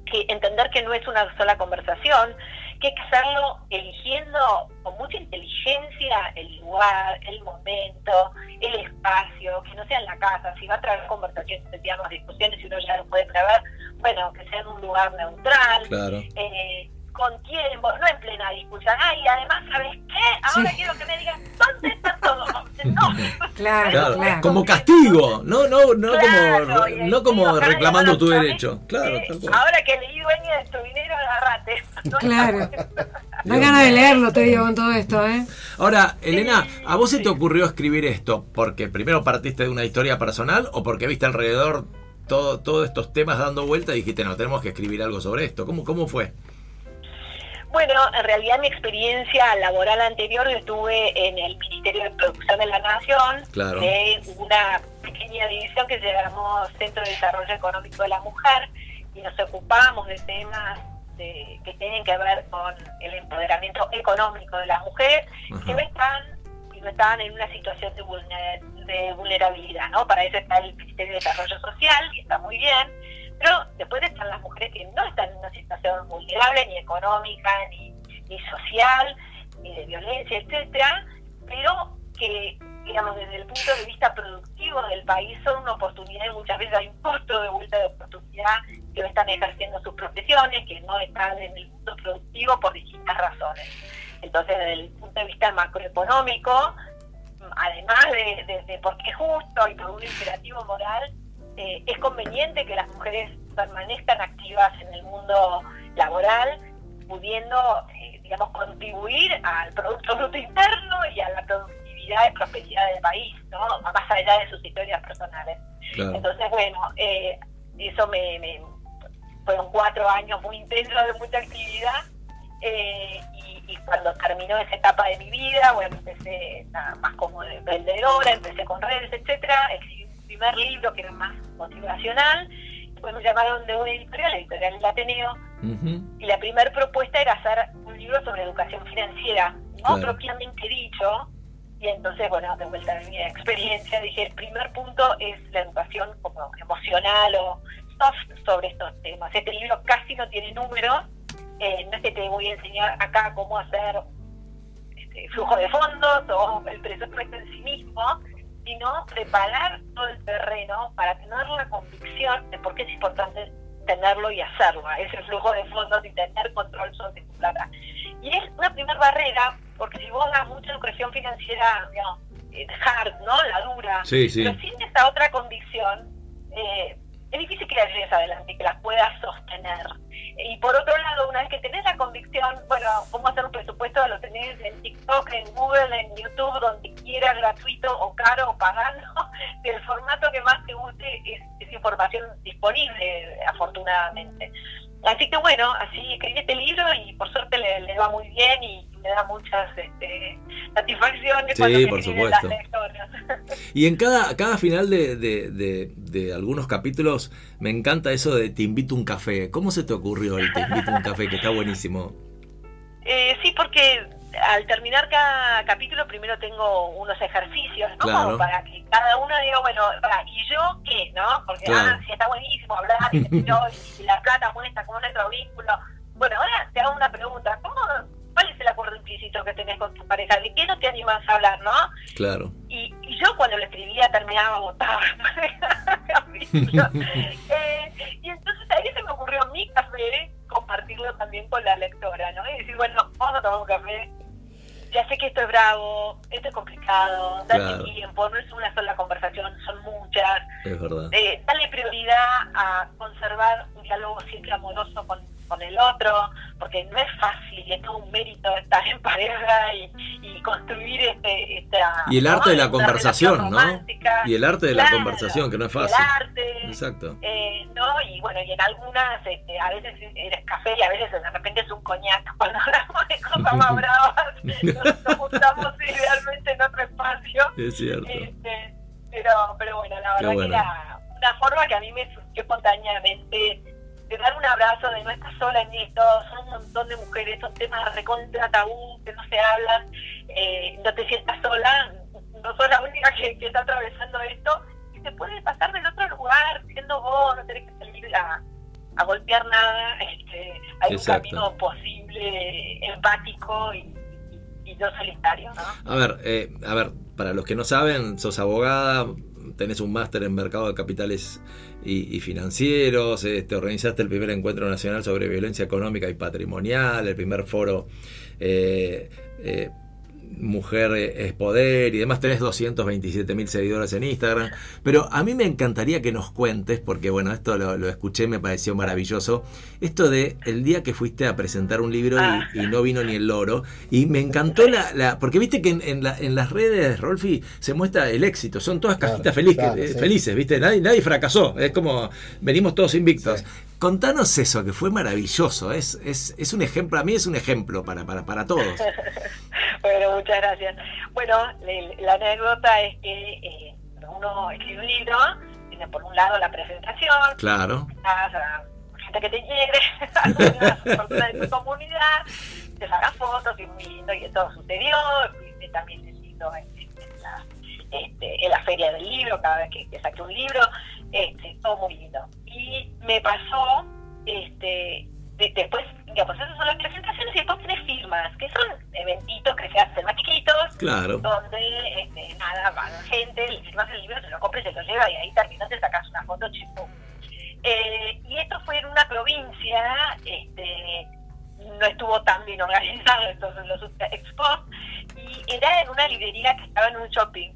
Que entender que no es una sola conversación, que hay que hacerlo eligiendo con mucha inteligencia el lugar, el momento, el espacio, que no sea en la casa, si va a traer conversaciones, digamos, discusiones, si uno ya lo puede prever, bueno, que sea en un lugar neutral, Claro. eh, con tiempo, no en plena discusión. Ah, y además, ¿sabes qué? Ahora Sí. quiero que me digas dónde está todo. No. [laughs] Claro, Claro, claro. como castigo, no, no, no Claro, como, no como digo, "Ay, reclamando tu ¿sabes derecho. Claro. Ahora que leí dueña de tu dinero, agarrate. [laughs] Claro. [laughs] Da ganas de leerlo, te digo, con todo esto, ¿eh? Ahora, Elena, ¿a vos se te ocurrió escribir esto porque primero partiste de una historia personal o porque viste alrededor todo, todos estos temas dando vuelta y dijiste, no, tenemos que escribir algo sobre esto? ¿Cómo, cómo fue? Bueno, en realidad mi experiencia laboral anterior yo estuve en el Ministerio de Producción de la Nación, Claro. de una pequeña división que se llamó Centro de Desarrollo Económico de la Mujer, y nos ocupamos de temas de- que tienen que ver con el empoderamiento económico de las mujeres Ajá. que no están no estaban en una situación de, vulner- de vulnerabilidad, ¿no? Para eso está el Ministerio de Desarrollo Social, y está muy bien, pero después están las mujeres que no están en una situación vulnerable, ni económica, ni, social, ni de violencia, etcétera, pero que, digamos, desde el punto de vista productivo del país son una oportunidad y muchas veces hay un costo de vuelta de oportunidad que no están ejerciendo sus profesiones, que no están en el mundo productivo por distintas razones. Entonces, desde el punto de vista macroeconómico, además de, de- de porque es justo y por un imperativo moral, eh, es conveniente que las mujeres permanezcan activas en el mundo laboral, pudiendo, eh, digamos, contribuir al Producto Bruto Interno y a la productividad y prosperidad del país, ¿no? más allá de sus historias personales. Claro. Entonces, bueno, eh, eso me, me- fueron cuatro años muy intensos de mucha actividad. eh, y, y cuando terminó esa etapa de mi vida, bueno, empecé nada, más como de vendedora, empecé con redes, etcétera, escribí primer libro que era más motivacional, después me llamaron de una editorial, la editorial El Ateneo, Ujú. y la primera propuesta era hacer un libro sobre educación financiera, no Claro. propiamente dicho, y entonces, bueno, de vuelta a mi experiencia, dije, el primer punto es la educación como emocional o soft sobre estos temas. Este libro casi no tiene números, eh, no es que te voy a enseñar acá cómo hacer este, flujo de fondos o el presupuesto en sí mismo, sino preparar todo el terreno para tener la convicción de por qué es importante tenerlo y hacerlo, ese flujo de fondos y tener control sobre tu plata. Y es una primera barrera, porque si vos das mucha educación financiera, digamos, eh, hard, ¿no? La dura, Sí, sí. pero sin esa otra convicción, eh, es difícil que la lleves adelante, que la puedas sostener. Y por otro lado, una vez que tenés la convicción, bueno, cómo hacer un presupuesto lo tenés en TikTok, en Google, en YouTube, donde quieras, gratuito o caro o pagando, [laughs] del formato que más te guste, es, es información disponible, afortunadamente. Así que bueno, así escribí este libro y por suerte le va muy bien y me da muchas este, satisfacciones Sí, cuando por supuesto. las lectoras. [laughs] Y en cada, cada final de, de- de- de algunos capítulos me encanta eso de te invito un café. ¿Cómo se te ocurrió el te invito un café? Que está buenísimo. [laughs] Eh, sí, porque al terminar cada capítulo primero tengo unos ejercicios, ¿no? Claro. Como para que cada uno diga, bueno, ¿y yo qué? ¿no? Porque, Claro. ah, sí, está buenísimo hablar [laughs] y, y, la plata muestra cómo es nuestro vínculo. Bueno, ahora te hago una pregunta. ¿Cómo, ¿Cuál es el acuerdo implícito que tenés con tu pareja? ¿De qué no te animas a hablar, no? Claro. Y, y yo cuando lo escribía terminaba [laughs] capítulo. [laughs] Eh, y entonces ahí se me ocurrió mi café compartirlo también con la lectora, ¿no? Y decir, bueno, vamos a tomar un café. Ya sé que esto es bravo, esto es complicado, dale Claro. tiempo, no es una sola conversación, son muchas. Es verdad. Eh, dale prioridad a conservar un diálogo siempre amoroso con, con el otro, porque no es fácil, es todo un mérito estar en pareja y, y construir este, esta... Y el arte de la conversación, ¿no? Y el arte de la conversación, que no es el fácil. arte, Exacto. eh, ¿no? Y bueno, y en algunas, este, a veces eres café y a veces de repente es un coñac. Cuando hablamos de cosas más [laughs] bravas, nos, nos juntamos idealmente en otro espacio. Es cierto. Este, pero, pero bueno, la verdad bueno. que era una forma que a mí me surgió espontáneamente de dar un abrazo, de no estar sola en esto, son un montón de mujeres, son temas recontra tabú, que no se hablan, eh, no te sientas sola, no sos la única que, que está atravesando esto, y te puede pasar del otro lugar, siendo vos, no tenés que salir a, a golpear nada, este, hay Exacto. un camino posible, empático y, y- y no solitario, ¿no? A ver, eh, a ver, para los que no saben, sos abogada, tenés un máster en mercado de capitales y, financieros, este, organizaste el primer encuentro nacional sobre violencia económica y patrimonial, el primer foro eh, eh, mujer es poder y demás, tenés 227 mil seguidores en Instagram, pero a mí me encantaría que nos cuentes, porque bueno, esto lo, lo escuché, me pareció maravilloso, esto de el día que fuiste a presentar un libro y, y no vino ni el loro, y me encantó la, la porque viste que en, en la- en las redes, Rolfi, se muestra el éxito, son todas Claro, cajitas felices, claro, eh, sí. felices, viste, nadie, nadie fracasó, es como venimos todos invictos. Contanos eso, que fue maravilloso, es, es, es un ejemplo, a mí es un ejemplo para, para, para todos. [laughs] Bueno, muchas gracias. Bueno, le- la anécdota es que eh, uno escribe un libro, tiene por un lado la presentación, Claro. gente que te [laughs] persona de tu comunidad, te saca fotos y muy lindo y todo sucedió, y también es lindo en, en la, este, en la feria del libro, cada vez que, que saqué un libro, este, todo muy lindo. Y me pasó, este, de- después, digamos, esas son las presentaciones y después tenés firmas, que son eventitos que se hacen más chiquitos, Claro. donde este, nada, va la gente, le firmas el libro, se lo compra y se lo lleva y ahí terminó, te sacas una foto chico. Eh, y esto fue en una provincia, este, no estuvo tan bien organizado entonces los expos, y era en una librería que estaba en un shopping,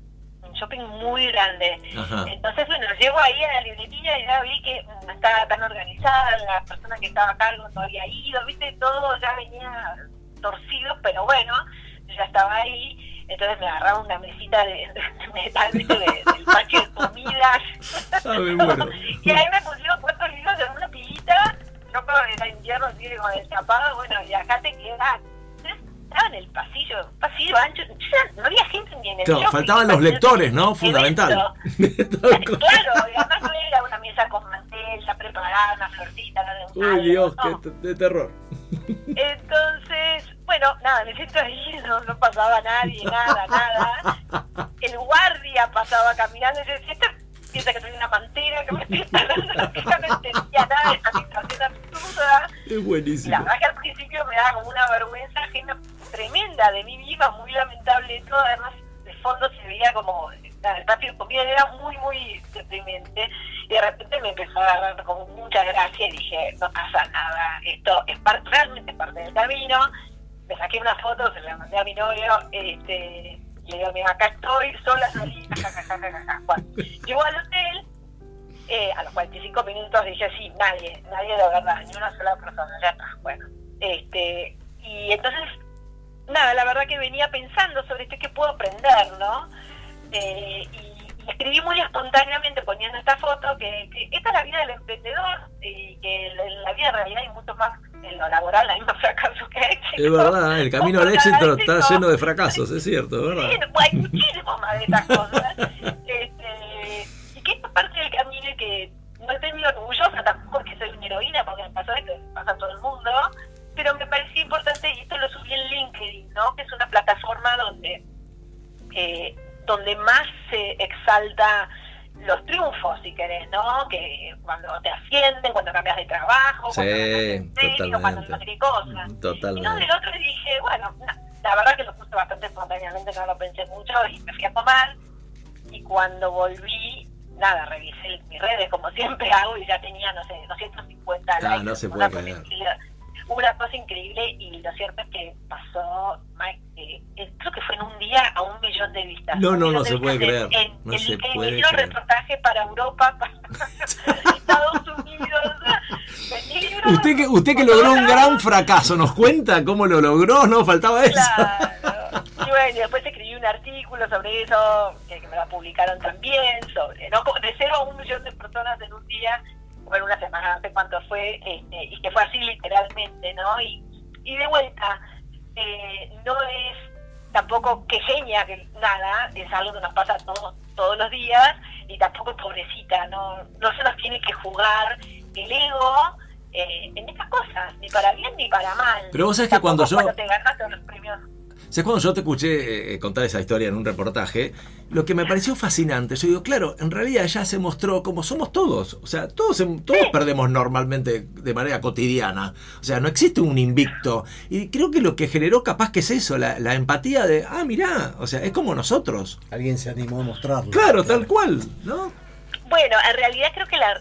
un shopping muy grande. Ajá. Entonces, bueno, llego ahí a la librería y ya vi que no estaba tan organizada, la persona que estaba a cargo no había ido, viste, todo ya venía torcido, pero bueno, yo ya estaba ahí, entonces me agarraba una mesita de, de metal, de- del patio de comidas, [laughs] me muero. y ahí me pusieron cuatro libros en una pilita, que era invierno, así con el tapado, bueno, y acá te quedas. Estaba en el pasillo, pasillo ancho, ya no había gente ni en el Claro, shopping, faltaban los lectores, ¿no? Fundamental. [laughs] Claro, y además no era una mesa con mantel, ya preparada, una florcita, no de un Uy, algo, Dios, no. qué de terror. Entonces, bueno, nada, me siento ahí, [laughs] no, no pasaba nadie, nada, nada. El guardia pasaba caminando y decía, "Este piensa que soy una pantera, que me estoy parando, que no entendía nada de esta situación absurda. Es buenísimo. la verdad que al principio me daba como una vergüenza ajena tremenda de mí misma, muy lamentable todo. Además, de fondo se veía como el patio de comida era muy, muy deprimente. Y de repente me empezó a agarrar como mucha gracia y dije, no pasa nada, esto es parte, realmente es parte del camino. Me saqué una foto, se la mandé a mi novio, este, le digo, mira, acá estoy, sola salí, llegó al hotel, eh, a los 45 minutos dije, sí, nadie, nadie de verdad, ni una sola persona, ya está, bueno. Este, y entonces, nada, la verdad que venía pensando sobre esto, ¿qué puedo aprender, no? Eh, y, escribí muy espontáneamente poniendo esta foto, que, que esta es la vida del emprendedor, y que en la vida en realidad hay mucho más en lo laboral, hay más fracasos que éxito. Es verdad, el camino al éxito está lleno de fracasos, es cierto, es verdad. hay muchísimo más de estas cosas. [laughs] Este, y que esta parte del camino que no estoy muy orgullosa tampoco porque soy una heroína, porque me pasó esto, me pasa a todo el mundo, pero me parecía importante, y esto lo subí en LinkedIn, ¿no? que es una plataforma donde, eh, donde más se exalta los triunfos, si querés, ¿no? Que cuando te ascienden, cuando cambias de trabajo, Sí, cuando en serio, cuando no sé qué cosa. Y no, del otro dije, bueno, la verdad que lo puse bastante espontáneamente, no lo pensé mucho y me fui a tomar. Y cuando volví, nada, revisé mis redes como siempre hago y ya tenía, no sé, 250 Ah, likes. no se puede. Una cosa increíble y lo cierto es que pasó, Mike, eh, eh, creo que fue en un día a un millón de vistas. No, no, no se puede creer. En, No en- se puede creer. reportaje para Europa, [laughs] para Estados Unidos. Usted que, usted que logró un gran fracaso, ¿nos cuenta cómo lo logró? No, faltaba eso. Claro. Y bueno, después escribí un artículo sobre eso, que, me lo publicaron también, sobre, ¿no? De cero a un millón de personas en un día, o en una semana, no sé cuánto fue, este, y que fue así literalmente, ¿no? Y, y de vuelta, eh, no es tampoco que genia, que nada, es algo que nos pasa todos, todos los días, y tampoco es pobrecita, no, no se nos tiene que jugar el ego eh, en estas cosas, ni para bien ni para mal. Pero vos sabés que cuando yo- te ganas los premios ¿Sabes cuando yo te escuché eh, contar esa historia en un reportaje? Lo que me pareció fascinante, yo digo, claro, en realidad ya se mostró como somos todos. O sea, todos, todos perdemos normalmente de manera cotidiana. O sea, no existe un invicto. Y creo que lo que generó capaz que es eso, la, la empatía de, ah, mirá, o sea, es como nosotros. Alguien se animó a mostrarlo. Claro, tal cual, ¿no? Bueno, en realidad creo que la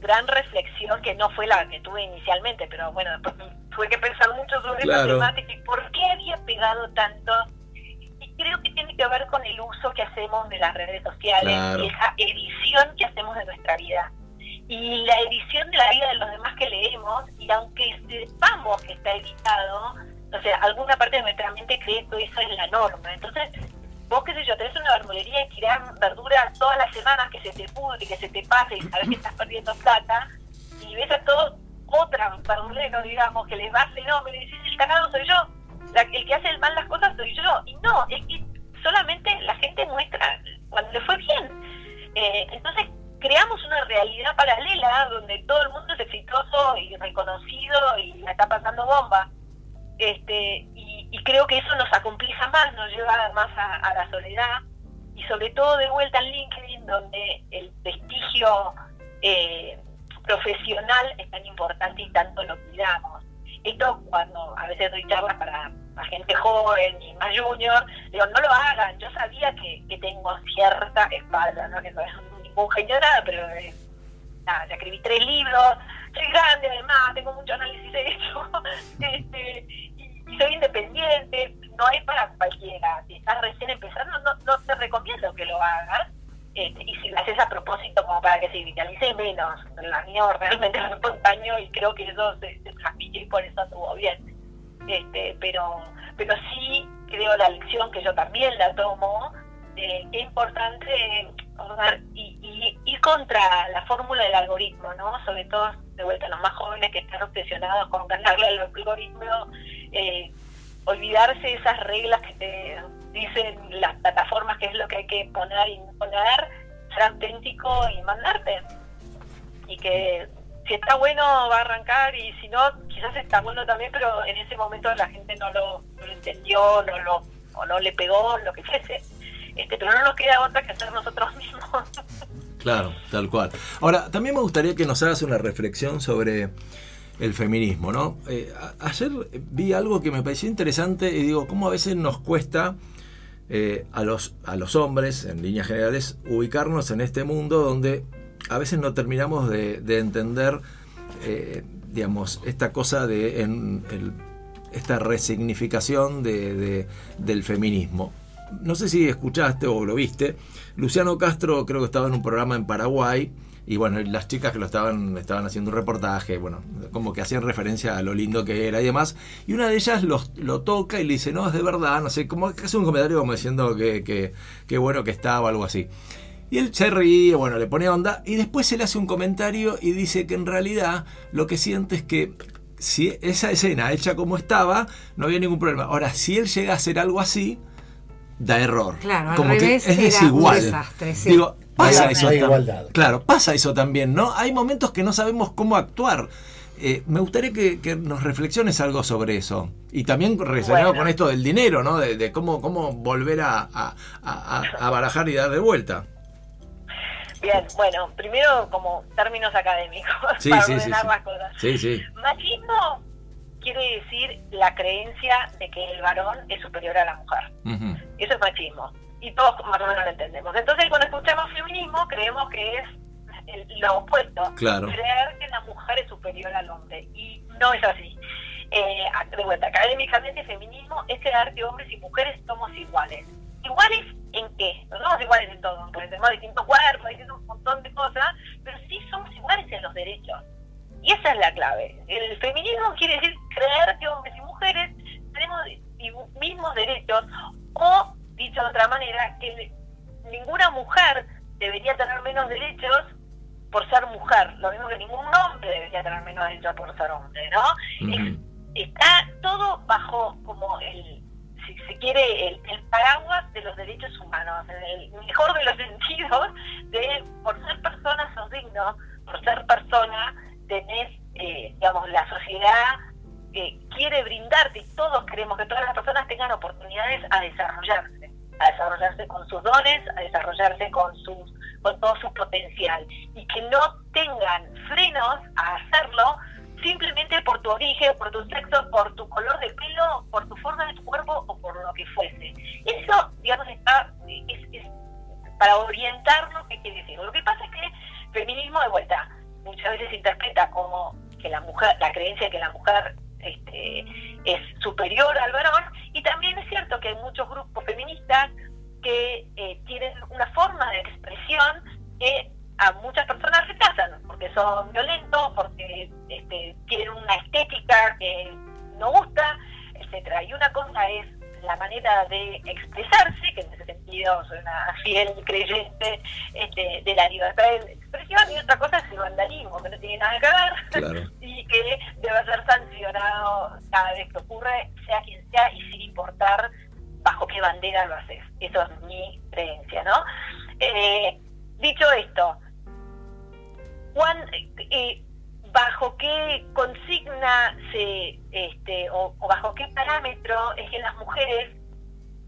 gran reflexión, que no fue la que tuve inicialmente, pero bueno, después tuve que pensar mucho sobre Claro. esa temática y por qué había pegado tanto que ver con el uso que hacemos de las redes sociales Claro. y esa edición que hacemos de nuestra vida. Y la edición de la vida de los demás que leemos, y aunque sepamos que está editado, o sea, alguna parte de nuestra mente cree que eso es la norma. Entonces, vos qué sé yo, tenés una verdulería y tirás verdura todas las semanas que se te pudre, que se te pase y sabes que estás perdiendo plata, y ves a todos otra verdulero, digamos, que les va a fenómeno y dices, el cagado soy yo, la- el que hace el mal las cosas soy yo. Y no, es que solamente la gente muestra cuando le fue bien. Eh, entonces creamos una realidad paralela donde todo el mundo es exitoso y reconocido y está pasando bomba. Este, y, y creo que eso nos acompleja más, nos lleva más a, a la soledad y sobre todo de vuelta en LinkedIn donde el prestigio eh, profesional es tan importante y tanto lo cuidamos. Esto cuando a veces doy charlas para, gente joven y más junior, digo, no lo hagan, yo sabía que, que tengo cierta espalda, ¿no? que no es ningún genio nada, pero eh, nada, ya escribí tres libros, soy grande además, tengo mucho análisis hecho, [laughs] este, y, y soy independiente, no es para cualquiera, si estás recién empezando no, no te recomiendo que lo hagas, este, y si lo haces a propósito como para que se vitalice menos, la mío realmente [laughs] fue espontáneo y creo que eso se, se transmitió y por eso estuvo bien. Este, pero, pero sí creo la lección que yo también la tomo, de qué importante ordenar y, y ir contra la fórmula del algoritmo, ¿no? Sobre todo, de vuelta, los más jóvenes que están obsesionados con ganarle al algoritmo, eh, olvidarse de esas reglas que te dicen las plataformas que es lo que hay que poner y no poner, ser auténtico y mandarte. Y que si está bueno va a arrancar y si no, quizás está bueno también, pero en ese momento la gente no lo, no lo entendió, no lo, o no le pegó, lo que fuese. Este, pero no nos queda otra que hacer nosotros [laughs] mismos. Claro, tal cual. Ahora, también me gustaría que nos hagas una reflexión sobre el feminismo, ¿no? Eh, ayer vi algo que me pareció interesante y digo, cómo a veces nos cuesta eh, a, los, a los hombres, en líneas generales, ubicarnos en este mundo donde a veces no terminamos de, de entender, eh, digamos, esta cosa de en- el- esta resignificación de- del feminismo. No sé si escuchaste o lo viste, Luciano Castro creo que estaba en un programa en Paraguay y bueno, las chicas que lo estaban, estaban haciendo un reportaje, bueno, como que hacían referencia a lo lindo que era y demás. Y una de ellas lo toca y le dice, no, es de verdad, no sé, como que hace un comentario como diciendo que, que, que bueno que estaba o algo así. Y él se ríe, bueno, le pone onda y después él hace un comentario y dice que en realidad lo que siente es que si esa escena hecha como estaba, no había ningún problema. Ahora, si él llega a hacer algo así, da error. Claro, al como revés que es era desigual. un desastre, sí. Digo, pasa hay- eso hay igualdad. Claro, pasa eso también, ¿no? Hay momentos que no sabemos cómo actuar. Eh, me gustaría que, que nos reflexiones algo sobre eso. Y también relacionado Bueno. con esto del dinero, ¿no? De, de cómo, cómo volver a, a- a- a- a barajar y dar de vuelta. Bien, bueno, primero como términos académicos, [laughs] Sí, para sí, sí, ordenar sí. las cosas. Sí, sí. Machismo quiere decir la creencia de que el varón es superior a la mujer. Ujú. Eso es machismo. Y todos más o menos lo entendemos. Entonces, cuando escuchamos feminismo, creemos que es el- lo opuesto. Claro. Creer que la mujer es superior al hombre. Y no es así. Eh, de vuelta, académicamente, feminismo es creer que hombres y mujeres somos iguales. ¿Iguales en qué? No somos iguales en todo, porque tenemos distintos cuerpos, distintos un montón de cosas, pero sí somos iguales en los derechos. Y esa es la clave. El feminismo quiere decir creer que hombres y mujeres tenemos mismos derechos o, dicho de otra manera, que ninguna mujer debería tener menos derechos por ser mujer, lo mismo que ningún hombre debería tener menos derechos por ser hombre, ¿no? Es- está todo bajo como el, si se quiere, el, el paraguas de los derechos humanos, en el mejor de los sentidos, de por ser persona sos digno, por ser persona tenés, eh, digamos, la sociedad que quiere brindarte y todos queremos que todas las personas tengan oportunidades a desarrollarse, a desarrollarse con sus dones, a desarrollarse con sus con todo su potencial y que no tengan frenos a hacerlo simplemente por tu origen, por tu sexo, por tu color de pelo, por tu forma de tu cuerpo o por lo que fuese. Eso, digamos, está es, es para orientarnos qué quiere decir. Lo que pasa es que feminismo de vuelta muchas veces se interpreta como que la mujer, la creencia de que la mujer este, es superior al varón y también es cierto que hay muchos grupos feministas que eh, tienen una forma de expresión que a muchas personas rechazan porque son violentos, porque este, tienen una estética que no gusta, etcétera. Y una cosa es la manera de expresarse, que en ese sentido soy una fiel creyente este, de la libertad de expresión, y otra cosa es el vandalismo, que no tiene nada que ver, Claro. [laughs] y que debe ser sancionado cada vez que ocurre, sea quien sea, y sin importar bajo qué bandera lo haces. Eso es mi creencia, ¿no? Eh, dicho esto, Juan, eh, ¿bajo qué consigna se, este, o, bajo qué parámetro es que las mujeres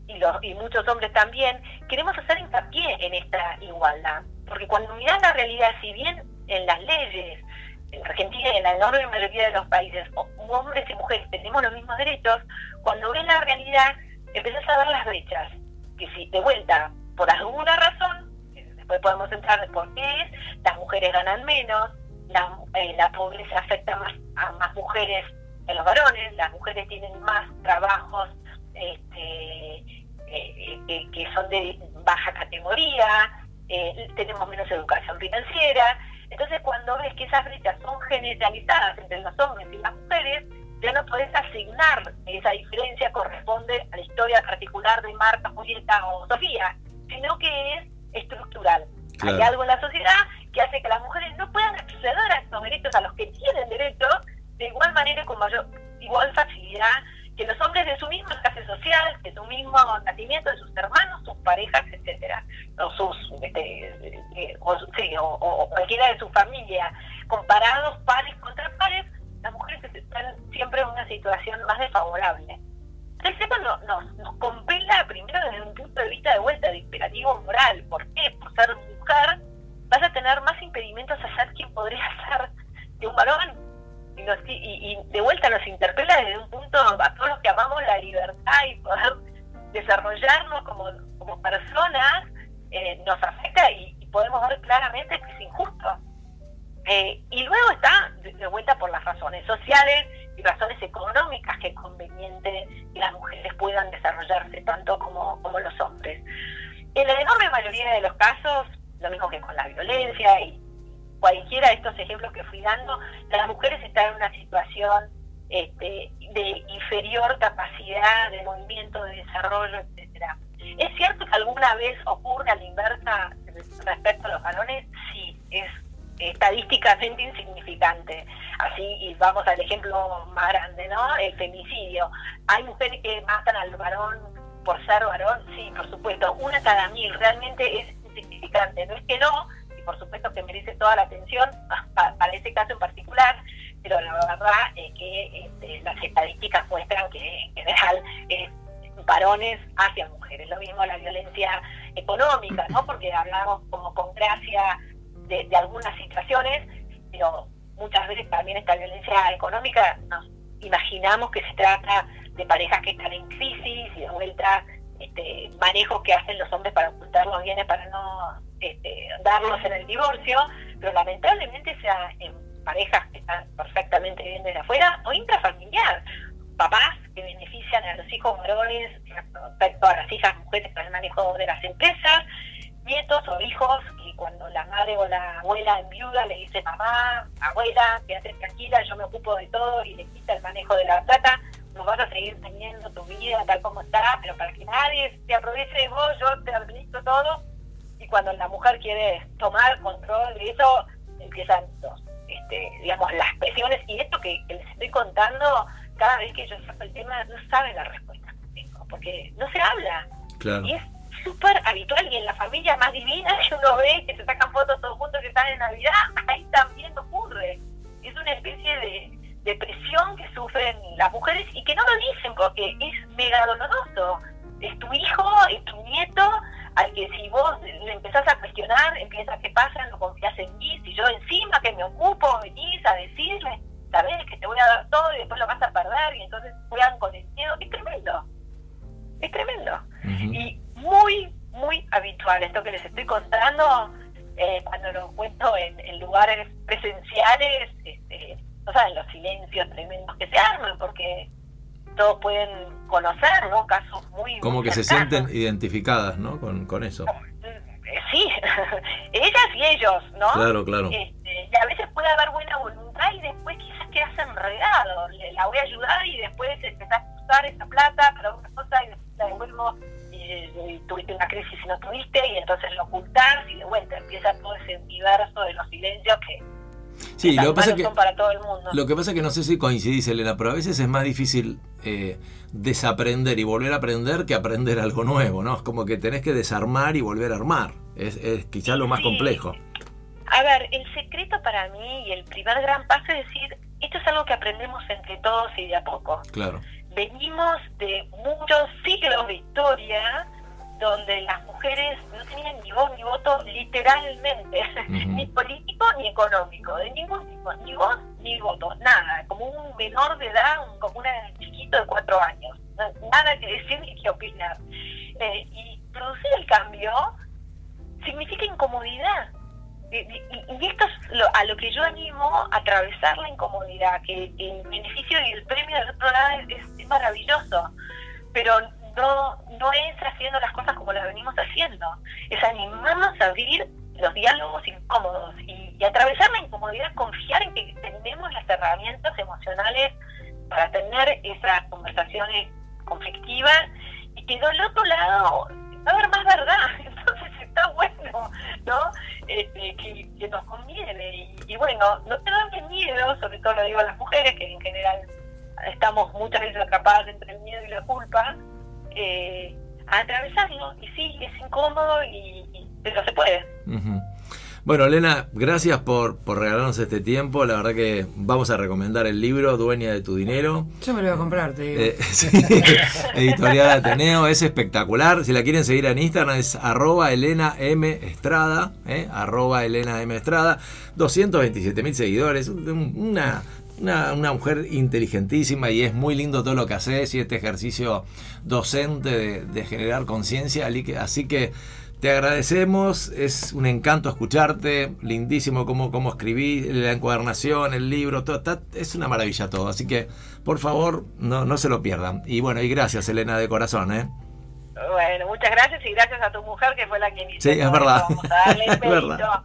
y, los, y muchos hombres también queremos hacer hincapié en esta igualdad? Porque cuando miras la realidad, si bien en las leyes, en Argentina y en la enorme mayoría de los países, hombres y mujeres tenemos los mismos derechos, cuando ves la realidad, empezás a ver las brechas. Que si de vuelta, por alguna razón, después podemos entrar de por qué es, las mujeres ganan menos, la, eh, la pobreza afecta más a más mujeres que a los varones, las mujeres tienen más trabajos este, eh, que, que son de baja categoría, eh, tenemos menos educación financiera. Entonces, cuando ves que esas brechas son generalizadas entre los hombres y las mujeres, ya no podés asignar esa diferencia corresponde a la historia particular de Marta, Julieta o Sofía, sino que es estructural. Hay algo en la sociedad que hace que las mujeres no puedan acceder a estos derechos a los que tienen derecho de igual manera con mayor, igual facilidad que los hombres de su misma clase social, de su mismo nacimiento, de sus hermanos, sus parejas, etcétera, o sus este, eh, o, sí, o- cualquiera de su familia, comparados pares contra pares, las mujeres están siempre en una situación más desfavorable. El tema no- nos, nos compela primero desde un punto de vista de vuelta de imperativo moral. ¿Por qué? Por ser mujer vas a tener más impedimentos a ser quien podría [laughs] ser de un varón. Y, nos- y- y de vuelta nos interpela desde un punto a todos los que amamos la libertad y poder desarrollarnos como, como personas, eh, nos afecta y, podemos ver claramente que es injusto. Eh, y luego está de, de vuelta por las razones sociales y razones económicas que es conveniente que las mujeres puedan desarrollarse tanto como, como los hombres. En la enorme mayoría de los casos, lo mismo que con la violencia y cualquiera de estos ejemplos que fui dando, las mujeres están en una situación este, de inferior capacidad de movimiento, de desarrollo, etcétera. ¿Es cierto que alguna vez ocurre a la inversa respecto a los varones? Sí, es estadísticamente insignificante. Así, y vamos al ejemplo más grande, ¿no? El femicidio. ¿Hay mujeres que matan al varón por ser varón? Sí, por supuesto. Una cada mil. Realmente es No es que no, y por supuesto que merece toda la atención pa- para ese caso en particular, pero la verdad es que este, las estadísticas muestran que en general es varones hacia mujeres. Lo mismo la violencia económica, ¿no? Porque hablamos como con gracia de, de algunas situaciones, pero muchas veces también esta violencia económica nos imaginamos que se trata de parejas que están en crisis y de vuelta este, manejos que hacen los hombres para ocultar los bienes para no este, darlos en el divorcio, pero lamentablemente sea en parejas que están perfectamente bien desde afuera o intrafamiliar, papás que benefician a los hijos varones respecto a las hijas mujeres para el manejo de las empresas, nietos o hijos que cuando la madre o la abuela en viuda le dice mamá, abuela, quédate tranquila, yo me ocupo de todo y le quita el manejo de la plata, no vas a seguir teniendo tu vida tal como está, pero para que nadie se aproveche de vos, yo te administro todo. Y cuando la mujer quiere tomar control de eso, empiezan los, este, digamos, las presiones. Y esto que, que les estoy contando, cada vez que yo saco el tema, no saben la respuesta que tengo, porque no se habla. Claro. Y es súper habitual y en la familia más divina que uno ve que se sacan fotos todos juntos que están en Navidad, [laughs] ahí también ocurre. Es una especie de, de presión que sufren las mujeres y que no lo dicen porque es mega doloroso. Es tu hijo, es tu nieto, al que si vos le empezás a cuestionar, empieza qué pasa, no confías en mí, si yo encima que me ocupo, venís a decirle, sabés que te voy a dar todo y después lo vas a perder y entonces juegan con el miedo, es tremendo, es tremendo y muy, muy habitual. Esto que les estoy contando, eh, cuando lo cuento en, en lugares presenciales, este, no saben los silencios tremendos que se arman, porque todos pueden conocer, ¿no? Casos muy... Como muy que se sienten identificadas, ¿no? Con, con eso. Eh, Sí, [laughs] ellas y ellos, ¿no? Claro, claro. Este, y a veces puede haber buena voluntad y después quizás quedas enredado. Le- La voy a ayudar y después empezás a usar esa plata para otra cosa y eh, tuviste una crisis y no tuviste, y entonces lo ocultás y de vuelta empieza todo ese universo de los silencios que Sí, lo que pasa que son para todo el mundo. Lo que pasa es que no sé si coincidís, Elena, pero a veces es más difícil eh, desaprender y volver a aprender que aprender algo nuevo, ¿no? Es como que tenés que desarmar y volver a armar. Es, es quizá lo más Sí. complejo. A ver, el secreto para mí y el primer gran paso es decir, esto es algo que aprendemos entre todos y de a poco. Claro. Venimos de muchos siglos de historia donde las mujeres no tenían ni voz ni voto literalmente, ni político ni económico, de ningún tipo, ni voz ni voto, nada, como un menor de edad, un, como un chiquito de cuatro años, nada que decir ni que opinar. Eh, y producir el cambio significa incomodidad. Y, y- y esto es lo- a lo que yo animo a atravesar la incomodidad, que el beneficio y el premio del otro lado es, es maravilloso, pero no, no es haciendo las cosas como las venimos haciendo, es animarnos a abrir los diálogos incómodos y, atravesar la incomodidad, confiar en que tenemos las herramientas emocionales para tener esas conversaciones conflictivas y que del otro lado va a haber más verdad, [laughs] entonces está bueno, ¿no? Este, que, nos conviene. Y, bueno, no tenerle miedo, sobre todo lo digo a las mujeres que en general estamos muchas veces atrapadas entre el miedo y la culpa, eh, a atravesarlo y sí, es incómodo y, y- pero se puede. Bueno, Elena, gracias por, por regalarnos este tiempo. La verdad que vamos a recomendar el libro Dueña de tu dinero. Yo me lo voy a comprar, te digo. Eh, [laughs] sí, [laughs] editorial Ateneo, es espectacular. Si la quieren seguir en Instagram es arroba Elena M. Estrada, eh, arroba Elena M. Estrada, 227 mil seguidores, un- una, una, una mujer inteligentísima y es muy lindo todo lo que haces y este ejercicio docente de, de generar conciencia. Así que te agradecemos, es un encanto escucharte, lindísimo cómo, cómo escribí, la encuadernación, el libro, todo, está- es una maravilla todo. Así que, por favor, no, no se lo pierdan. Y bueno, y gracias, Elena, de corazón, ¿eh? Bueno, muchas gracias y gracias a tu mujer que fue la que inició. Sí, es verdad. Vamos a darle el [laughs] Es verdad. [laughs]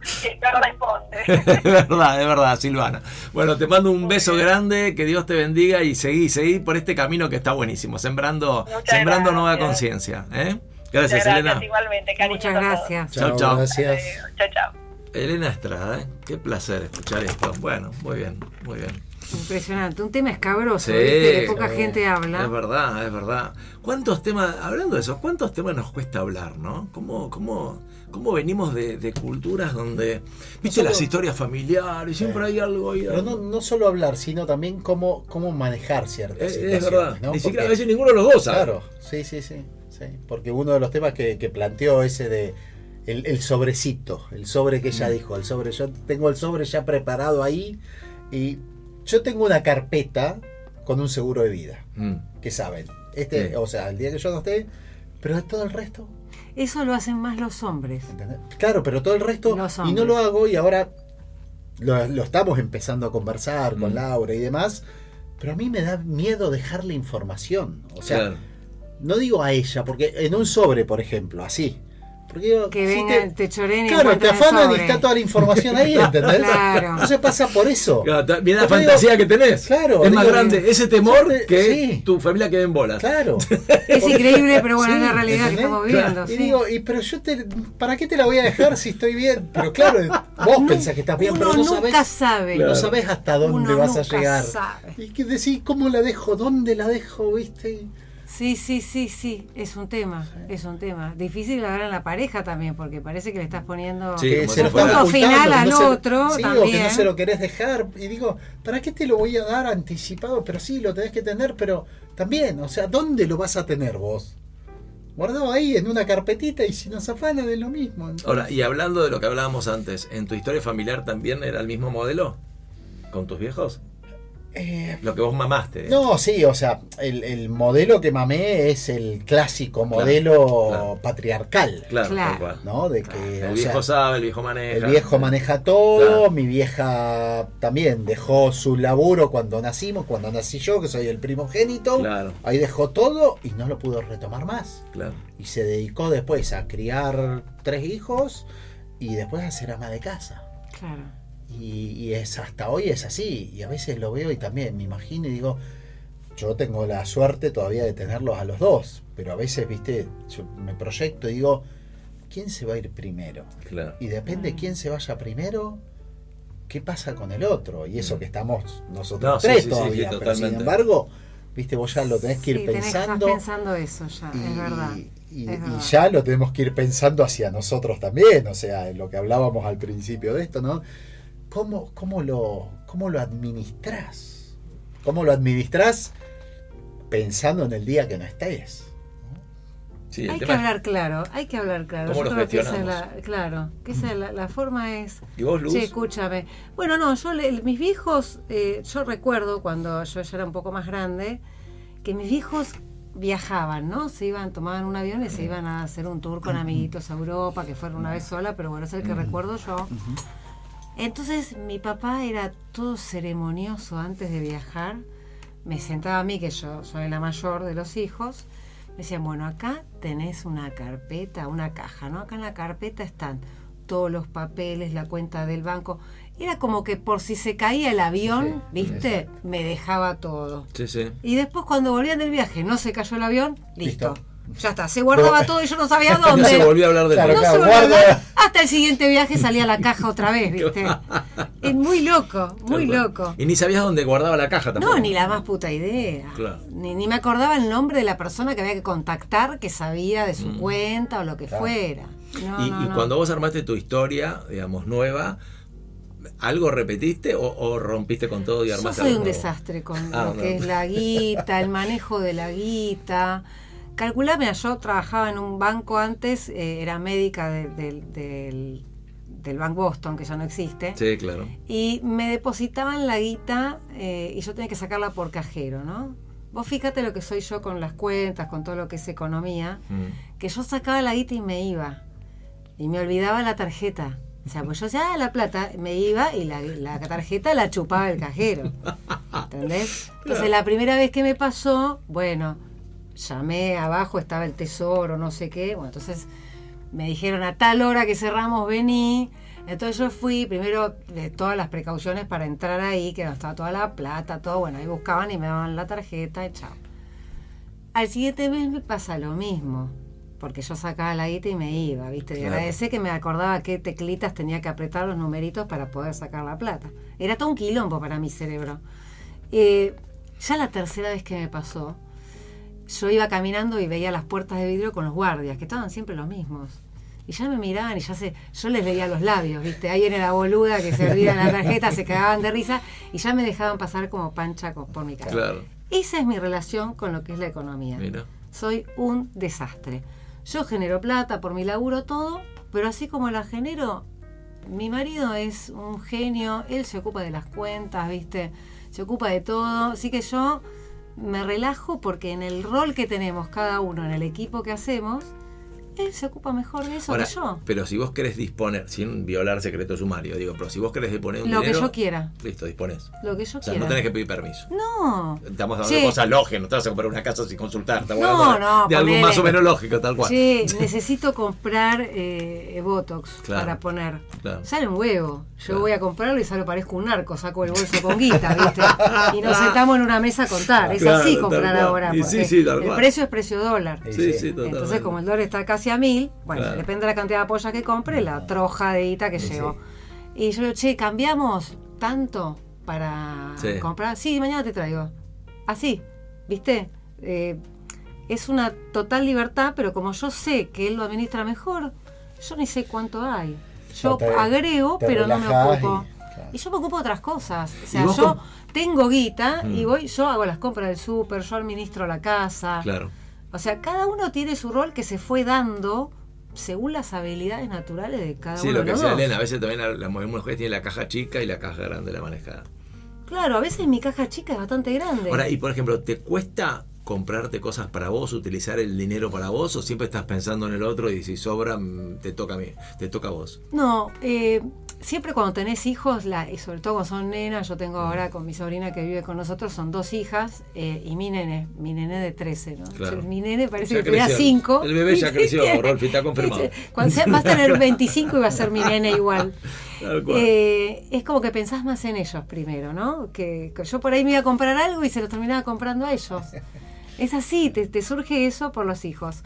Es verdad, es verdad, Silvana. Bueno, te mando un beso grande, que Dios te bendiga y seguí, seguí por este camino que está buenísimo, sembrando, Muchas sembrando nueva conciencia. ¿eh? Muchas Gracias, gracias Elena. igualmente, cariño. Muchas gracias. Chao, chao. Gracias. Chao, chao. Elena Estrada, ¿eh? qué placer escuchar esto. Bueno, muy bien, muy bien. Impresionante. Un tema escabroso, Sí, ¿viste? Que poca sí. gente habla. Es verdad, es verdad. ¿Cuántos temas, hablando de eso, cuántos temas nos cuesta hablar, no? ¿Cómo, cómo, cómo venimos de, de culturas donde, viste, solo- las historias familiares, siempre hay algo ahí. Pero no, no solo hablar, sino también cómo, cómo manejar ciertas es, es situaciones. verdad, ¿no? ni siquiera Porque- a veces ninguno de los dos sabe. Claro, sí, sí, sí, sí. Porque uno de los temas que, que planteó ese de el, el sobrecito, el sobre que Mm. ella dijo, el sobre, yo tengo el sobre ya preparado ahí y yo tengo una carpeta con un seguro de vida, Mm. que saben, este, Sí. o sea, el día que yo no esté, pero todo el resto, Eso lo hacen más los hombres. ¿entendés? Claro, pero todo el resto, y no lo hago y ahora lo, lo estamos empezando a conversar con Mm. Laura y demás, pero a mí me da miedo dejarle información, o sea, Claro. no digo a ella, porque en un sobre, por ejemplo, así. Porque digo, Que si vengan, te choren y Claro, te afanan y está toda la información ahí, [laughs] ¿entendés? Claro. Entonces pasa por eso. Claro, la Porque fantasía digo, que tenés. claro, es más digo, grande ese temor que sí. tu familia quede en bolas. Claro. [laughs] Es increíble, pero bueno, Sí, es la realidad que ¿entendés? estamos viviendo. Y sí. digo, y pero yo te, ¿para qué te la voy a dejar si estoy bien? Pero claro, vos Uno- pensás que estás bien, pero no nunca sabés, sabe. no sabés hasta dónde Uno vas a nunca llegar. sabe. Y que decís, ¿cómo la dejo? ¿Dónde la dejo? ¿Viste? Sí, sí, sí, sí, es un tema, es un tema. Difícil hablar en la pareja también, porque parece que le estás poniendo Sí, estás Punto final al no se otro sí, o que también. no se lo querés dejar. Y digo, ¿para qué te lo voy a dar anticipado? Pero sí, lo tenés que tener, pero también, o sea, ¿dónde lo vas a tener vos? Guardado ahí en una carpetita y si nos afana de lo mismo. entonces- Ahora, y hablando de lo que hablábamos antes, ¿en tu historia familiar también era el mismo modelo? ¿Con tus viejos? Eh, Lo que vos mamaste. no, sí, o sea, el, el modelo que mamé es el clásico modelo claro. patriarcal, Claro, Claro. ¿no? De que, El o viejo sea, sabe, el viejo maneja. El viejo maneja todo, Claro. mi vieja también dejó su laburo cuando nacimos, cuando nací yo, que soy el primogénito. Claro, Ahí dejó todo y no lo pudo retomar más. claro. Y se dedicó después a criar tres hijos y después a ser ama de casa. Claro. Y, y es hasta hoy es así. Y a veces lo veo y también me imagino y digo, yo tengo la suerte todavía de tenerlos a los dos, pero a veces, viste, yo me proyecto y digo, ¿quién se va a ir primero? Claro. Y depende Mm. quién se vaya primero, ¿qué pasa con el otro? Y eso que estamos nosotros Mm. No, tres sí, sí, todavía, sí, pero sin embargo, viste, vos ya lo tenés que ir Sí, tenés que estar pensando. pensando eso ya, y, es verdad. y- es y verdad. ya lo tenemos que ir pensando hacia nosotros también, o sea, en lo que hablábamos al principio de esto, ¿no? ¿Cómo, cómo, lo, cómo lo administrás? ¿Cómo lo administrás pensando en el día que no estés? Sí, Hay que hablar claro, hay que hablar claro. ¿Cómo Yo creo que esa es la, claro, que esa es la, la forma es. ¿Y vos, Luz? Che, escúchame. Bueno, no, yo le- mis viejos, eh, yo recuerdo cuando yo ya era un poco más grande, que mis viejos viajaban, ¿no? Se iban, tomaban un avión y se iban a hacer un tour con amiguitos a Europa, que fueron una vez sola, pero bueno, es el que recuerdo yo. Entonces mi papá era todo ceremonioso antes de viajar. Me sentaba a mí, que yo soy la mayor de los hijos. Me decían, bueno, acá tenés una carpeta, una caja, ¿no? Acá en la carpeta están todos los papeles, la cuenta del banco. Era como que por si se caía el avión, Sí, ¿viste? Me dejaba todo. Sí, sí. Y después cuando volvían del viaje, no se cayó el avión, listo. Listo. Ya está, se guardaba No. todo y yo no sabía [laughs] No dónde. se volvió a hablar del Claro, No hablar. Hasta el siguiente viaje salía la caja otra vez, [laughs] ¿viste? Es muy loco, muy loco. Y ni sabías dónde guardaba la caja tampoco. No, ni la más puta idea. Claro. Ni, ni me acordaba el nombre de la persona que había que contactar que sabía de su Mm. cuenta o lo que Claro. fuera. No, y no, y no. cuando vos armaste tu historia, digamos, nueva, ¿algo repetiste o, o rompiste con todo y Yo armaste soy algo un nuevo? desastre con Ah, lo no. que es la [laughs] guita, el manejo de la guita. Calculame, yo trabajaba en un banco antes, eh, era médica de- del, del, del Bank Boston, que ya no existe. Sí, claro. Y me depositaban la guita eh, y yo tenía que sacarla por cajero, ¿no? Vos fíjate lo que soy yo con las cuentas, con todo lo que es economía, Mm. que yo sacaba la guita y me iba. Y me olvidaba la tarjeta. O sea, pues yo decía, ah, la plata, me iba y la, la tarjeta la chupaba el cajero. [laughs] ¿Entendés? Entonces la primera vez que me pasó, bueno, llamé abajo, estaba el tesoro, no sé qué. Bueno, entonces me dijeron a tal hora que cerramos, vení. Entonces yo fui, primero de todas las precauciones para entrar ahí, que no estaba toda la plata, todo, bueno, ahí buscaban y me daban la tarjeta y chao. Al siguiente mes me pasa lo mismo, porque yo sacaba la guita y me iba, ¿viste? Y Claro. agradecé que me acordaba qué teclitas tenía que apretar los numeritos para poder sacar la plata. Era todo un quilombo para mi cerebro. Eh, ya la tercera vez que me pasó, yo iba caminando y veía las puertas de vidrio con los guardias, que estaban siempre los mismos. Y ya me miraban y ya se, yo les veía los labios, ¿viste? Ahí era la boluda que se olvida la tarjeta, se cagaban de risa y ya me dejaban pasar como pancha por mi casa. Claro. Esa es mi relación con lo que es la economía. Mira. Soy un desastre. Yo genero plata por mi laburo, todo, pero así como la genero, mi marido es un genio, él se ocupa de las cuentas, ¿viste? Se ocupa de todo. Así que yo me relajo porque en el rol que tenemos cada uno, en el equipo que hacemos, él se ocupa mejor de eso Ahora, que yo. pero si vos querés disponer, sin violar secreto sumario, digo, pero si vos querés disponer un Lo que yo quiera. listo, disponés. Lo que yo O sea, quiera. no tenés que pedir permiso. No. Estamos hablando Sí. de cosas lógicas, no te vas a comprar una casa sin consultar. estamos No, hablando de- no, De algo más o menos lógico, tal cual. Sí, necesito comprar eh, Botox Claro. para poner. Claro. Sale un huevo. Yo Claro. voy a comprarlo y solo parezco un narco, saco el bolso con guita, ¿viste? Y nos sentamos en una mesa a contar. Es Claro, así comprar ahora. Sí, sí, tal el cual. precio es precio dólar. Sí, Sí, sí. sí, totalmente. Entonces, como el dólar está casi a mil, bueno, Claro. depende de la cantidad de pollas que compre, la troja de guita que Sí, llevo. Y yo le digo, che, ¿cambiamos tanto para Sí. comprar? Sí, mañana te traigo. Así, ¿viste? Eh, es una total libertad, pero como yo sé que él lo administra mejor, yo ni sé cuánto hay. Yo No, te- agrego, te pero no me ocupo. y- claro. Y yo me ocupo de otras cosas. O ¿Y sea, yo tengo guita y Mm. voy, yo hago las compras del súper, yo administro la casa. Claro. O sea, cada uno tiene su rol que se fue dando según las habilidades naturales de cada Sí, uno lo de que decía. Elena, a veces también la, la mujer tiene la caja chica y la caja grande la manejada. Claro, a veces mi caja chica es bastante grande. Ahora, y por ejemplo, ¿te cuesta comprarte cosas para vos, utilizar el dinero para vos, o siempre estás pensando en el otro y si sobra, mm, te toca a mí, te toca a vos? No, eh, siempre cuando tenés hijos, la, y sobre todo cuando son nenas, yo tengo ahora con mi sobrina que vive con nosotros, son dos hijas, eh, y mi nene, mi nene de 13, ¿no? Claro. Mi nene parece Ya que creció. 5. El bebé ya [laughs] creció, Rolfi, está confirmado. Cuando sea, vas a tener 25 y va a ser mi nene igual. [laughs] Eh, es como que pensás más en ellos primero, ¿no? Que, que yo por ahí me iba a comprar algo y se lo terminaba comprando a ellos. Es así, te, te surge eso por los hijos.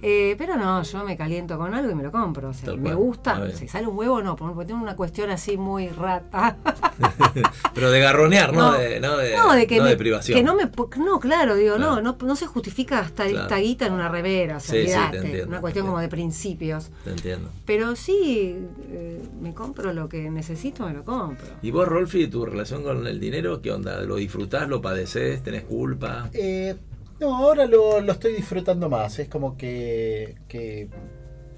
Eh, pero no, yo me caliento con algo y me lo compro. O sea, Tal me gusta. Si sale un huevo, no, porque tengo una cuestión así muy rata. [laughs] Pero de garronear, no, de, no de, no, de que, no me- de privación. que no me no claro digo Claro. no, no no se justifica hasta Claro. esta guita en una remera o sea, Sí, sí, te olvidate, entiendo, una cuestión te como de principios Te entiendo. pero sí eh, me compro lo que necesito me lo compro ¿Y vos, Rolfi, tu relación con el dinero, qué onda? ¿Lo disfrutás, lo padecés, tenés culpa? Eh, no, ahora lo, lo estoy disfrutando más. Es como que, que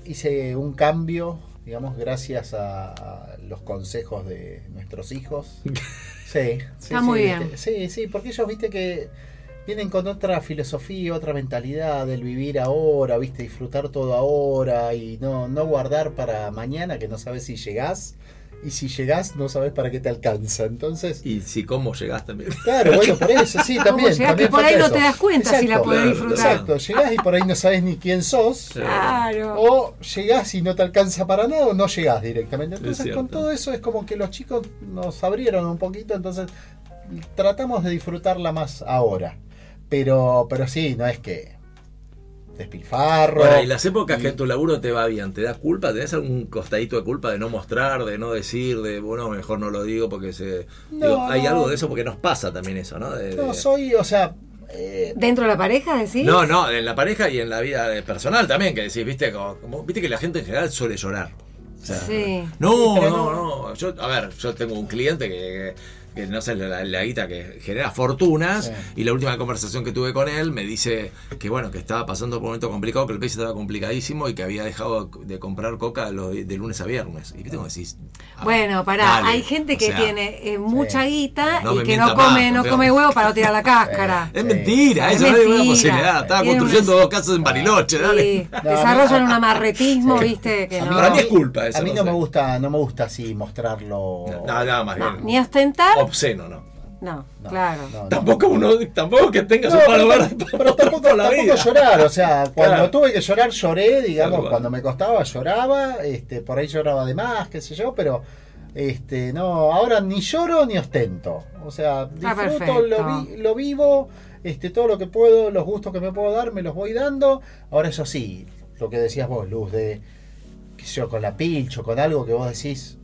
hice un cambio, digamos, gracias a, a los consejos de nuestros hijos. [laughs] Sí, sí, Está sí, muy viste. bien. Sí, sí, porque ellos, viste, que vienen con otra filosofía, otra mentalidad del vivir ahora, viste, disfrutar todo ahora y no, no guardar para mañana que no sabes si llegás. Y si llegás, no sabes para qué te alcanza. Entonces, Y si cómo llegás también. Claro, bueno, por eso, sí, [laughs] ¿Cómo también. llegás? también Que por ahí no te das cuenta si la podés Claro, disfrutar. Exacto, llegás y por ahí no sabes ni quién sos. claro O llegás y no te alcanza para nada o no llegás directamente. Entonces, con todo eso es como que los chicos nos abrieron un poquito, entonces tratamos de disfrutarla más ahora. Pero, pero sí, no es que despilfarro. Ahora, y las épocas y- que en tu laburo te va bien, ¿te da culpa? ¿Tenés algún costadito de culpa de no mostrar, de no decir, de bueno, mejor no lo digo porque se. No, Digo, hay no. algo de eso porque nos pasa también eso, ¿no? De- No, de- soy, o sea, eh, dentro de la pareja decís No, no, en la pareja y en la vida personal también, que decís, viste, como, como- viste que la gente en general suele llorar. O sea, Sí. No, Pero no, no- no. Yo, a ver, yo tengo un cliente que, que no sé, la, la guita que genera fortunas Sí. y la última conversación que tuve con él me dice que bueno, que estaba pasando por un momento complicado, que el país estaba complicadísimo y que había dejado de comprar coca lo- de, lunes a viernes. ¿Y viste cómo decís? Ah, Bueno, pará, dale. hay gente O que sea, tiene eh, mucha guita No y que no come, más, no come huevo para no tirar la cáscara. [laughs] Es Sí. mentira, Es eso no es una posibilidad. Estaba construyendo una- dos casas en Bariloche, dale. Sí, No, desarrollan un amarretismo, Sí. viste, que a no. mí- Para mí es culpa eso, A mí no no, me gusta, no me gusta así mostrarlo. No, nada más No, bien. ni ostentar, Obsceno, ¿no? no, No, claro. no, no. Tampoco uno, tampoco que tengas No, un palo pero, pero tampoco, la tampoco vida. llorar, o sea, cuando Claro. tuve que llorar lloré, digamos, cuando me costaba lloraba, este, por ahí lloraba de más, qué sé yo, pero este, no, ahora ni lloro ni ostento, o sea, disfruto, lo, vi- lo vivo, este, todo lo que puedo, los gustos que me puedo dar, me los voy dando, ahora eso sí, lo que decías vos, Luz, de, qué sé yo, con la pilcho, con algo que vos decís,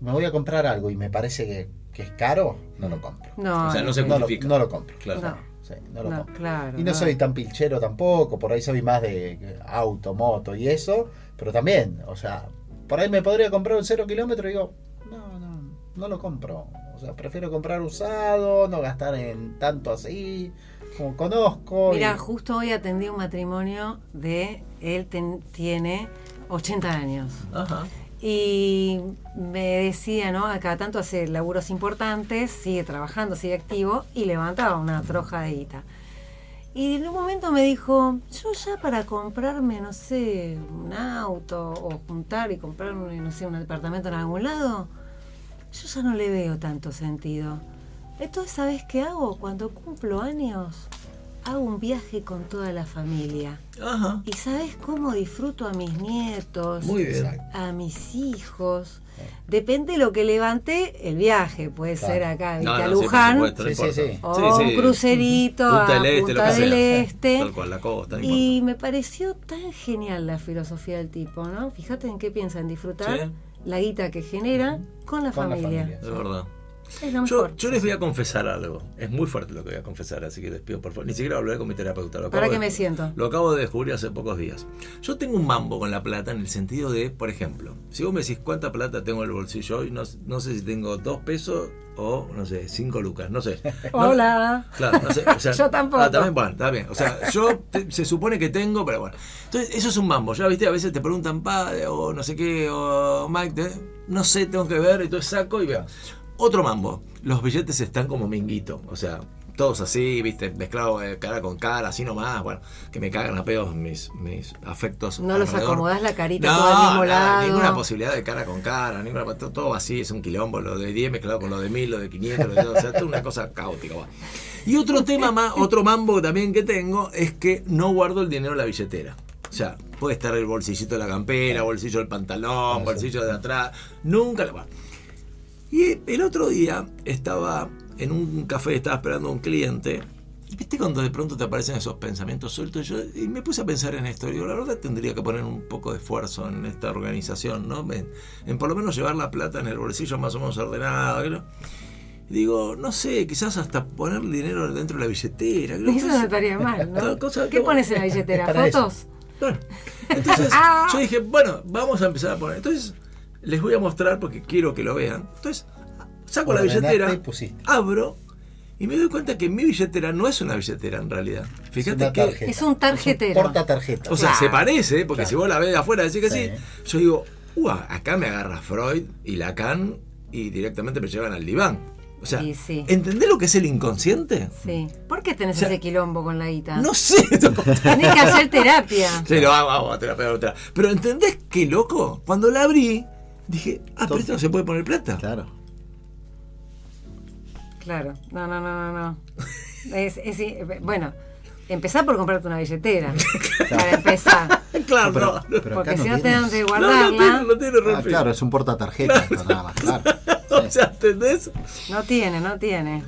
me voy a comprar algo y me parece que, que es caro, no lo compro. No, O sea, no se No lo, justifica. no lo compro. Claro. No. Sí, no lo no, compro. claro. Y no soy tan pilchero tampoco, por ahí soy más de auto, moto y eso, pero también, o sea, por ahí me podría comprar un cero kilómetro y digo, no, no, no lo compro. O sea, prefiero comprar usado, no gastar en tanto así, como conozco. y- Mira, justo hoy atendí un matrimonio de él ten- tiene 80 años. Ajá. Y me decía, ¿no? A cada tanto hace laburos importantes, sigue trabajando, sigue activo y levantaba una troja de guita. Y en un momento me dijo, yo ya para comprarme, no sé, un auto o juntar y comprarme, no sé, un departamento en algún lado, yo ya no le veo tanto sentido. Entonces, ¿sabes qué hago? Cuando cumplo años, hago un viaje con toda la familia. Ajá. ¿Y sabes cómo disfruto a mis nietos? Muy bien. Exacto. a mis hijos. Depende de lo que levante el viaje. Puede Claro. ser acá, ¿viste? No, a no, sí, por Luján. supuesto, Sí, sí, sí. o Sí, un crucerito Punta a del Este, Punta del sea. Este. Tal cual, la costa, Y me pareció tan genial la filosofía del tipo, ¿no? Fíjate en qué piensa, en disfrutar Sí. la guita que genera con la Con la familia. familia. Es verdad. Es lo mejor. Yo, yo les voy a confesar algo. Es muy fuerte lo que voy a confesar, así que les pido por favor. Ni siquiera hablaré con mi terapeuta. Lo ¿Para qué de- me siento? Lo acabo de descubrir hace pocos días. Yo tengo un mambo con la plata en el sentido de, por ejemplo, si vos me decís cuánta plata tengo en el bolsillo hoy, no, no sé si tengo dos pesos o, no sé, cinco lucas, no sé. [laughs] No- Hola. Claro, no sé. o sea, [laughs] Yo tampoco. Ah, también, bueno, está bien. O sea, yo te- se supone que tengo, pero bueno. Entonces, eso es un mambo. Ya viste, a veces te preguntan, padre, o no sé qué, o Mike, te- no sé, tengo que ver, entonces saco y veo. Otro mambo. Los billetes están como minguito. O sea, todos así, viste, mezclado de cara con cara, así nomás, bueno, que me cagan a pedos mis, mis afectos. No los acomodás la carita No, todo al mismo nada, lado. ninguna posibilidad de cara con cara, ninguna, todo, todo así, es un quilombo, lo de 10 mezclado con lo de 1000, lo de 500, lo de, o sea, toda una cosa caótica. va. Y otro tema más, otro mambo también que tengo es que no guardo el dinero en la billetera. O sea, puede estar el bolsillito de la campera, bolsillo del pantalón, bolsillo de atrás, nunca lo guardo. Y el otro día estaba en un café, estaba esperando a un cliente. Y viste cuando de pronto te aparecen esos pensamientos sueltos. Yo, y me puse a pensar en esto. Digo, la verdad tendría que poner un poco de esfuerzo en esta organización, ¿no? En, en por lo menos llevar la plata en el bolsillo más o menos ordenado. ¿no? Digo, no sé, quizás hasta poner el dinero dentro de la billetera. creo [laughs] Eso es- no estaría mal, ¿no? [laughs] Cosa ¿Qué pones en la [laughs] billetera? eso. ¿Fotos? bueno, entonces yo dije, bueno, vamos a empezar a poner. Entonces les voy a mostrar porque quiero que lo vean. Entonces saco la billetera, abro y me doy cuenta que mi billetera no es una billetera en realidad. Fíjate que. Es un tarjetero. Porta tarjeta. o sea, Claro. se parece, porque Claro. si vos la ves de afuera decís que sí, Sí. yo digo, "Ua, acá me agarra Freud y Lacan y directamente me llevan al diván. O sea, Sí, sí. ¿entendés lo que es el inconsciente? Sí. ¿Por qué tenés O sea, ese quilombo con la guita? No sé. [laughs] Tenés que hacer terapia. Sí, lo hago, hago, terapia, otra. Pero ¿entendés qué loco? Cuando la abrí, dije, ah, pero esto no se puede poner plata. Claro. Claro. No, no, no, no, no. Es, es- bueno, empezá por comprarte una billetera. [laughs] Para empezar. Claro, pero, no, no. Porque si no te tiene. dan de No, guardarla, no tiene, no tiene Ah, claro, es un porta tarjeta, nada más, claro. [laughs] O sea, ¿entendés? no tiene, no tiene.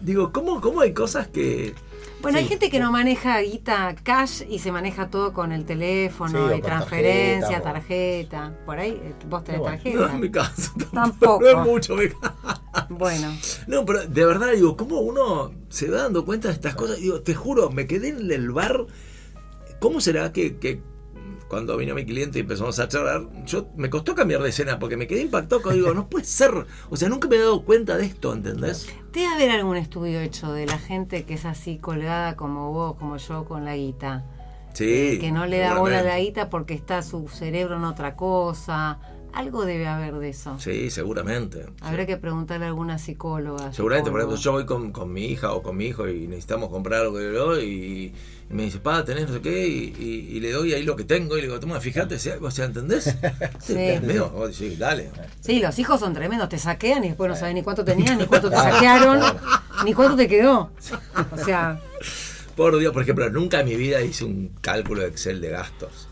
Digo, ¿cómo, cómo hay cosas que. Bueno, hay gente que no maneja guita cash y se maneja todo con el teléfono Sí, y transferencia, tarjeta. Por ahí eh, vos tenés Bueno, tarjeta. No es mi caso. Tampoco. No es mucho mi caso. Bueno, No, pero de verdad digo, ¿cómo uno se va dando cuenta de estas cosas? Digo, te juro, me quedé en el bar. ¿Cómo será que, que cuando vino mi cliente y empezamos a charlar, yo me costó cambiar de escena porque me quedé impactado. Digo, no puede ser. O sea, nunca me he dado cuenta de esto, ¿entendés? debe haber algún estudio hecho de la gente que es así colgada como vos, como yo, con la guita. Sí. que no le da bola a la guita porque está su cerebro en otra cosa. Algo debe haber de eso. Sí, seguramente. Habrá que preguntarle a alguna psicóloga. Seguramente, por ejemplo, yo voy con, con mi hija o con mi hijo y necesitamos comprar algo que yo y, y me dice, pa, tenés no sé qué, y, y- y le doy ahí lo que tengo y le digo, toma, fíjate, si- o sea, ¿entendés? [laughs] Sí. Oh, sí, dale. Sí, los hijos son tremendos, te saquean y después no sabes ni cuánto tenías, ni cuánto te saquearon, ni cuánto te quedó. O sea, Por Dios, por ejemplo, nunca en mi vida hice un cálculo de Excel de gastos.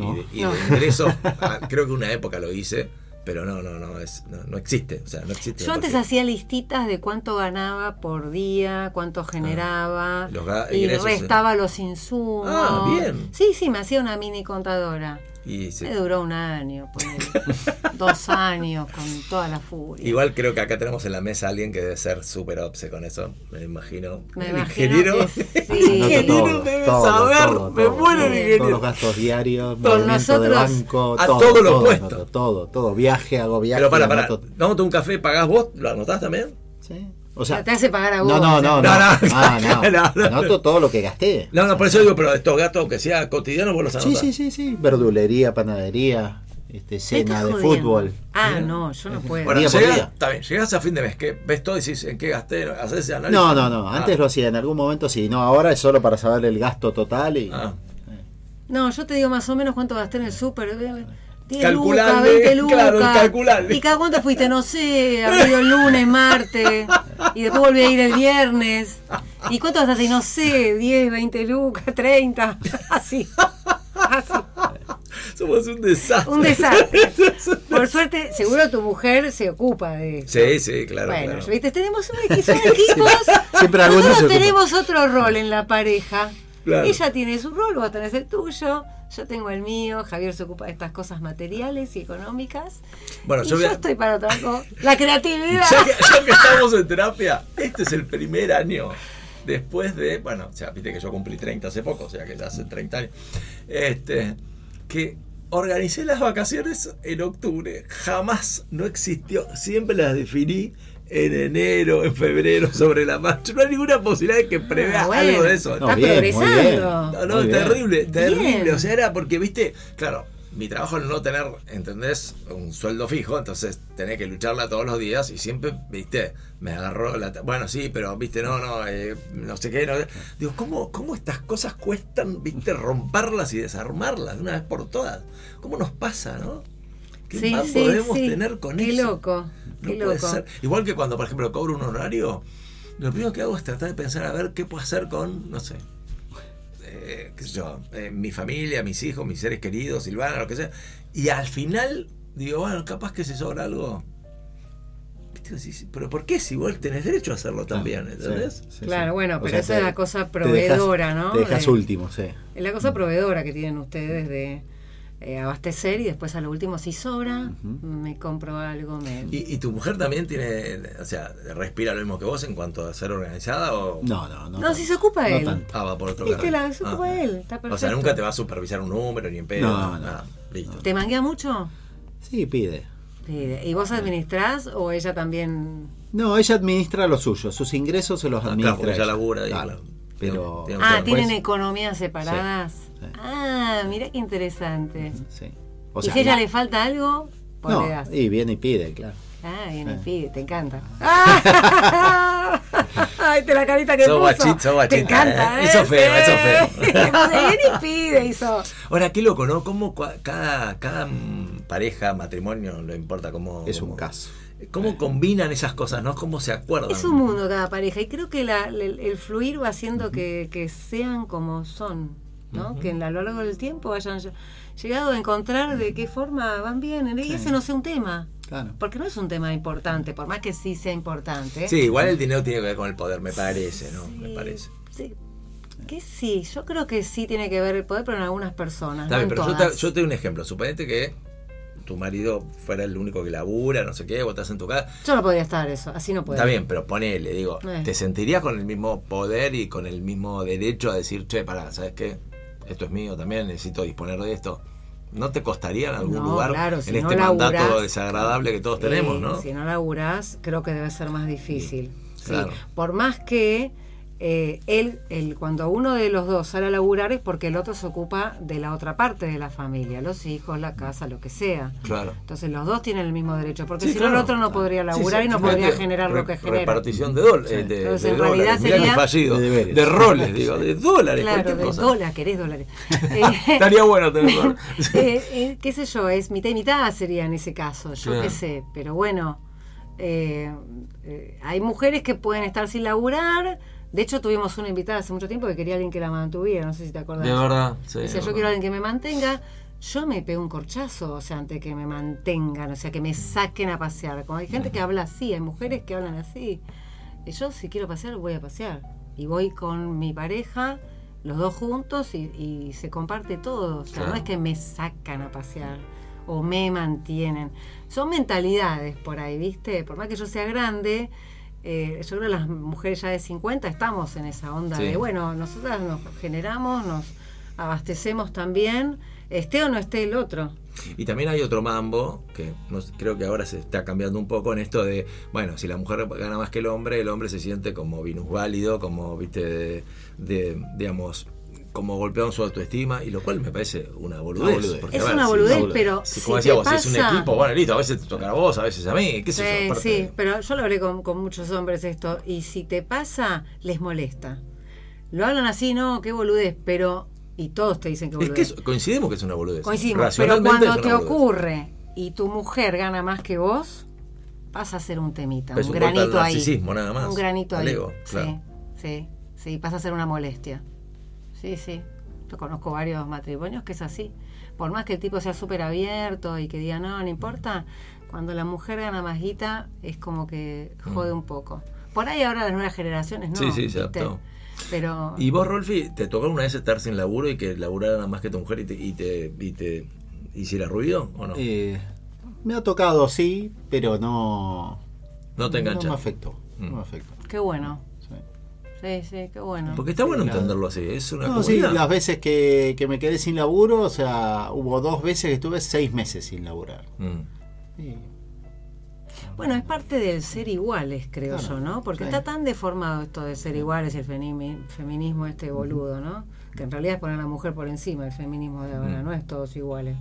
No. Y de, y No. de ingresos, [laughs] ah, creo que una época lo hice, pero no, no, no, es, no, no existe. O sea, no existe. yo antes hacía listitas de cuánto ganaba por día, cuánto generaba, Los ga- y ingresos, restaba los insumos. Ah, bien. Sí, sí, me hacía una mini contadora. Y sí. Me duró un año, [laughs] dos años con toda la furia. Igual creo que acá tenemos en la mesa a alguien que debe ser súper obse con eso, me imagino. Me el imagino ingeniero. que [laughs] sí. el ingeniero Todo, debe todo, saber. todo, me muero el ingeniero. Todos los gastos diarios, Con de nosotros, banco, a todo, todo lo anoto, todo, todo, viaje, hago viaje. Pero para, para, anoto- vamos a un café, pagás vos, ¿lo anotás también? Sí. O sea, te hace pagar a vos. no, no, no, no, No, no, Ah, no. [laughs] no, no. Anoto todo lo que gasté. No, no, por eso digo, pero estos gastos, aunque sea cotidianos, vos los Sí, anotás. sí, sí, sí. Verdulería, panadería, este, cena de fútbol. Ah, no, yo no puedo. Bueno, está bien, llegás a fin de mes, que ves todo y decís en qué gasté, haces ese análisis. No, no, no. Antes Ah, lo hacía, en algún momento sí. No, ahora es solo para saber el gasto total y. ah. No, yo te digo más o menos cuánto gasté en el súper. 10 Calculable, lucas, 20 [laughs] lucas. claro, calculable. ¿Y cada cuánto fuiste? No sé, habré ido el lunes, martes. Y después volví a ir el viernes. ¿Y cuánto gastaste? No sé, 10, 20 lucas, 30. [laughs] Así. Así. Somos un desastre. Un desastre. [laughs] Por suerte, seguro tu mujer se ocupa de eso. Sí, sí, claro. bueno, claro. ¿viste? tenemos un equipo, son equipos. Siempre Nosotros tenemos otro rol en la pareja. Claro. Ella tiene su rol, vos tenés el tuyo, yo tengo el mío, Javier se ocupa de estas cosas materiales y económicas. Bueno, y yo yo, voy a- estoy para otra cosa. La creatividad. [laughs] Ya que, ya que estamos en terapia, este es el primer año después de, bueno, o sea, viste que yo cumplí 30 hace poco, o sea que ya hace 30 años, este, que organicé las vacaciones en octubre, jamás no existió, siempre las definí en enero, en febrero, [laughs] sobre la marcha, no hay ninguna posibilidad de que prevea Ah, bueno. algo de eso. No, Está bien, muy bien. progresando. No, no, Muy bien. terrible, terrible. Bien. O sea, era porque, viste, claro, mi trabajo es no tener, ¿entendés? Un sueldo fijo, entonces tenés que lucharla todos los días y siempre, viste, me agarró la... Bueno, sí, pero, viste, no, no, eh, no sé qué. No, digo, ¿cómo, ¿cómo estas cosas cuestan, viste, romperlas y desarmarlas de una vez por todas? ¿Cómo nos pasa, no? ¿Qué Sí, más sí, podemos sí. tener con Qué eso? loco, No qué puede loco. ser. Igual que cuando, por ejemplo, cobro un honorario, lo primero que hago es tratar de pensar a ver qué puedo hacer con, no sé, eh, qué sé yo, eh, mi familia, mis hijos, mis seres queridos, Silvana, lo que sea. Y al final digo, bueno, capaz que se sobra algo. Pero ¿por qué si vos tenés derecho a hacerlo también? ¿Entendés? Sí, sí, Claro, sí. bueno, O pero sea, esa te- es la cosa te dejas- proveedora, ¿no? Te dejas De- último, sí. Es la cosa proveedora que tienen ustedes de eh, abastecer y después a lo último, si sobra, me compro algo, me... ¿Y, y tu mujer también tiene, o sea, respira lo mismo que vos en cuanto a ser organizada o No, no, no. No, tanto. si se ocupa No él. tanto. ah, va por otro canal? la se ocupa Ah. él, está O sea, perfecto. nunca te va a supervisar un número ni en pedo. No, no. nada. Listo. ¿Te manguea mucho? Sí, pide. Pide. ¿Y vos administrás o ella también? No, ella administra lo suyo, sus ingresos se los Ah, administra. claro, porque ella ella. labura claro. Pero. Ah, ¿tienen economías separadas? sí. Ah, mira qué interesante. Sí. O ¿Y sea, si a ella la- le falta algo? Pues No, le das. y viene y pide, claro. Ah, viene y pide, te encanta. ¡Ah! [laughs] Ay, te la carita que Sos puso. guachita, Te encanta, [laughs] ¿eh? Hizo feo, Sí. hizo feo. [laughs] Viene y pide, hizo. Ahora, qué loco, ¿no? Cómo cada, cada mm, pareja, matrimonio, no importa cómo. Es cómo- un caso. ¿Cómo combinan esas cosas, no? ¿Cómo se acuerdan? Es un mundo cada pareja y creo que la- el, el fluir va haciendo que, que sean como son, ¿no? Que a lo largo del tiempo hayan ll- llegado a encontrar de qué forma van bien. Y ese no sea un tema, Claro. porque no es un tema importante, por más que sí sea importante. Sí, igual el dinero tiene que ver con el poder, me parece, ¿no? Me Sí, parece. sí. Que sí, yo creo que sí tiene que ver el poder, pero en algunas personas. No en pero yo te, yo te doy un ejemplo. Suponete que tu marido fuera el único que labura, no sé qué, vos estás en tu casa. Yo no podría estar eso, así no puedo. Está bien, pero ponele, digo, Eh. ¿te sentirías con el mismo poder y con el mismo derecho a decir, che, pará, ¿sabes qué? Esto es mío también, necesito disponer de esto. ¿No te costaría en algún No, lugar claro, si en no este mandato desagradable que todos tenemos, Eh, ¿no? Si no laburás, creo que debe ser más difícil. Sí. claro. Por más que eh, él, él, cuando uno de los dos sale a laburar es porque el otro se ocupa de la otra parte de la familia, los hijos, la casa, lo que sea. Claro. Entonces los dos tienen el mismo derecho, porque Sí, si claro. no el otro no podría laburar Sí, y no podría generar lo que genera. Repartición de, dólares de, Entonces, de en realidad dólares. Sería- fallido. De roles, digo, de [laughs] dólares, Claro, de cosa. dólar, querés dólares. [laughs] Eh, Estaría bueno tenerlo. [laughs] eh, eh, qué sé yo, es mitad y mitad sería en ese caso, yo Claro. qué sé, pero bueno, eh, eh, hay mujeres que pueden estar sin laburar, de hecho tuvimos una invitada hace mucho tiempo que quería alguien que la mantuviera, no sé si te acuerdas. De verdad, sí. Decía, de yo quiero a alguien que me mantenga, yo me pego un corchazo, o sea, antes que me mantengan, o sea, que me saquen a pasear. Como hay gente que habla así, hay mujeres que hablan así. Y yo si quiero pasear, voy a pasear. Y voy con mi pareja, los dos juntos, y, y se comparte todo. O sea, Claro. no es que me sacan a pasear o me mantienen. Son mentalidades por ahí, ¿viste? Por más que yo sea grande, eh, yo creo que las mujeres ya de 50 estamos en esa onda Sí. de, bueno, nosotras nos generamos, nos abastecemos también, esté o no esté el otro. Y también hay otro mambo, que no creo que ahora se está cambiando un poco en esto de, bueno, si la mujer gana más que el hombre, el hombre se siente como minusválido, como, viste, de, de, digamos, como golpeado en su autoestima, y lo cual me parece una boludez. Una boludez. porque, Es ver, una si- boludez, pero si, si como te decía vos, si es un equipo, bueno, listo, a veces te toca a vos, a veces a mí, qué sé yo. Sí, aparte sí, de- pero yo lo hablé con, con muchos hombres esto, y si te pasa, les molesta. Lo hablan así, no, qué boludez, pero... Y todos te dicen que Es boludez. que es- coincidimos que es una boludez. Coincidimos, pero cuando te boludez. ocurre y tu mujer gana más que vos, pasa a ser un temita, un granito ahí. narcisismo, nada más, Un granito ahí. ego, claro. Sí, sí, sí, pasa a ser una molestia. Sí, sí. Yo conozco varios matrimonios que es así. Por más que el tipo sea súper abierto y que diga, no, no importa, cuando la mujer gana más guita es como que jode un poco. Por ahí ahora las nuevas generaciones no. Mm. Sí, sí, se adaptó. Pero ¿Y vos, Rolfi, te tocó una vez estar sin laburo y que laburara más que tu mujer y te, y te, y te hiciera ruido o no? Eh, me ha tocado, sí, pero no. no te No engancha. me afectó. Mm. No me afectó. qué bueno. Sí. Sí, qué bueno. Porque está bueno entenderlo así, es una No, sí, las veces que, que me quedé sin laburo, o sea, hubo dos veces que estuve seis meses sin laburar. Mm. Y- Bueno, es parte del ser iguales, creo Claro, yo, ¿no? Porque sí. está tan deformado esto de ser iguales y el feminismo este boludo, ¿no? Que en realidad es poner a la mujer por encima, el feminismo de ahora, Mm. no es todos iguales.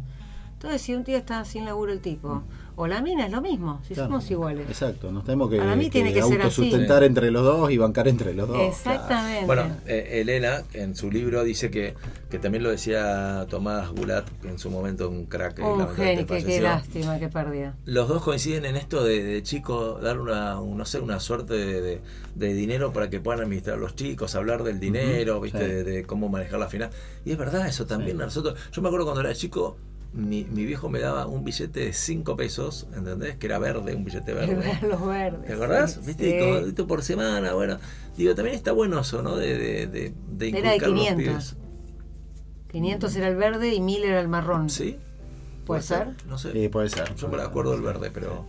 Entonces, si un día está sin laburo el tipo, o la mina es lo mismo, si Claro. somos iguales. Exacto, nos tenemos que, Para mí tiene que ser así. autosustentar entre los dos y bancar entre los dos. Exactamente. Bueno, eh, Elena en su libro dice que, que también lo decía Tomás Gulat, en su momento un crack. un genio, que qué lástima que perdió. Los dos coinciden en esto de, de chico dar una, un- no sé, una suerte de, de- de dinero para que puedan administrar los chicos, hablar del dinero, viste, sí. de, de cómo manejar la final. Y es verdad eso también. a Nosotros, yo me acuerdo cuando era chico, mi, mi viejo me daba un billete de 5 pesos, ¿entendés? Que era verde, un billete verde. [laughs] Los verdes. ¿Te acordás? sí, ¿Viste? sí. Como esto por semana, bueno. Digo, también está bueno eso, ¿no? De, de, de, de Era de inculcar a los 500. pibes. 500 era el verde y 1000 era el marrón. ¿Sí? ¿Puede ser? No sé. Sí, puede ser. Yo me acuerdo del verde, pero.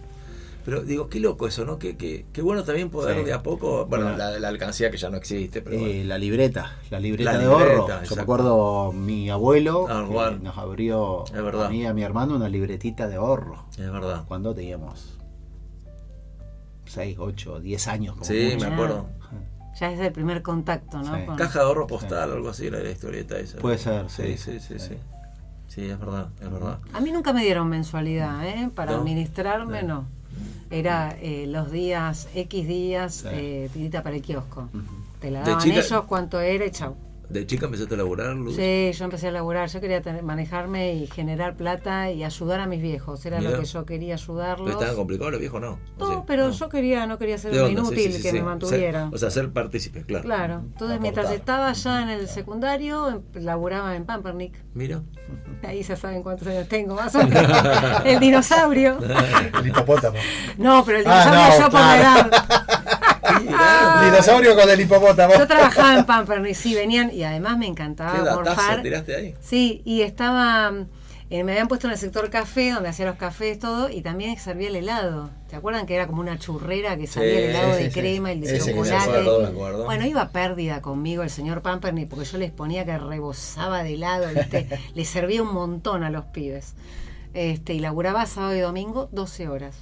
Pero digo, qué loco eso, ¿no? Qué, qué, qué bueno también poder Sí. de a poco. Bueno, Bueno. la, la alcancía que ya no existe, pero. Eh, bueno. la libreta, la libreta La de libreta, ahorro. Yo me acuerdo mi abuelo Ah, que nos abrió Es verdad. a mí y a mi hermano una libretita de ahorro. Es verdad. Cuando teníamos 6, 8, 10 años. Como Sí, mucho. me acuerdo. Ya es el primer contacto, ¿no? Sí. Con- Caja de ahorro postal, algo así, era la historieta esa. Puede ser, Sí, sí. sí, sí, sí. Sí. Sí, es verdad, es verdad. A mí nunca me dieron mensualidad, ¿eh? Para No. administrarme, no. Era eh, los días, X días, Sí. eh, tirita para el kiosco. Te la De daban chica- ellos cuánto era y chau. ¿De chica empezaste a laburar, Luz? Sí, yo empecé a laburar, yo quería tener- manejarme y generar plata y ayudar a mis viejos, era Mirá. lo que yo quería ¿Pero ayudarlos. estaban complicados los viejos? No. ¿O No, sí? pero No. yo quería, no quería ser un inútil sí, sí, que sí. me mantuviera. Ser- o sea, ser partícipe, claro. Claro, entonces mientras Aportar. estaba ya en el secundario, em- laburaba en Pampernick. Mira. [laughs] Ahí ya saben cuántos años tengo, más o menos. [laughs] el dinosaurio. [laughs] El hipopótamo. No, pero el Ah, dinosaurio no, yo por la edad. El dinosaurio con el hipopótamo. Yo trabajaba en Pampernick, sí, venían y además me encantaba ¿Qué morfar. tiraste ahí? Sí, y estaba. eh, me habían puesto en el sector café, donde hacía los cafés, todo, y también servía el helado. ¿te acuerdan que era como una churrera que salía el helado sí, de sí. crema, el de Ese chocolate? acuerdo, me acuerdo. Bueno, iba pérdida conmigo el señor Pampernick porque yo les ponía que rebosaba de helado, ¿viste? [laughs] le servía un montón a los pibes. Este, y laburaba sábado y domingo 12 horas.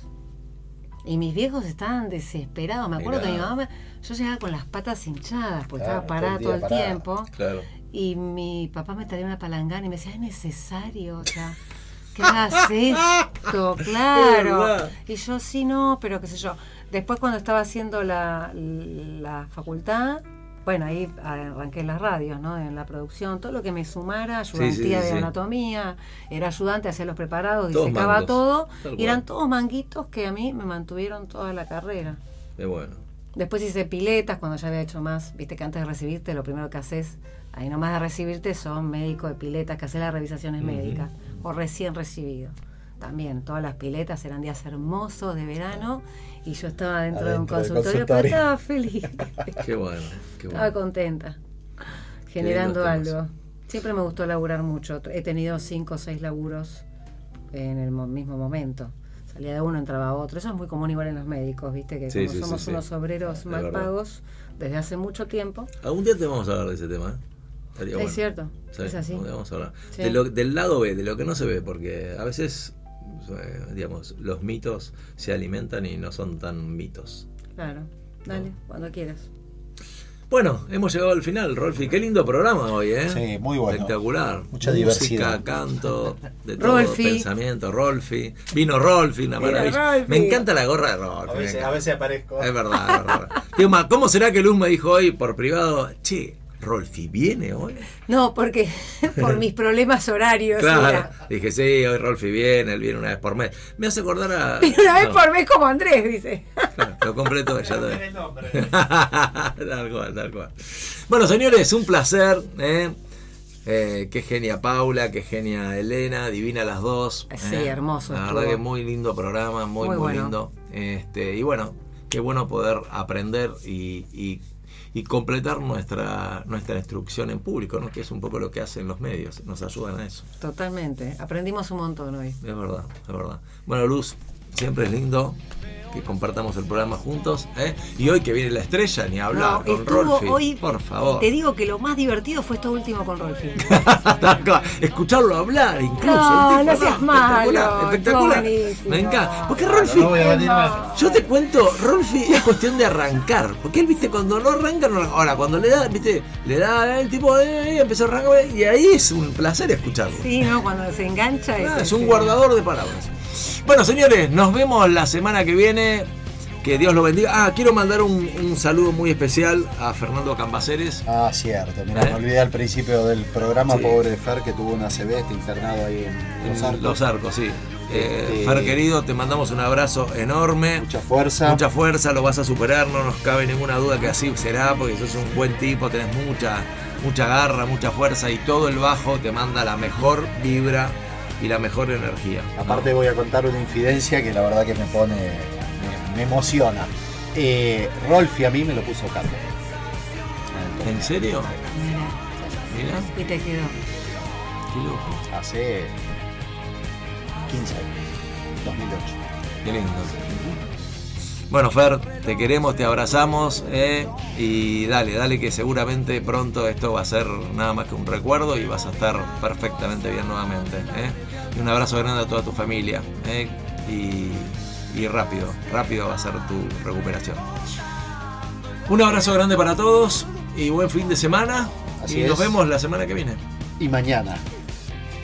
Y mis viejos estaban desesperados. Me acuerdo Mirá. que mi mamá, yo llegaba con las patas hinchadas porque Claro, estaba parada todo todo el tiempo. Claro. Y mi papá me traía una palangana y me decía, es necesario, o sea, [laughs] ¿qué hagas esto? Claro. Y yo, sí, no, pero qué sé yo. Después cuando estaba haciendo la, la facultad, bueno, ahí arranqué en las radios, ¿no? En la producción, todo lo que me sumara, ayudantía Sí, sí, sí, de anatomía, era ayudante, hacía los preparados, Todos disecaba mangos, todo. Y eran todos manguitos que a mí me mantuvieron toda la carrera. Qué bueno. Después hice piletas cuando ya había hecho más. Viste que antes de recibirte, lo primero que haces, ahí nomás de recibirte, son médicos de piletas que hacen las revisaciones médicas. O recién recibido. También, todas las piletas eran días hermosos de verano y yo estaba dentro de un consultorio, pero estaba feliz. [laughs] Qué bueno. Qué estaba contenta. Generando algo. Siempre me gustó laburar mucho. He tenido cinco o seis laburos en el mo- mismo momento. Salía de uno, entraba a otro. Eso es muy común igual en los médicos, viste, que Sí, como sí, somos sí. unos obreros mal verdad. pagos desde hace mucho tiempo. Algún día te vamos a hablar de ese tema. ¿eh? Estaría Es bueno. cierto, es así. algún día vamos a hablar. Sí. De lo- del lado B, de lo que no se ve, porque a veces, digamos, los mitos se alimentan y no son tan mitos. Claro. Dale, cuando quieras. Bueno, hemos llegado al final, Rolfi. Qué lindo programa hoy, ¿eh? Sí, muy bueno. Espectacular. Mucha Música, diversidad. canto, de todo, Rolfi. pensamiento. Rolfi. Vino Rolfi, una maravilla. Rolfi. Me encanta la gorra de Rolfi. A me veces, encanta. a veces aparezco. Es verdad, es verdad. ¿Cómo será que Luz me dijo hoy por privado, che, Rolfi viene hoy? No, porque [laughs] por mis problemas horarios. Claro. Dije, sí, hoy Rolfi viene, él viene una vez por mes. Me hace acordar a. [laughs] Una vez no, por mes como Andrés, dice. claro, lo completo ya [laughs] también. tal cual, tal cual. Bueno, señores, un placer. ¿eh? Eh, qué genia Paula, qué genia Elena, divina las dos. Sí, ¿eh? hermoso La estuvo. verdad que muy lindo programa, muy, Muy muy, bueno. lindo. Este, y bueno, qué bueno poder aprender y, y- y completar nuestra, nuestra instrucción en público, ¿no? que es un poco lo que hacen los medios, nos ayudan a eso. Totalmente. Aprendimos un montón hoy. Es verdad, es verdad. Bueno, Luz, siempre es lindo. Que compartamos el programa juntos. ¿eh? Y hoy que viene la estrella, ni hablar No, con Rolfi. hoy, por favor. Te digo que lo más divertido fue esto último con Rolfi. [laughs] Escucharlo hablar, incluso. No, el tipo, no seas malo, Espectacular, espectacular. Me encanta. Porque Rolfi. No. Yo te cuento, Rolfi es cuestión de arrancar. Porque él, viste, cuando no arranca, no arranca. Ahora, cuando le da, viste, le da el tipo, eh, empezó a arrancar, y ahí es un placer escucharlo. Sí, ¿no? Cuando se engancha Ah, es, es un guardador de palabras. Bueno, señores, nos vemos la semana que viene. Que Dios lo bendiga. Ah, quiero mandar un, un saludo muy especial a Fernando Cambaceres. Ah, cierto. Mira, ¿Eh? me olvidé al principio del programa, Sí. pobre Fer, que tuvo una CB, está internado ahí en Los Arcos. Los Arcos, sí. Eh, Este- Fer querido, te mandamos un abrazo enorme. Mucha fuerza. Mucha fuerza, lo vas a superar, no nos cabe ninguna duda que así será, porque sos un buen tipo, tenés mucha, mucha garra, mucha fuerza y todo el bajo te manda la mejor vibra y la mejor energía. ¿no? Aparte voy a contar una infidencia que la verdad que me pone, me, me emociona. Eh, Rolfi a mí me lo puso Carlos. ¿En serio? Mira, Mira, y te quedó. qué loco, Hace 15 años, 2008. qué lindo. Bueno, Fer, te queremos, te abrazamos eh, y dale, dale que seguramente pronto esto va a ser nada más que un recuerdo y vas a estar perfectamente bien nuevamente. eh. Y un abrazo grande a toda tu familia eh, y, y rápido, rápido va a ser tu recuperación. Un abrazo grande para todos y buen fin de semana Así y nos vemos la semana que viene. Y mañana.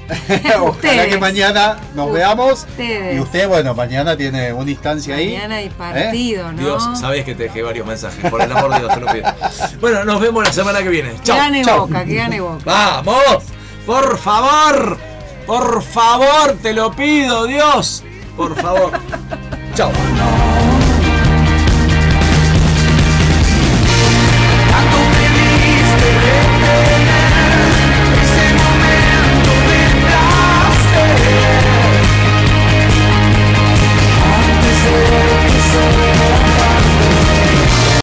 [laughs] Ojalá Ustedes. que mañana nos veamos. Ustedes. Y usted, bueno, mañana tiene una instancia ahí. Mañana hay partido, ¿no? Dios, sabes que te dejé varios mensajes, por el amor de Dios, te lo pido. Bueno, nos vemos la semana que viene. que Chao. gane chao. Boca, que gane Boca. Vamos, por favor, por favor, te lo pido, Dios, por favor. Chao.